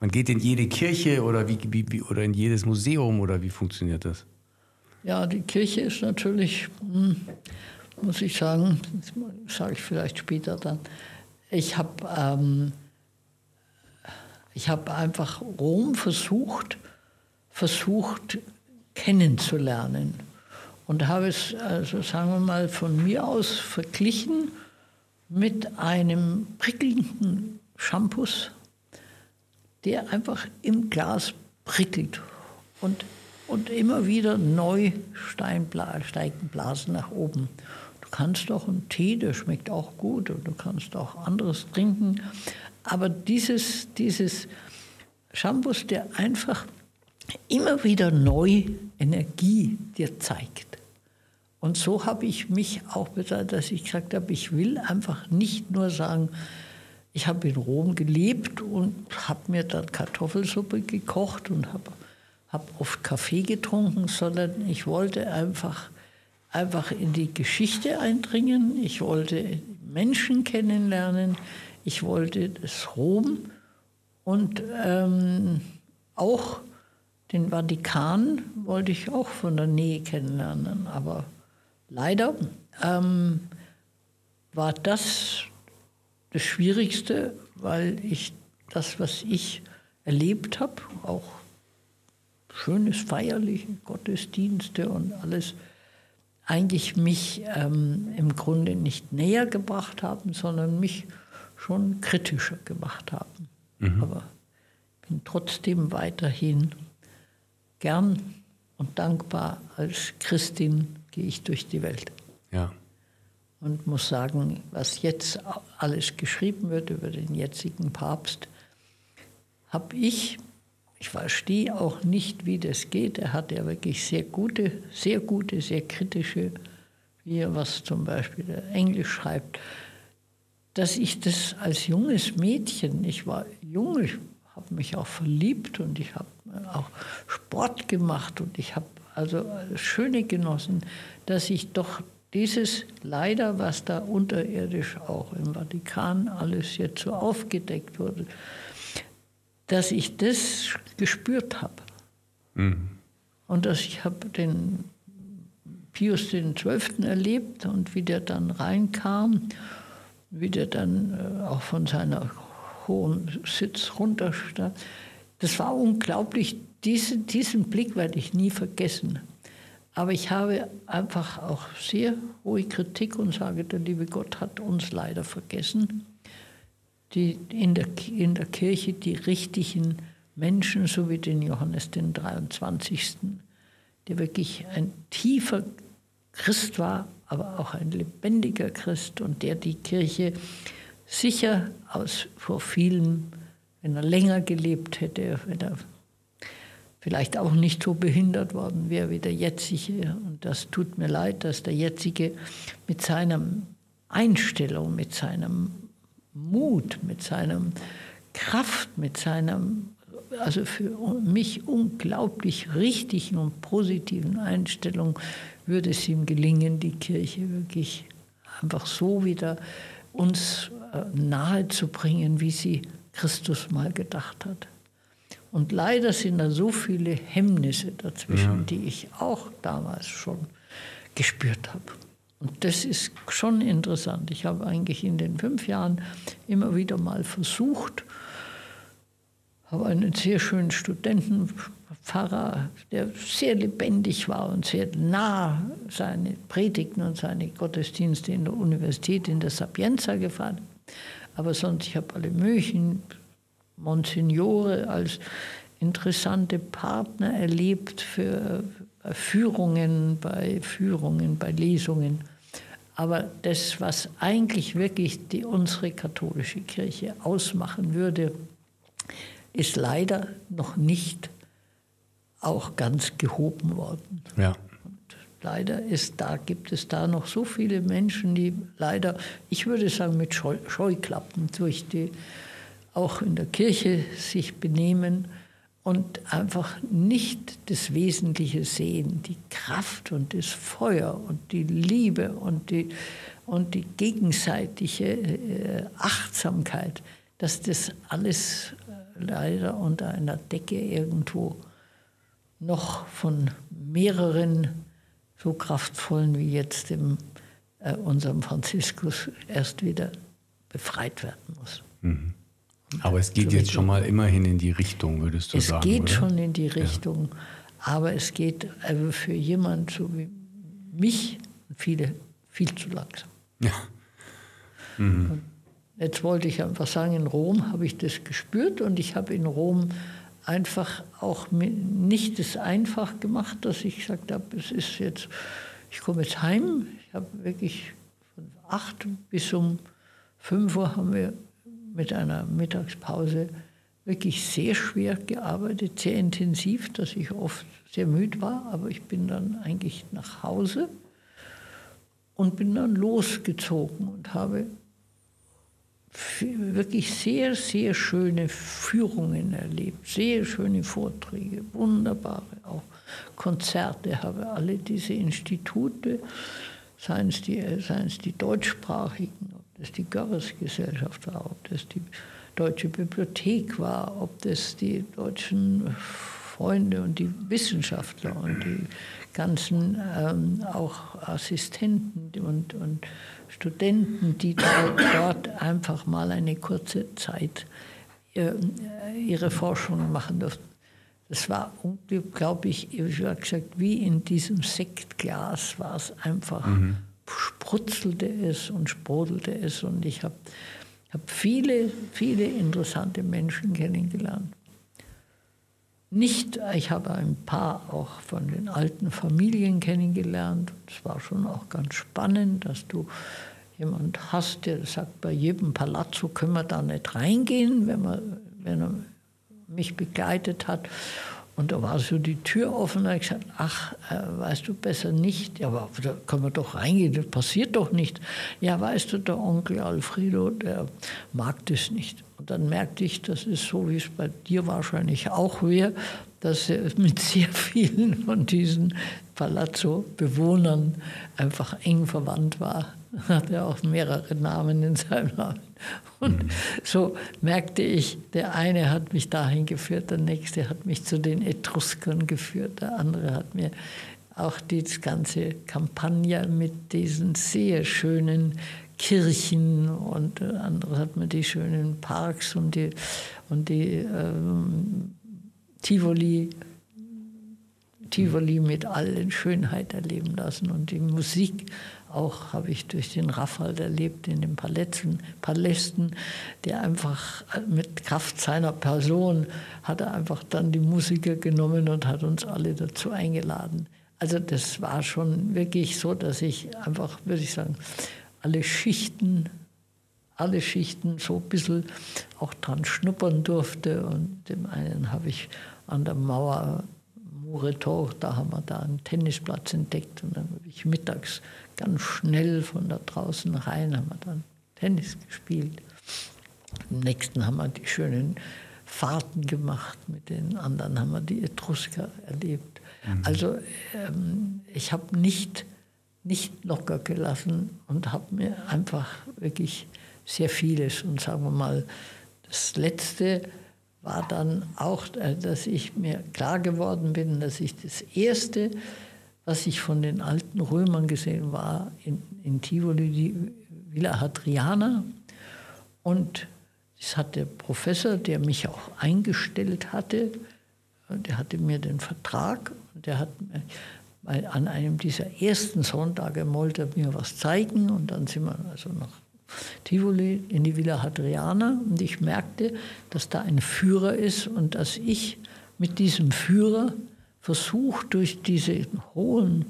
Man geht in jede Kirche oder, wie, wie, wie, oder in jedes Museum oder wie funktioniert das? Ja, die Kirche ist natürlich, hm, muss ich sagen, das sage ich vielleicht später dann. Ich habe ähm, ich hab einfach Rom versucht, versucht kennenzulernen und habe es, also sagen wir mal, von mir aus verglichen mit einem prickelnden Shampoos, der einfach im Glas prickelt und, und immer wieder neu Steinbla steigen Blasen nach oben. Du kannst auch einen Tee, der schmeckt auch gut, und du kannst auch anderes trinken. Aber dieses, dieses Shampoos, der einfach immer wieder neu Energie dir zeigt. Und so habe ich mich auch bezahlt, dass ich gesagt habe, ich will einfach nicht nur sagen, ich habe in Rom gelebt und habe mir dann Kartoffelsuppe gekocht und habe hab oft Kaffee getrunken, sondern ich wollte einfach, einfach in die Geschichte eindringen. Ich wollte Menschen kennenlernen. Ich wollte das Rom und ähm, auch den Vatikan wollte ich auch von der Nähe kennenlernen. Aber leider ähm, war das das Schwierigste, weil ich das, was ich erlebt habe, auch schönes feierliche Gottesdienste und alles, eigentlich mich ähm, im Grunde nicht näher gebracht haben, sondern mich schon kritischer gemacht haben. Aber ich bin trotzdem weiterhin gern und dankbar als Christin gehe ich durch die Welt Ja. und muss sagen, was jetzt alles geschrieben wird über den jetzigen Papst, habe ich, ich verstehe auch nicht, wie das geht. Er hat ja wirklich sehr gute, sehr gute, sehr kritische, wie er was zum Beispiel der Englisch schreibt, dass ich das als junges Mädchen, ich war jung, ich habe mich auch verliebt und ich habe auch Sport gemacht und ich habe also Schöne genossen, dass ich doch dieses leider, was da unterirdisch auch im Vatikan alles jetzt so aufgedeckt wurde, dass ich das gespürt habe. Und dass ich habe den Pius XII. erlebt und wie der dann reinkam, wie der dann äh, auch von seiner hohen Sitz runterstand. Das war unglaublich. Diese, diesen Blick werde ich nie vergessen. Aber ich habe einfach auch sehr hohe Kritik und sage, der liebe Gott hat uns leider vergessen, die in der, in der Kirche die richtigen Menschen, so wie den Johannes den 23., der wirklich ein tiefer Christ war, aber auch ein lebendiger Christ und der die Kirche sicher aus vor vielen, wenn er länger gelebt hätte, wenn er vielleicht auch nicht so behindert worden wäre wie der jetzige. Und das tut mir leid, dass der jetzige mit seiner Einstellung, mit seinem Mut, mit seiner Kraft, mit seinem, also für mich unglaublich richtigen und positiven Einstellung würde es ihm gelingen, die Kirche wirklich einfach so wieder uns äh, nahe zu bringen, wie sie Christus mal gedacht hat. Und leider sind da so viele Hemmnisse dazwischen, ja. die ich auch damals schon gespürt habe. Und das ist schon interessant. Ich habe eigentlich in den fünf Jahren immer wieder mal versucht, habe einen sehr schönen Studentenpfarrer, der sehr lebendig war und sehr nah seine Predigten und seine Gottesdienste in der Universität in der Sapienza gefahren. Aber sonst, ich habe alle möglichen Monsignore als interessante Partner erlebt für Führungen, bei Führungen, bei Lesungen. Aber das, was eigentlich wirklich die, unsere katholische Kirche ausmachen würde, ist leider noch nicht auch ganz gehoben worden. Ja. Und leider ist da, gibt es da noch so viele Menschen, die leider, ich würde sagen, mit Scheu Scheuklappen durch die, auch in der Kirche sich benehmen und einfach nicht das Wesentliche sehen, die Kraft und das Feuer und die Liebe und die, und die gegenseitige äh, Achtsamkeit, dass das alles äh, leider unter einer Decke irgendwo noch von mehreren so kraftvollen wie jetzt dem, äh, unserem Franziskus erst wieder befreit werden muss. Mhm. Aber es geht jetzt schon mal immerhin in die Richtung, würdest du es sagen. Es geht oder? schon in die Richtung, ja. aber es geht also für jemanden so wie mich viele viel zu langsam. Ja. Mhm. Jetzt wollte ich einfach sagen, in Rom habe ich das gespürt und ich habe in Rom einfach auch nicht das einfach gemacht, dass ich gesagt habe, es ist jetzt, ich komme jetzt heim. Ich habe wirklich von acht bis um fünf Uhr haben wir mit einer Mittagspause wirklich sehr schwer gearbeitet, sehr intensiv, dass ich oft sehr müde war, aber ich bin dann eigentlich nach Hause und bin dann losgezogen und habe wirklich sehr, sehr schöne Führungen erlebt, sehr schöne Vorträge, wunderbare auch Konzerte, habe. Alle diese Institute, seien es die, seien es die deutschsprachigen das die Görres-Gesellschaft war, ob das die Deutsche Bibliothek war, ob das die deutschen Freunde und die Wissenschaftler und die ganzen ähm, auch Assistenten und, und Studenten, die dort einfach mal eine kurze Zeit äh, ihre Forschung machen durften. Das war unglaublich, ich habe gesagt, wie in diesem Sektglas war es einfach. Mhm sprutzelte es und sprudelte es. Und ich habe hab viele, viele interessante Menschen kennengelernt. Nicht, ich habe ein paar auch von den alten Familien kennengelernt. Es war schon auch ganz spannend, dass du jemand hast, der sagt, bei jedem Palazzo können wir da nicht reingehen, wenn, man, wenn er mich begleitet hat. Und da war so die Tür offen, da habe ich gesagt, ach, äh, weißt du, besser nicht. Ja, aber da kann man doch reingehen, das passiert doch nicht. Ja, weißt du, der Onkel Alfredo, der mag das nicht. Und dann merkte ich, das ist so, wie es bei dir wahrscheinlich auch wäre, dass er mit sehr vielen von diesen Palazzo-Bewohnern einfach eng verwandt war. Hat er auch mehrere Namen in seinem Namen. Und mhm. so merkte ich, der eine hat mich dahin geführt, der nächste hat mich zu den Etruskern geführt, der andere hat mir auch die ganze Kampagne mit diesen sehr schönen Kirchen und der andere hat mir die schönen Parks und die, und die ähm, Tivoli, Tivoli mit allen Schönheit erleben lassen und die Musik auch habe ich durch den Raffald erlebt in den Palätzen, Palästen, der einfach mit Kraft seiner Person hat er einfach dann die Musiker genommen und hat uns alle dazu eingeladen. Also das war schon wirklich so, dass ich einfach, würde ich sagen, alle Schichten, alle Schichten so ein bisschen auch dran schnuppern durfte. Und dem einen habe ich an der Mauer Muretor, da haben wir da einen Tennisplatz entdeckt und dann habe ich mittags ganz schnell von da draußen rein, haben wir dann Tennis gespielt. Im nächsten haben wir die schönen Fahrten gemacht, mit den anderen haben wir die Etrusker erlebt. Mhm. Also ähm, ich habe nicht, nicht locker gelassen und habe mir einfach wirklich sehr vieles und sagen wir mal, das Letzte war dann auch, äh, dass ich mir klar geworden bin, dass ich das Erste, was ich von den alten Römern gesehen war, in, in Tivoli, die Villa Hadriana. Und das hat der Professor, der mich auch eingestellt hatte, der hatte mir den Vertrag und der hat mir an einem dieser ersten Sonntage wollte mir was zeigen und dann sind wir also nach Tivoli in die Villa Hadriana und ich merkte, dass da ein Führer ist und dass ich mit diesem Führer versuche, durch diese hohen,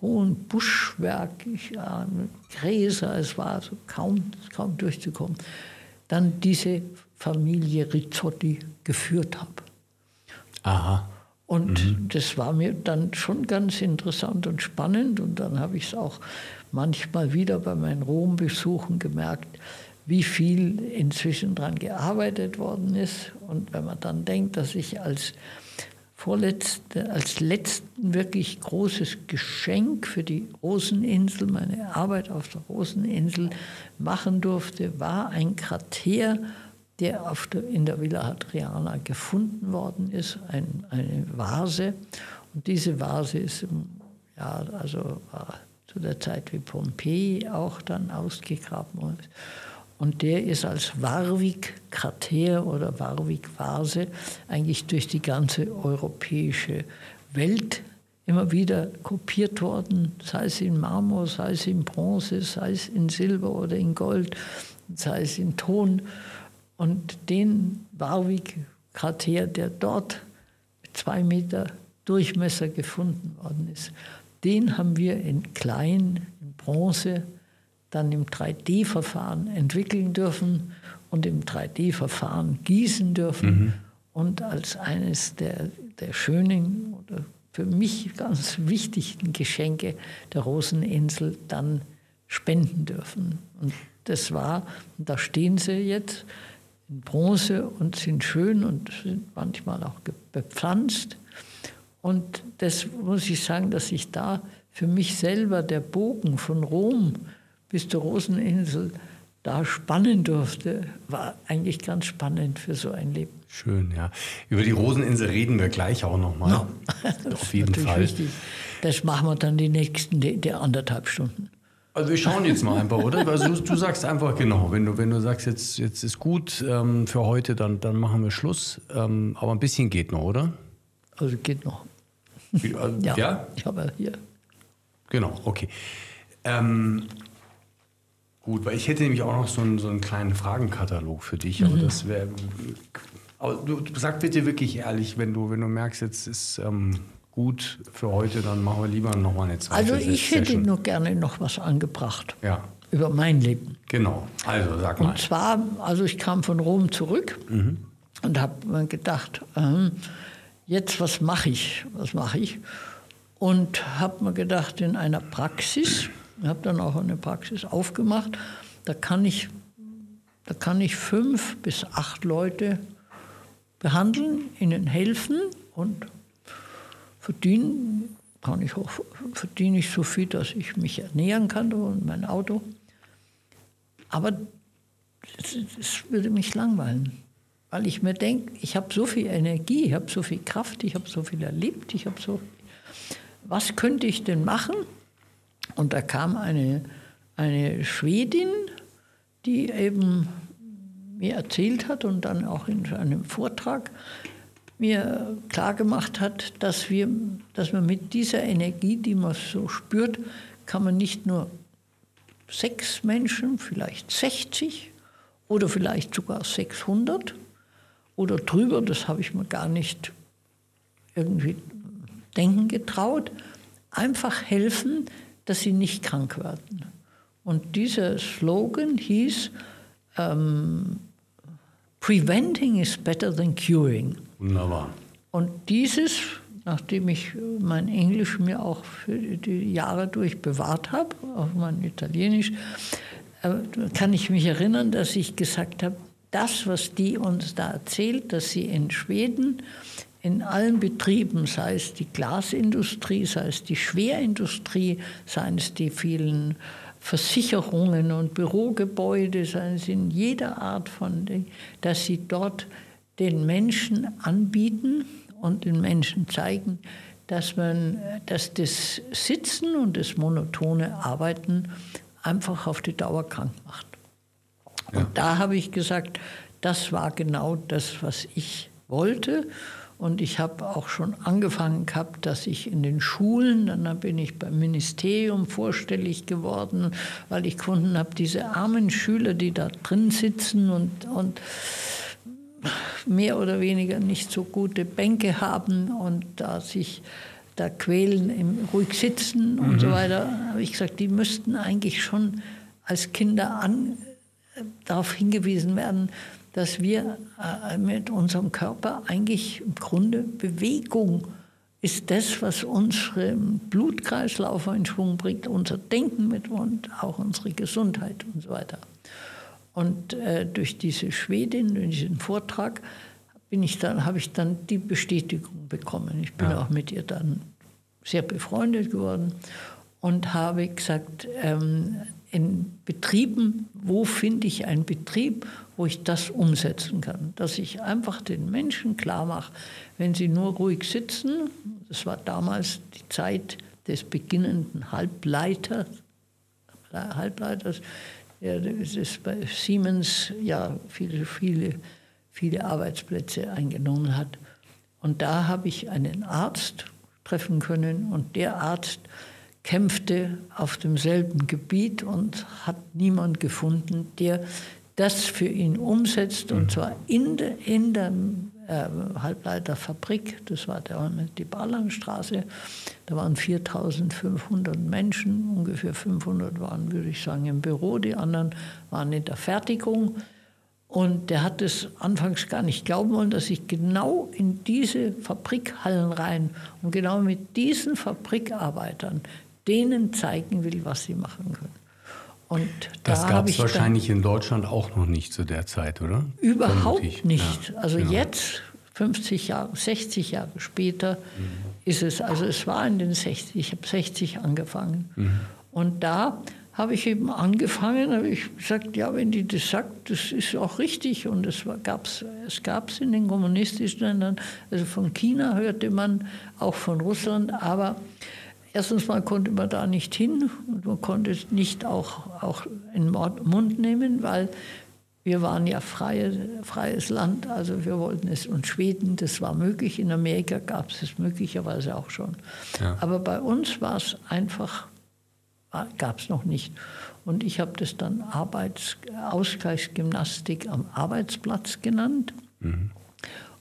hohen Buschwerke, ja, Gräser, es war so kaum, kaum durchzukommen, dann diese Familie Rizzotti geführt habe. Aha. Und mhm. das war mir dann schon ganz interessant und spannend. Und dann habe ich es auch manchmal wieder bei meinen Rom-Besuchen gemerkt, wie viel inzwischen daran gearbeitet worden ist. Und wenn man dann denkt, dass ich als vorletzte, als letzten wirklich großes Geschenk für die Roseninsel, meine Arbeit auf der Roseninsel machen durfte, war ein Krater, der der, in der Villa Hadriana gefunden worden ist, ein, eine Vase. Und diese Vase ist ja, also war zu der Zeit wie Pompeji auch dann ausgegraben wurde. Und der ist als Warwick-Krater oder Warwick-Vase eigentlich durch die ganze europäische Welt immer wieder kopiert worden, sei es in Marmor, sei es in Bronze, sei es in Silber oder in Gold, sei es in Ton. Und den Warwick-Krater, der dort mit zwei Meter Durchmesser gefunden worden ist, den haben wir in klein, in Bronze, dann im 3D-Verfahren entwickeln dürfen und im 3D-Verfahren gießen dürfen mhm. und als eines der, der schönen oder für mich ganz wichtigen Geschenke der Roseninsel dann spenden dürfen. Und das war, und da stehen sie jetzt in Bronze und sind schön und sind manchmal auch bepflanzt. Und das muss ich sagen, dass ich da für mich selber der Bogen von Rom bis zur Roseninsel da spannen durfte, war eigentlich ganz spannend für so ein Leben. Schön, ja. Über die Roseninsel reden wir gleich auch nochmal. No, Auf jeden Fall. Wichtig. Das machen wir dann die nächsten die, die anderthalb Stunden. Also wir schauen jetzt mal einfach, oder? Also du, du, sagst einfach genau, wenn du, wenn du sagst, jetzt, jetzt ist gut ähm, für heute, dann, dann machen wir Schluss. Ähm, aber ein bisschen geht noch, oder? Also geht noch. Also, ja, ja, ich habe hier. Genau, okay. Ähm, gut, weil ich hätte nämlich auch noch so einen, so einen kleinen Fragenkatalog für dich, aber mhm. das wäre. Aber du, sag bitte wirklich ehrlich, wenn du, wenn du merkst, jetzt ist ähm, gut für heute, dann machen wir lieber noch mal eine zweite Also ich hätte nur gerne noch was angebracht. Ja. Über mein Leben. Genau. Also sag mal. Und zwar, also ich kam von Rom zurück mhm. und habe mir gedacht, ähm, jetzt was mache ich? Was mache ich? Und habe mir gedacht, in einer Praxis, habe dann auch eine Praxis aufgemacht, da kann ich, da kann ich fünf bis acht Leute behandeln, ihnen helfen und verdienen kann ich auch, verdiene ich so viel, dass ich mich ernähren kann und mein Auto. Aber es würde mich langweilen weil ich mir denke, ich habe so viel Energie, ich habe so viel Kraft, ich habe so viel erlebt, ich habe so. Was könnte ich denn machen? Und da kam eine, eine Schwedin, die eben mir erzählt hat und dann auch in einem Vortrag mir klargemacht hat, dass, wir, dass man mit dieser Energie, die man so spürt, kann man nicht nur sechs Menschen, vielleicht 60 oder vielleicht sogar 600 oder drüber, das habe ich mir gar nicht irgendwie denken getraut, einfach helfen, dass sie nicht krank werden. Und dieser Slogan hieß, ähm, Preventing is better than curing. Wunderbar. Und dieses, nachdem ich mein Englisch mir auch für die Jahre durch bewahrt habe, auch mein Italienisch, äh, kann ich mich erinnern, dass ich gesagt habe, das, was die uns da erzählt, dass sie in Schweden in allen Betrieben, sei es die Glasindustrie, sei es die Schwerindustrie, seien es die vielen Versicherungen und Bürogebäude, seien es in jeder Art von, dass sie dort den Menschen anbieten und den Menschen zeigen, dass man, dass das Sitzen und das monotone Arbeiten einfach auf die Dauer krank macht. Ja. Und da habe ich gesagt, das war genau das, was ich wollte. Und ich habe auch schon angefangen gehabt, dass ich in den Schulen, dann bin ich beim Ministerium vorstellig geworden, weil ich gefunden habe, diese armen Schüler, die da drin sitzen und, und mehr oder weniger nicht so gute Bänke haben und da sich da quälen, im, ruhig sitzen mhm. und so weiter, habe ich gesagt, die müssten eigentlich schon als Kinder an, äh, darauf hingewiesen werden, dass wir äh, mit unserem Körper eigentlich im Grunde Bewegung ist das, was unseren Blutkreislauf in Schwung bringt, unser Denken mit und auch unsere Gesundheit und so weiter. Und äh, durch diese Schwedin, durch diesen Vortrag, bin ich dann, habe ich dann die Bestätigung bekommen. Ich bin ja. auch mit ihr dann sehr befreundet geworden und habe gesagt, ähm, in Betrieben, wo finde ich einen Betrieb, wo ich das umsetzen kann. Dass ich einfach den Menschen klar mache, wenn sie nur ruhig sitzen, das war damals die Zeit des beginnenden Halbleiters, Halbleiters, ja, das ist bei Siemens ja viele, viele, viele Arbeitsplätze eingenommen hat. Und da habe ich einen Arzt treffen können und der Arzt kämpfte auf demselben Gebiet und hat niemand gefunden, der das für ihn umsetzt, und mhm. zwar in, de, in der äh, Halbleiterfabrik, das war der, die Barlangstraße, da waren 4500 Menschen, ungefähr 500 waren, würde ich sagen, im Büro, die anderen waren in der Fertigung. Und der hat es anfangs gar nicht glauben wollen, dass ich genau in diese Fabrikhallen rein und genau mit diesen Fabrikarbeitern denen zeigen will, was sie machen können. Und da das gab es wahrscheinlich in Deutschland auch noch nicht zu der Zeit, oder? Überhaupt nicht. Ja, also ja. jetzt, 50 Jahre, 60 Jahre später, mhm. ist es, also es war in den 60, ich habe 60 angefangen. Mhm. Und da habe ich eben angefangen, habe ich gesagt, ja, wenn die das sagt, das ist auch richtig. Und es gab es es gab's in den kommunistischen Ländern, also von China hörte man, auch von Russland, aber Erstens mal konnte man da nicht hin und man konnte es nicht auch, auch in den Mund nehmen, weil wir waren ja freie, freies Land, also wir wollten es. Und Schweden, das war möglich. In Amerika gab es es möglicherweise auch schon. Ja. Aber bei uns war es einfach, gab es noch nicht. Und ich habe das dann Arbeits Ausgleichsgymnastik am Arbeitsplatz genannt. Mhm.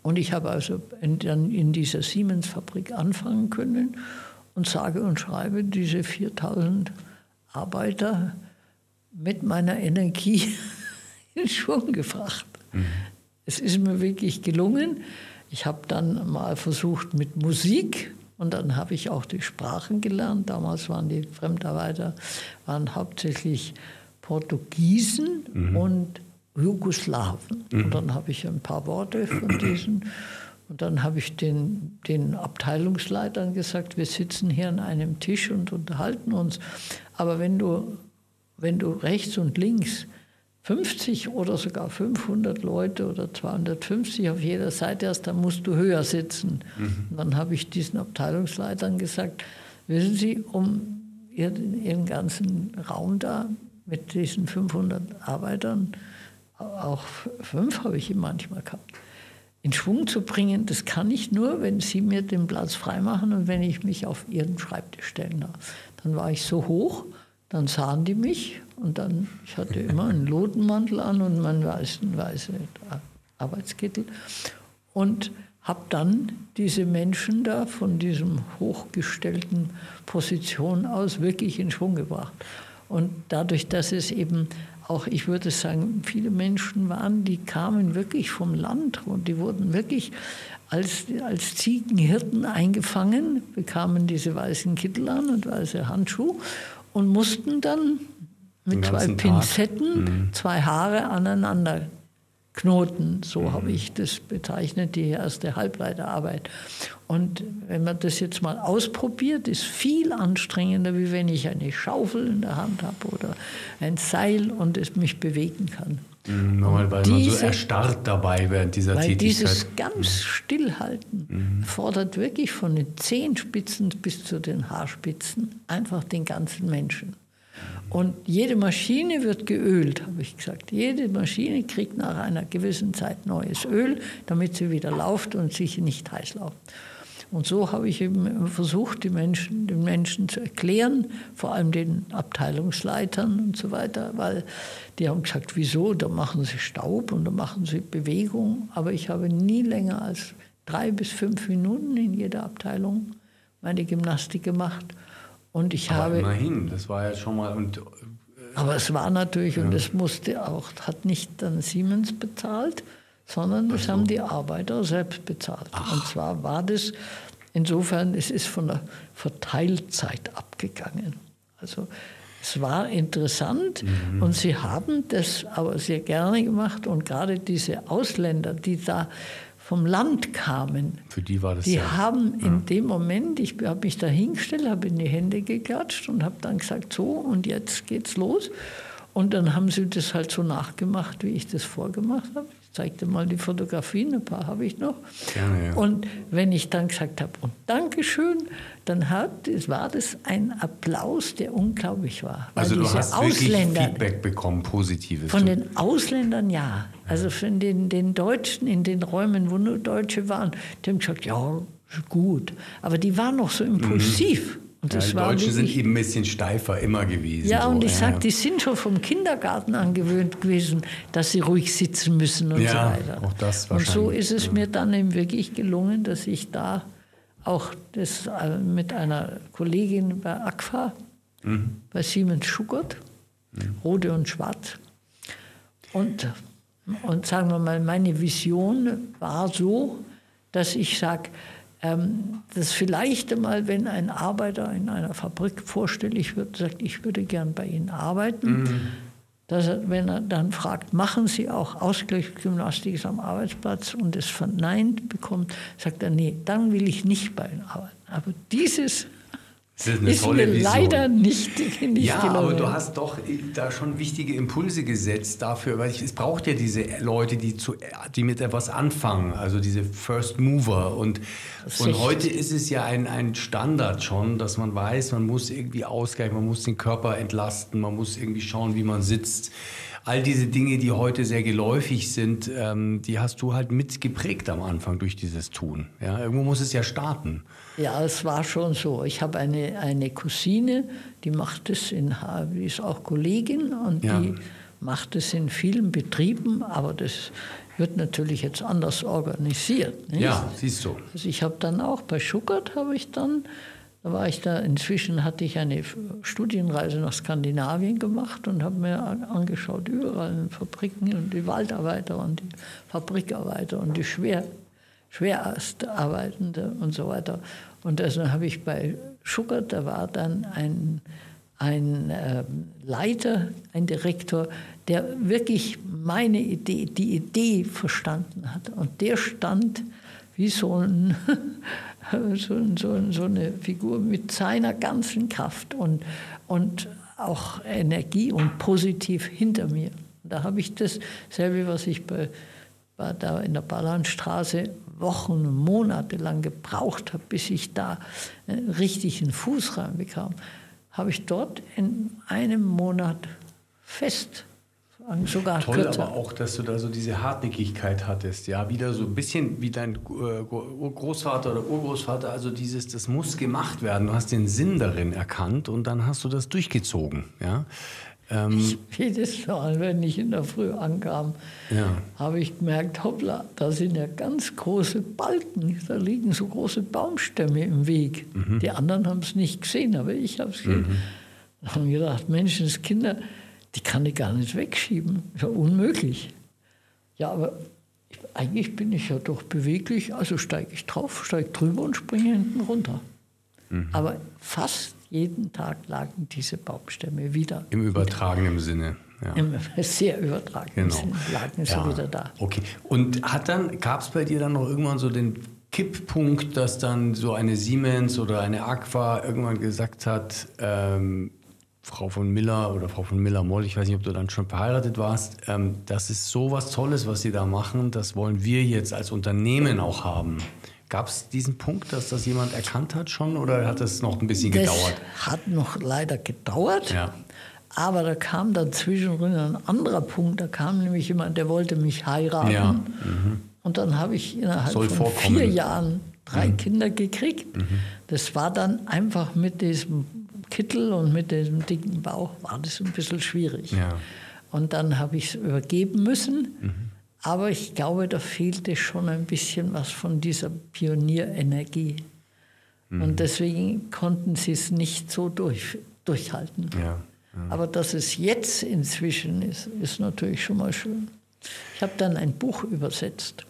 Und ich habe also in, in dieser Siemens-Fabrik anfangen können und sage und schreibe diese 4000 Arbeiter mit meiner Energie in Schwung gebracht. Mhm. Es ist mir wirklich gelungen. Ich habe dann mal versucht mit Musik und dann habe ich auch die Sprachen gelernt. Damals waren die Fremdarbeiter waren hauptsächlich Portugiesen mhm. und Jugoslawen. Mhm. Und dann habe ich ein paar Worte von diesen und dann habe ich den, den Abteilungsleitern gesagt, wir sitzen hier an einem Tisch und unterhalten uns. Aber wenn du, wenn du rechts und links 50 oder sogar 500 Leute oder 250 auf jeder Seite hast, dann musst du höher sitzen. Mhm. Und dann habe ich diesen Abteilungsleitern gesagt, wissen Sie, um Ihren, Ihren ganzen Raum da mit diesen 500 Arbeitern, auch fünf habe ich manchmal gehabt, in Schwung zu bringen, das kann ich nur, wenn Sie mir den Platz freimachen und wenn ich mich auf Ihren Schreibtisch stellen darf. Dann war ich so hoch, dann sahen die mich und dann, ich hatte immer einen Lodenmantel an und meinen weißen, weißen Arbeitskittel und habe dann diese Menschen da von diesem hochgestellten Position aus wirklich in Schwung gebracht. Und dadurch, dass es eben auch, ich würde sagen, viele Menschen waren, die kamen wirklich vom Land und die wurden wirklich als, als Ziegenhirten eingefangen, bekamen diese weißen Kittel an und weiße Handschuhe und mussten dann mit zwei Pinzetten mhm. zwei Haare aneinander knoten. So mhm. habe ich das bezeichnet, die erste Halbleiterarbeit. Und wenn man das jetzt mal ausprobiert, ist viel anstrengender, wie wenn ich eine Schaufel in der Hand habe oder ein Seil und es mich bewegen kann. Mhm, weil diese, man so erstarrt dabei während dieser weil Tätigkeit. Dieses ganz mhm. Stillhalten mhm. fordert wirklich von den Zehenspitzen bis zu den Haarspitzen einfach den ganzen Menschen. Und jede Maschine wird geölt, habe ich gesagt. Jede Maschine kriegt nach einer gewissen Zeit neues Öl, damit sie wieder läuft und sich nicht heiß läuft. Und so habe ich eben versucht, Menschen, den Menschen zu erklären, vor allem den Abteilungsleitern und so weiter, weil die haben gesagt, wieso, da machen sie Staub und da machen sie Bewegung. Aber ich habe nie länger als drei bis fünf Minuten in jeder Abteilung meine Gymnastik gemacht. Und ich aber habe. Immerhin, das war ja schon mal. Und, äh, aber es war natürlich, ja. und das musste auch, hat nicht dann Siemens bezahlt, sondern das so. haben die Arbeiter selbst bezahlt. Ach. Und zwar war das insofern, es ist von der Verteilzeit abgegangen. Also es war interessant mhm. und sie haben das aber sehr gerne gemacht und gerade diese Ausländer, die da vom Land kamen, Für die, war das die ja. haben in ja. dem Moment, ich habe mich da hingestellt, habe in die Hände geklatscht und habe dann gesagt, so und jetzt geht's los. Und dann haben sie das halt so nachgemacht, wie ich das vorgemacht habe zeigte mal die Fotografien, ein paar habe ich noch. Gerne, ja. Und wenn ich dann gesagt habe, und Dankeschön, dann hat, war das ein Applaus, der unglaublich war. Also du hast Ausländer, Feedback bekommen, positives. Von den Ausländern ja. Also von den, den Deutschen in den Räumen, wo nur Deutsche waren, die haben gesagt, ja, gut. Aber die waren noch so impulsiv. Mhm. Ja, die Deutschen sind eben ein bisschen steifer immer gewesen. Ja, so. und ich ja. sage, die sind schon vom Kindergarten angewöhnt gewesen, dass sie ruhig sitzen müssen und ja, so weiter. Auch das und so ist es mir dann eben wirklich gelungen, dass ich da auch das äh, mit einer Kollegin bei ACFA, mhm. bei Siemens Schuckert, mhm. Rode und Schwarz. Und, und sagen wir mal, meine Vision war so, dass ich sage, dass vielleicht einmal, wenn ein Arbeiter in einer Fabrik vorstellig wird, sagt, ich würde gern bei Ihnen arbeiten, mhm. dass er, wenn er dann fragt, machen Sie auch Ausgleichsgymnastik am Arbeitsplatz und es verneint bekommt, sagt er, nee, dann will ich nicht bei Ihnen arbeiten. Aber dieses das ist, eine ist tolle mir Vision. leider nicht, nicht Ja, gelungen. aber du hast doch da schon wichtige Impulse gesetzt dafür, weil es braucht ja diese Leute, die, zu, die mit etwas anfangen, also diese First Mover. Und, und heute ist es ja ein, ein Standard schon, dass man weiß, man muss irgendwie ausgleichen, man muss den Körper entlasten, man muss irgendwie schauen, wie man sitzt all diese Dinge, die heute sehr geläufig sind, ähm, die hast du halt mitgeprägt am Anfang durch dieses Tun. Ja, irgendwo muss es ja starten. Ja, es war schon so. Ich habe eine, eine Cousine, die macht es in, die ist auch Kollegin und ja. die macht es in vielen Betrieben, aber das wird natürlich jetzt anders organisiert. Nicht? Ja, siehst du. Also ich habe dann auch bei Schuckert habe ich dann da war ich da, inzwischen hatte ich eine Studienreise nach Skandinavien gemacht und habe mir angeschaut, überall Fabriken und die Waldarbeiter und die Fabrikarbeiter und die Schwer, Schwerastarbeitende und so weiter. Und also habe ich bei Schuckert, da war dann ein, ein äh, Leiter, ein Direktor, der wirklich meine Idee, die Idee verstanden hat. Und der stand wie so ein so, so, so eine Figur mit seiner ganzen Kraft und, und auch Energie und positiv hinter mir. Da habe ich dasselbe, was ich bei, bei da in der Ballernstraße Wochen, Monate lang gebraucht habe, bis ich da einen richtigen Fuß reinbekam, habe ich dort in einem Monat fest sogar Toll kürzer. aber auch, dass du da so diese Hartnäckigkeit hattest, ja, wieder so ein bisschen wie dein äh, Großvater oder Urgroßvater, also dieses, das muss gemacht werden. Du hast den Sinn darin erkannt und dann hast du das durchgezogen, ja. Ähm, jedes Mal, wenn ich in der Früh ankam, ja. habe ich gemerkt, hoppla, da sind ja ganz große Balken, da liegen so große Baumstämme im Weg. Mhm. Die anderen haben es nicht gesehen, aber ich habe es gesehen. Mhm. Da haben gedacht, Menschenskinder, Kinder, die kann ich gar nicht wegschieben. Ist ja unmöglich. Ja, aber eigentlich bin ich ja doch beweglich, also steige ich drauf, steige drüber und springe hinten runter. Mhm. Aber fast jeden Tag lagen diese Baumstämme wieder. Im übertragenen Sinne. Ja. Im sehr übertragenen genau. Sinne lagen sie ja. wieder da. Okay. Und hat dann, gab es bei dir dann noch irgendwann so den Kipppunkt, dass dann so eine Siemens oder eine Aqua irgendwann gesagt hat, ähm, Frau von Miller oder Frau von Miller-Moll, ich weiß nicht, ob du dann schon verheiratet warst, ähm, das ist so was Tolles, was sie da machen, das wollen wir jetzt als Unternehmen auch haben. Gab es diesen Punkt, dass das jemand erkannt hat schon oder hat das noch ein bisschen das gedauert? Hat noch leider gedauert. Ja. Aber da kam dann zwischendrin ein anderer Punkt. Da kam nämlich jemand, der wollte mich heiraten. Ja. Mhm. Und dann habe ich innerhalb Soll von vorkommen. vier Jahren drei mhm. Kinder gekriegt. Mhm. Das war dann einfach mit diesem Kittel und mit dem dicken Bauch war das ein bisschen schwierig. Ja. Und dann habe ich es übergeben müssen. Aber ich glaube, da fehlte schon ein bisschen was von dieser Pionierenergie. Mhm. Und deswegen konnten sie es nicht so durch, durchhalten. Ja, ja. Aber dass es jetzt inzwischen ist, ist natürlich schon mal schön. Ich habe dann ein Buch übersetzt.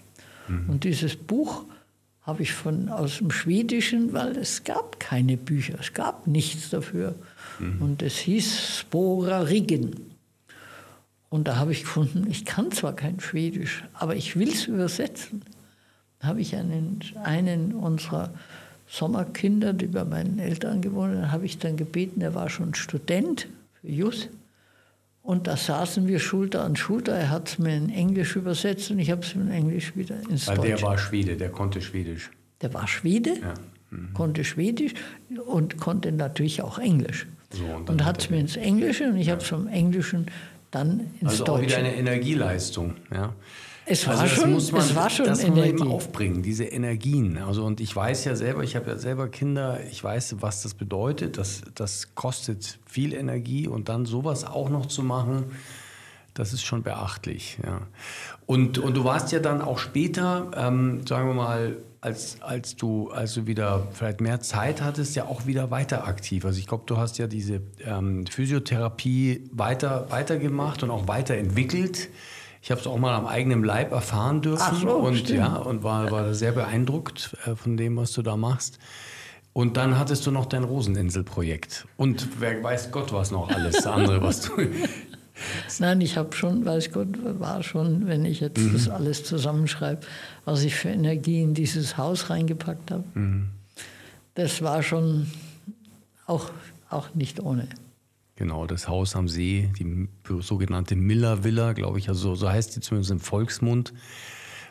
Mhm. Und dieses Buch habe ich von, aus dem Schwedischen, weil es gab keine Bücher, es gab nichts dafür. Mhm. Und es hieß Spora Riggen. Und da habe ich gefunden, ich kann zwar kein Schwedisch, aber ich will es übersetzen. Da habe ich einen, einen unserer Sommerkinder, die bei meinen Eltern gewohnt haben, habe ich dann gebeten, der war schon Student für Jus. Und da saßen wir Schulter an Schulter. Er hat es mir in Englisch übersetzt und ich habe es in Englisch wieder ins Weil Deutsche. der war Schwede, der konnte Schwedisch. Der war Schwede, ja. mhm. konnte Schwedisch und konnte natürlich auch Englisch. So, und, und hat es mir ins Englische und ich ja. habe es vom Englischen dann ins also Deutsche. Also auch wieder eine Energieleistung. Ja. Es war, also schon, muss man, es war schon das Energie. muss man aufbringen, diese Energien. Also und ich weiß ja selber, ich habe ja selber Kinder, ich weiß, was das bedeutet. Das, das kostet viel Energie und dann sowas auch noch zu machen, das ist schon beachtlich. Ja. Und, und du warst ja dann auch später, ähm, sagen wir mal, als, als, du, als du wieder vielleicht mehr Zeit hattest, ja auch wieder weiter aktiv. Also ich glaube, du hast ja diese ähm, Physiotherapie weiter, weitergemacht und auch weiterentwickelt. Ich habe es auch mal am eigenen Leib erfahren dürfen so, und stimmt. ja und war, war sehr beeindruckt äh, von dem, was du da machst. Und dann hattest du noch dein Roseninsel-Projekt. Und wer weiß Gott was noch alles andere, was du. Nein, ich habe schon, weiß Gott, war schon, wenn ich jetzt mhm. das alles zusammenschreibe, was ich für Energie in dieses Haus reingepackt habe. Mhm. Das war schon auch, auch nicht ohne. Genau, das Haus am See, die sogenannte Miller Villa, glaube ich, also so heißt sie zumindest im Volksmund.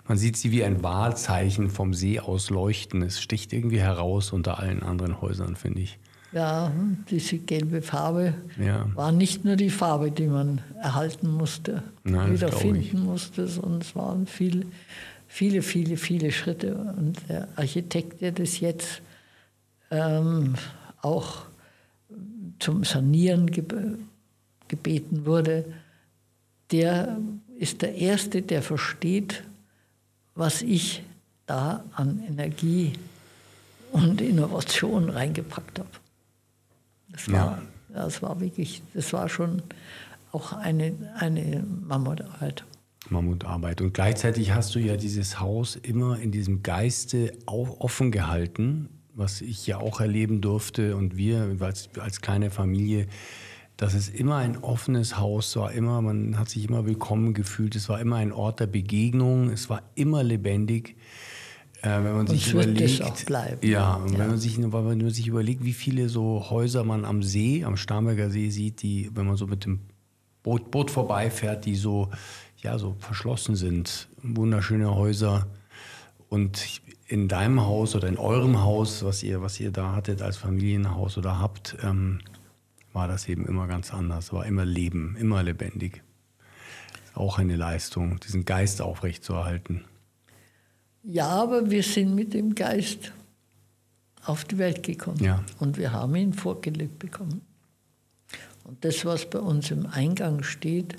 Man sieht sie wie ein Wahrzeichen vom See aus leuchten. Es sticht irgendwie heraus unter allen anderen Häusern, finde ich. Ja, diese gelbe Farbe ja. war nicht nur die Farbe, die man erhalten musste, Nein, wiederfinden musste, sondern es waren viel, viele, viele, viele Schritte. Und der Architekt, der das jetzt ähm, auch zum Sanieren gebeten wurde, der ist der Erste, der versteht, was ich da an Energie und Innovation reingepackt habe. Das war, ja. das war wirklich, das war schon auch eine, eine Mammutarbeit. Mammutarbeit. Und gleichzeitig hast du ja dieses Haus immer in diesem Geiste offen gehalten was ich ja auch erleben durfte und wir als, als kleine Familie, dass es immer ein offenes Haus war, immer, man hat sich immer willkommen gefühlt, es war immer ein Ort der Begegnung, es war immer lebendig. Äh, wenn man und sich überlegt, auch bleiben. Ja, ja. wenn man sich, wenn man sich überlegt, wie viele so Häuser man am See, am Starnberger See sieht, die, wenn man so mit dem Boot, Boot vorbeifährt, die so, ja, so verschlossen sind, wunderschöne Häuser. Und in deinem Haus oder in eurem Haus, was ihr, was ihr da hattet als Familienhaus oder habt, ähm, war das eben immer ganz anders. War immer Leben, immer lebendig. Auch eine Leistung, diesen Geist aufrechtzuerhalten. Ja, aber wir sind mit dem Geist auf die Welt gekommen. Ja. Und wir haben ihn vorgelebt bekommen. Und das, was bei uns im Eingang steht,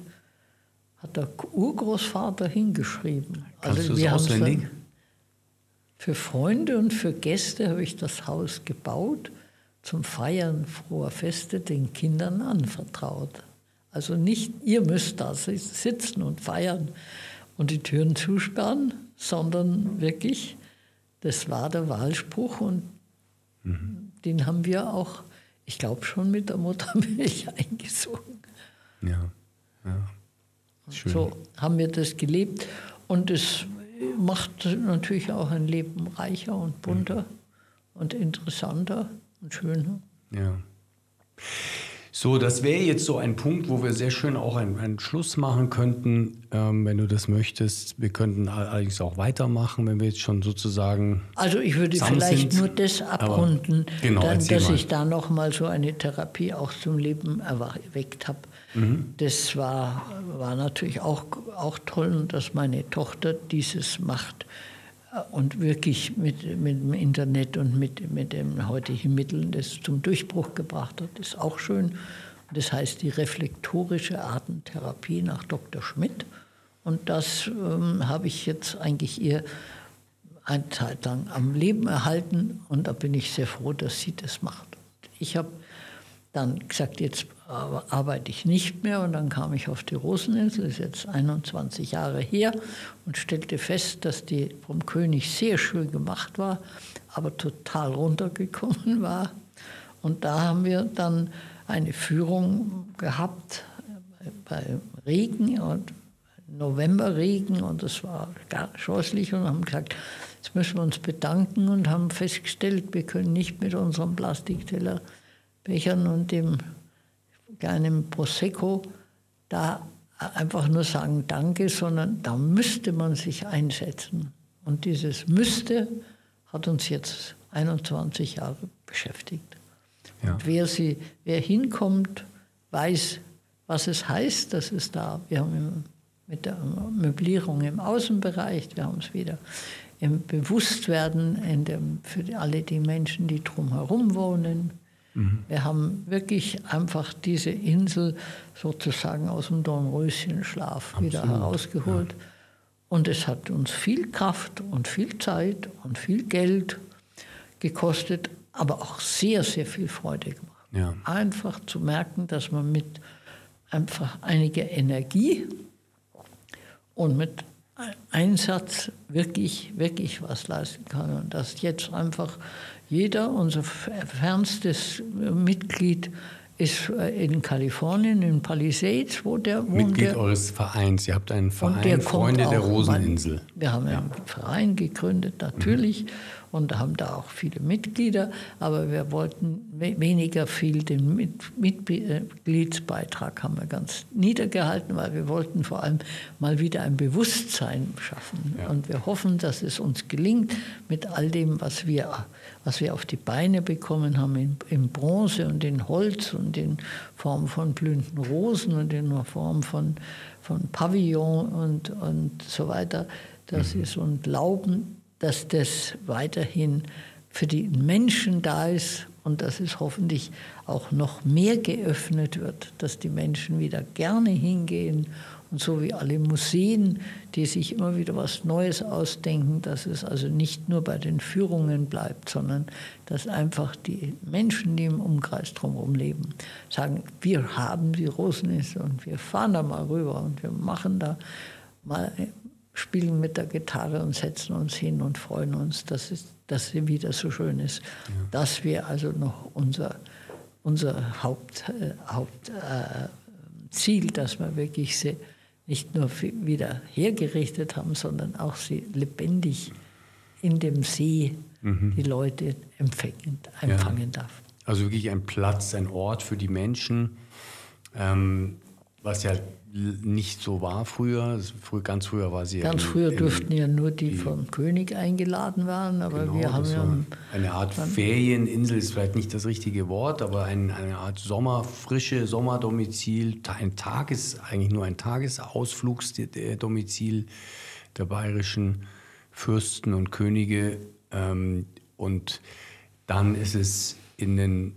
hat der Urgroßvater hingeschrieben. Kannst also, es auswendig? Für Freunde und für Gäste habe ich das Haus gebaut, zum Feiern froher Feste den Kindern anvertraut. Also nicht, ihr müsst da sitzen und feiern und die Türen zusperren, sondern wirklich, das war der Wahlspruch und mhm. den haben wir auch, ich glaube, schon mit der Muttermilch eingesogen. Ja, ja. Schön. So haben wir das gelebt und es macht natürlich auch ein Leben reicher und bunter mhm. und interessanter und schöner. Ja. So, das wäre jetzt so ein Punkt, wo wir sehr schön auch einen, einen Schluss machen könnten, ähm, wenn du das möchtest. Wir könnten allerdings auch weitermachen, wenn wir jetzt schon sozusagen. Also ich würde vielleicht sind. nur das abrunden, genau, dann, dass mal. ich da nochmal so eine Therapie auch zum Leben erweckt habe. Mhm. Das war, war natürlich auch, auch toll, dass meine Tochter dieses macht und wirklich mit, mit dem Internet und mit, mit den heutigen Mitteln das zum Durchbruch gebracht hat, ist auch schön. Das heißt die reflektorische Artentherapie nach Dr. Schmidt. Und das ähm, habe ich jetzt eigentlich ihr eine Zeit lang am Leben erhalten und da bin ich sehr froh, dass sie das macht. Ich habe dann gesagt, jetzt arbeite ich nicht mehr und dann kam ich auf die Roseninsel, ist jetzt 21 Jahre her und stellte fest, dass die vom König sehr schön gemacht war, aber total runtergekommen war. Und da haben wir dann eine Führung gehabt bei Regen und Novemberregen und das war gar scheußlich und haben gesagt, jetzt müssen wir uns bedanken und haben festgestellt, wir können nicht mit unserem Plastikteller Bechern und dem kleinen Prosecco da einfach nur sagen Danke, sondern da müsste man sich einsetzen. Und dieses müsste hat uns jetzt 21 Jahre beschäftigt. Ja. Und wer, sie, wer hinkommt, weiß, was es heißt, dass es da, wir haben mit der Möblierung im Außenbereich, wir haben es wieder im Bewusstwerden in dem, für alle die Menschen, die drumherum wohnen, Mhm. Wir haben wirklich einfach diese Insel sozusagen aus dem Dornröschenschlaf wieder herausgeholt. Ja. Und es hat uns viel Kraft und viel Zeit und viel Geld gekostet, aber auch sehr, sehr viel Freude gemacht. Ja. Einfach zu merken, dass man mit einfach einiger Energie und mit Einsatz wirklich, wirklich was leisten kann. Und dass jetzt einfach jeder, unser fernstes Mitglied, ist äh, in Kalifornien, in Palisades, wo der wohnt. Mitglied der, eures Vereins. Ihr habt einen Verein, Freunde der Roseninsel. Wir haben ja. einen Verein gegründet, natürlich. Mhm und haben da auch viele Mitglieder, aber wir wollten weniger viel den Mitgliedsbeitrag haben wir ganz niedergehalten, weil wir wollten vor allem mal wieder ein Bewusstsein schaffen. Ja. Und wir hoffen, dass es uns gelingt mit all dem, was wir, was wir auf die Beine bekommen haben, in, in Bronze und in Holz und in Form von blühenden Rosen und in Form von, von Pavillon und, und so weiter. Das mhm. ist und Lauben dass das weiterhin für die Menschen da ist und dass es hoffentlich auch noch mehr geöffnet wird, dass die Menschen wieder gerne hingehen und so wie alle Museen, die sich immer wieder was Neues ausdenken, dass es also nicht nur bei den Führungen bleibt, sondern dass einfach die Menschen, die im Umkreis drumherum leben, sagen, wir haben die Roseninsel und wir fahren da mal rüber und wir machen da mal spielen mit der Gitarre und setzen uns hin und freuen uns, dass es, dass sie wieder so schön ist. Ja. Dass wir also noch unser, unser Hauptziel, äh, Haupt, äh, dass wir wirklich sie nicht nur wieder hergerichtet haben, sondern auch sie lebendig in dem See mhm. die Leute empfangen, empfangen ja. darf. Also wirklich ein Platz, ein Ort für die Menschen, ähm, was ja nicht so war früher. Ganz früher war sie Ganz ja früher in, durften ja nur die, die, vom König eingeladen waren, aber genau, wir haben ja eine Art Ferieninsel ist vielleicht nicht das richtige Wort, aber ein, eine Art Sommerfrische Sommerdomizil, ein Tages eigentlich nur ein Tagesausflugsdomizil der bayerischen Fürsten und Könige ähm, und dann ist es in den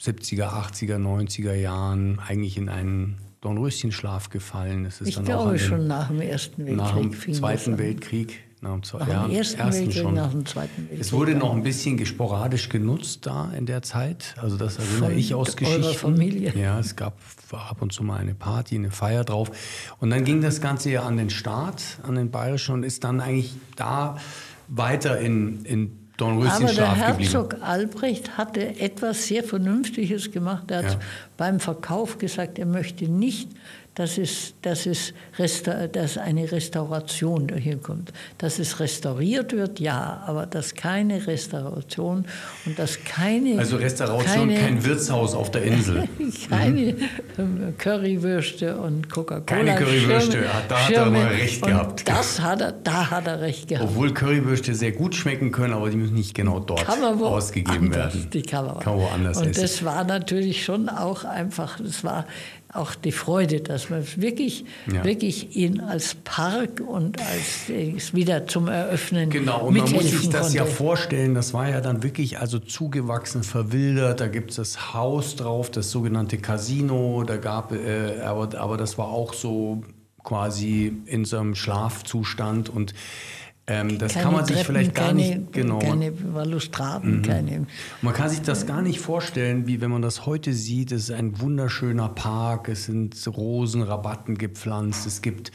70er, 80er, 90er Jahren eigentlich in einen Dornröschenschlaf gefallen. ich glaube schon nach dem Ersten Weltkrieg. Nach dem Zweiten Weltkrieg, Nach dem, Zwei- Nach ja, dem Ersten, ersten Weltkrieg, schon. nach dem Zweiten Weltkrieg. Es wurde noch ein bisschen sporadisch genutzt da in der Zeit. Also das erinnere Von ich aus Geschichten. Familie. Ja, es gab ab und zu mal eine Party, eine Feier drauf. Und dann ging das Ganze ja an den Staat, an den Bayerischen und ist dann eigentlich da weiter in, in Aber der geblieben. Herzog Albrecht hatte etwas sehr Vernünftiges gemacht. Er hat Ja. beim Verkauf gesagt, er möchte nicht, dass, es, dass, es resta dass eine Restauration dahin kommt. Dass es restauriert wird, ja, aber dass keine Restauration und dass keine... Also Restauration, keine, kein Wirtshaus auf der Insel. keine ähm, Currywürste und Coca-Cola. Keine Currywürste. Schirme- da hat er mal recht Und gehabt. Das hat er, da hat er recht gehabt. Obwohl Currywürste sehr gut schmecken können, aber die müssen nicht genau dort man ausgegeben anders, werden. Die kann man, Kann woanders Und essen. das war natürlich schon auch einfach, das war auch die Freude, dass man wirklich, Ja. wirklich ihn als Park und als äh, wieder zum Eröffnen Genau, und man muss sich das konnte. ja vorstellen, das war ja dann wirklich also zugewachsen, verwildert, da gibt es das Haus drauf, das sogenannte Casino, da gab, äh, aber, aber das war auch so quasi in so einem Schlafzustand und ähm, das keine kann man sich Treppen, vielleicht gar keine, nicht genau. Keine Balustraden, keine. Man kann sich das gar nicht vorstellen, wie wenn man das heute sieht. Es ist ein wunderschöner Park, es sind Rosenrabatten gepflanzt, es gibt,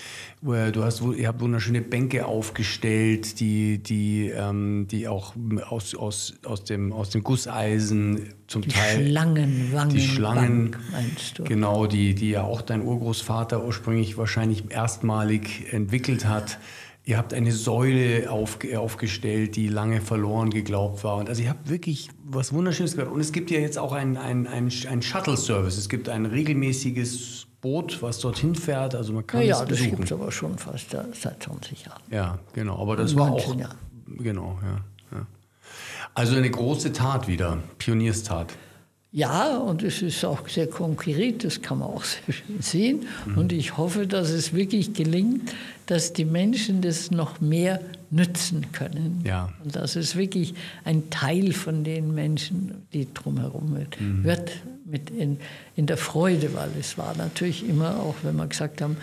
äh, du hast, ihr habt wunderschöne Bänke aufgestellt, die, die, ähm, die auch aus, aus, aus, dem, aus dem Gusseisen zum Die Teil. Schlangenwangen. Die Schlangen, meinst du? genau, die, die ja auch dein Urgroßvater ursprünglich wahrscheinlich erstmalig entwickelt hat. Ihr habt eine Säule auf, aufgestellt, die lange verloren geglaubt war. Und also ihr habt wirklich was Wunderschönes gehört. Und es gibt ja jetzt auch einen ein, ein, ein Shuttle-Service. Es gibt ein regelmäßiges Boot, was dorthin fährt. Also man kann Ja, es ja, das gibt es aber schon fast seit 20 Jahren. Ja, genau. Aber das war 19 auch. Jahre. Genau, ja, ja. Also eine große Tat wieder. Pionierstat. Ja, und es ist auch sehr konkret, das kann man auch sehr schön sehen. Und ich hoffe, dass es wirklich gelingt, dass die Menschen das noch mehr nützen können. Ja. Und dass es wirklich ein Teil von den Menschen, die drumherum wird, wird mit in, in der Freude, weil es war natürlich immer auch, wenn wir gesagt haben,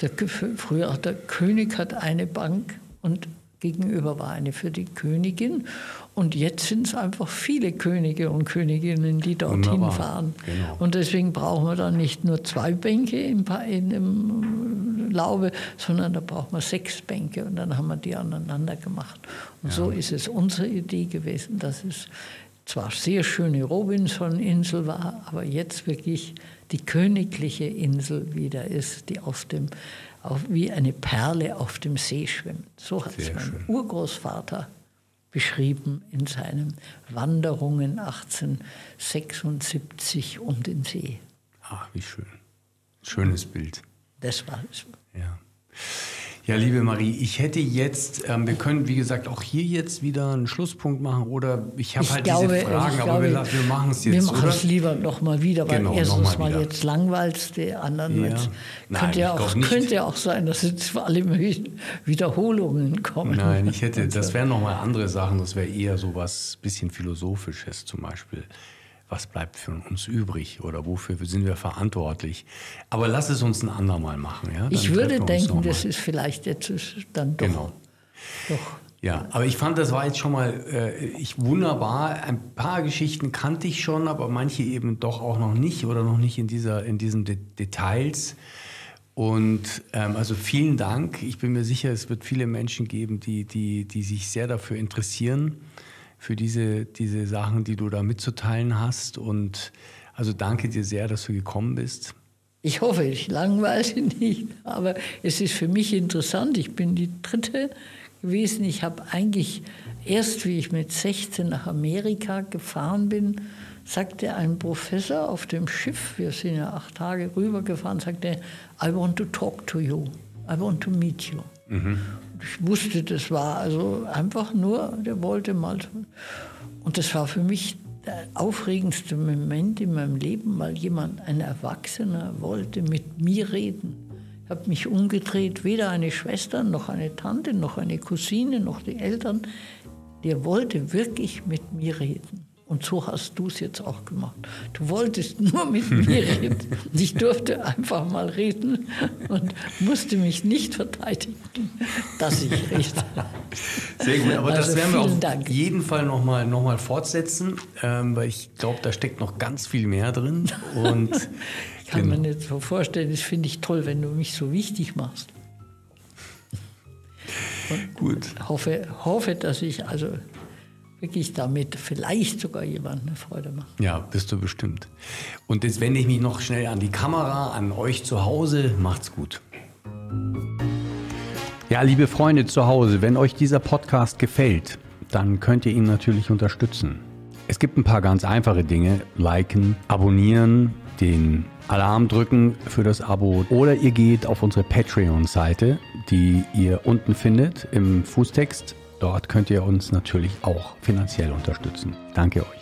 der, früher auch der König hat eine Bank und gegenüber war eine für die Königin. Und jetzt sind es einfach viele Könige und Königinnen, die dorthin Wunderbar. fahren. Genau. Und deswegen brauchen wir dann nicht nur zwei Bänke im, in dem Laube, sondern da brauchen wir sechs Bänke und dann haben wir die aneinander gemacht. Und so ist es unsere Idee gewesen, dass es zwar sehr schöne Robinson-Insel war, aber jetzt wirklich die königliche Insel wieder ist, die auf dem, auf, wie eine Perle auf dem See schwimmt. So hat es mein schön. Urgroßvater beschrieben in seinen Wanderungen 1876 um den See. Ah, wie schön. Schönes Bild. Das war es. Ja. Ja, liebe Marie, ich hätte jetzt, ähm, wir können wie gesagt auch hier jetzt wieder einen Schlusspunkt machen oder ich habe halt glaube, diese Fragen, aber glaube, wir, wir machen es Wir jetzt, machen oder? es lieber noch mal wieder, weil Genau, erstens mal mal jetzt langweilt die anderen. Ja. Jetzt Nein, könnte, ja auch, könnte ja auch sein, dass jetzt alle möglichen Wiederholungen kommen. Nein, ich hätte, das Also, wären nochmal andere Sachen, das wäre eher so was bisschen Philosophisches zum Beispiel. Was bleibt für uns übrig oder wofür sind wir verantwortlich? Aber lass es uns ein andermal machen. Ja? Dann Ich würde denken, das ist vielleicht jetzt dann doch. Genau. doch Ja, aber ich fand, das war jetzt schon mal äh, ich, wunderbar. Ein paar Geschichten kannte ich schon, aber manche eben doch auch noch nicht oder noch nicht in, dieser, in diesen De Details. Und ähm, also vielen Dank. Ich bin mir sicher, es wird viele Menschen geben, die, die, die sich sehr dafür interessieren, für diese, diese Sachen, die du da mitzuteilen hast. Und also danke dir sehr, dass du gekommen bist. Ich hoffe, ich langweile nicht, aber es ist für mich interessant. Ich bin die dritte gewesen. Ich habe eigentlich erst, wie ich mit 16 nach Amerika gefahren bin, sagte ein Professor auf dem Schiff, wir sind ja acht Tage rübergefahren, sagte, I want to talk to you, I want to meet you. Und Ich wusste, das war also einfach nur, der wollte mal. Und das war für mich der aufregendste Moment in meinem Leben, weil jemand, ein Erwachsener, wollte mit mir reden. Ich habe mich umgedreht, weder eine Schwester, noch eine Tante, noch eine Cousine, noch die Eltern. Der wollte wirklich mit mir reden. Und so hast du es jetzt auch gemacht. Du wolltest nur mit mir reden. Ich durfte einfach mal reden und musste mich nicht verteidigen, dass ich rede. Sehr gut, aber also das werden wir auf Dank. jeden Fall nochmal noch mal fortsetzen, ähm, weil ich glaube, da steckt noch ganz viel mehr drin. Und ich kann genau. mir nicht so vorstellen, das finde ich toll, wenn du mich so wichtig machst. Und Gut. Hoffe, hoffe, dass ich also wirklich damit vielleicht sogar jemand eine Freude mache. Ja, bist du bestimmt. Und jetzt wende ich mich noch schnell an die Kamera, an euch zu Hause. Macht's gut. Ja, liebe Freunde zu Hause, wenn euch dieser Podcast gefällt, dann könnt ihr ihn natürlich unterstützen. Es gibt ein paar ganz einfache Dinge. Liken, abonnieren, den Alarm drücken für das Abo oder ihr geht auf unsere Patreon-Seite, die ihr unten findet im Fußtext. Dort könnt ihr uns natürlich auch finanziell unterstützen. Danke euch.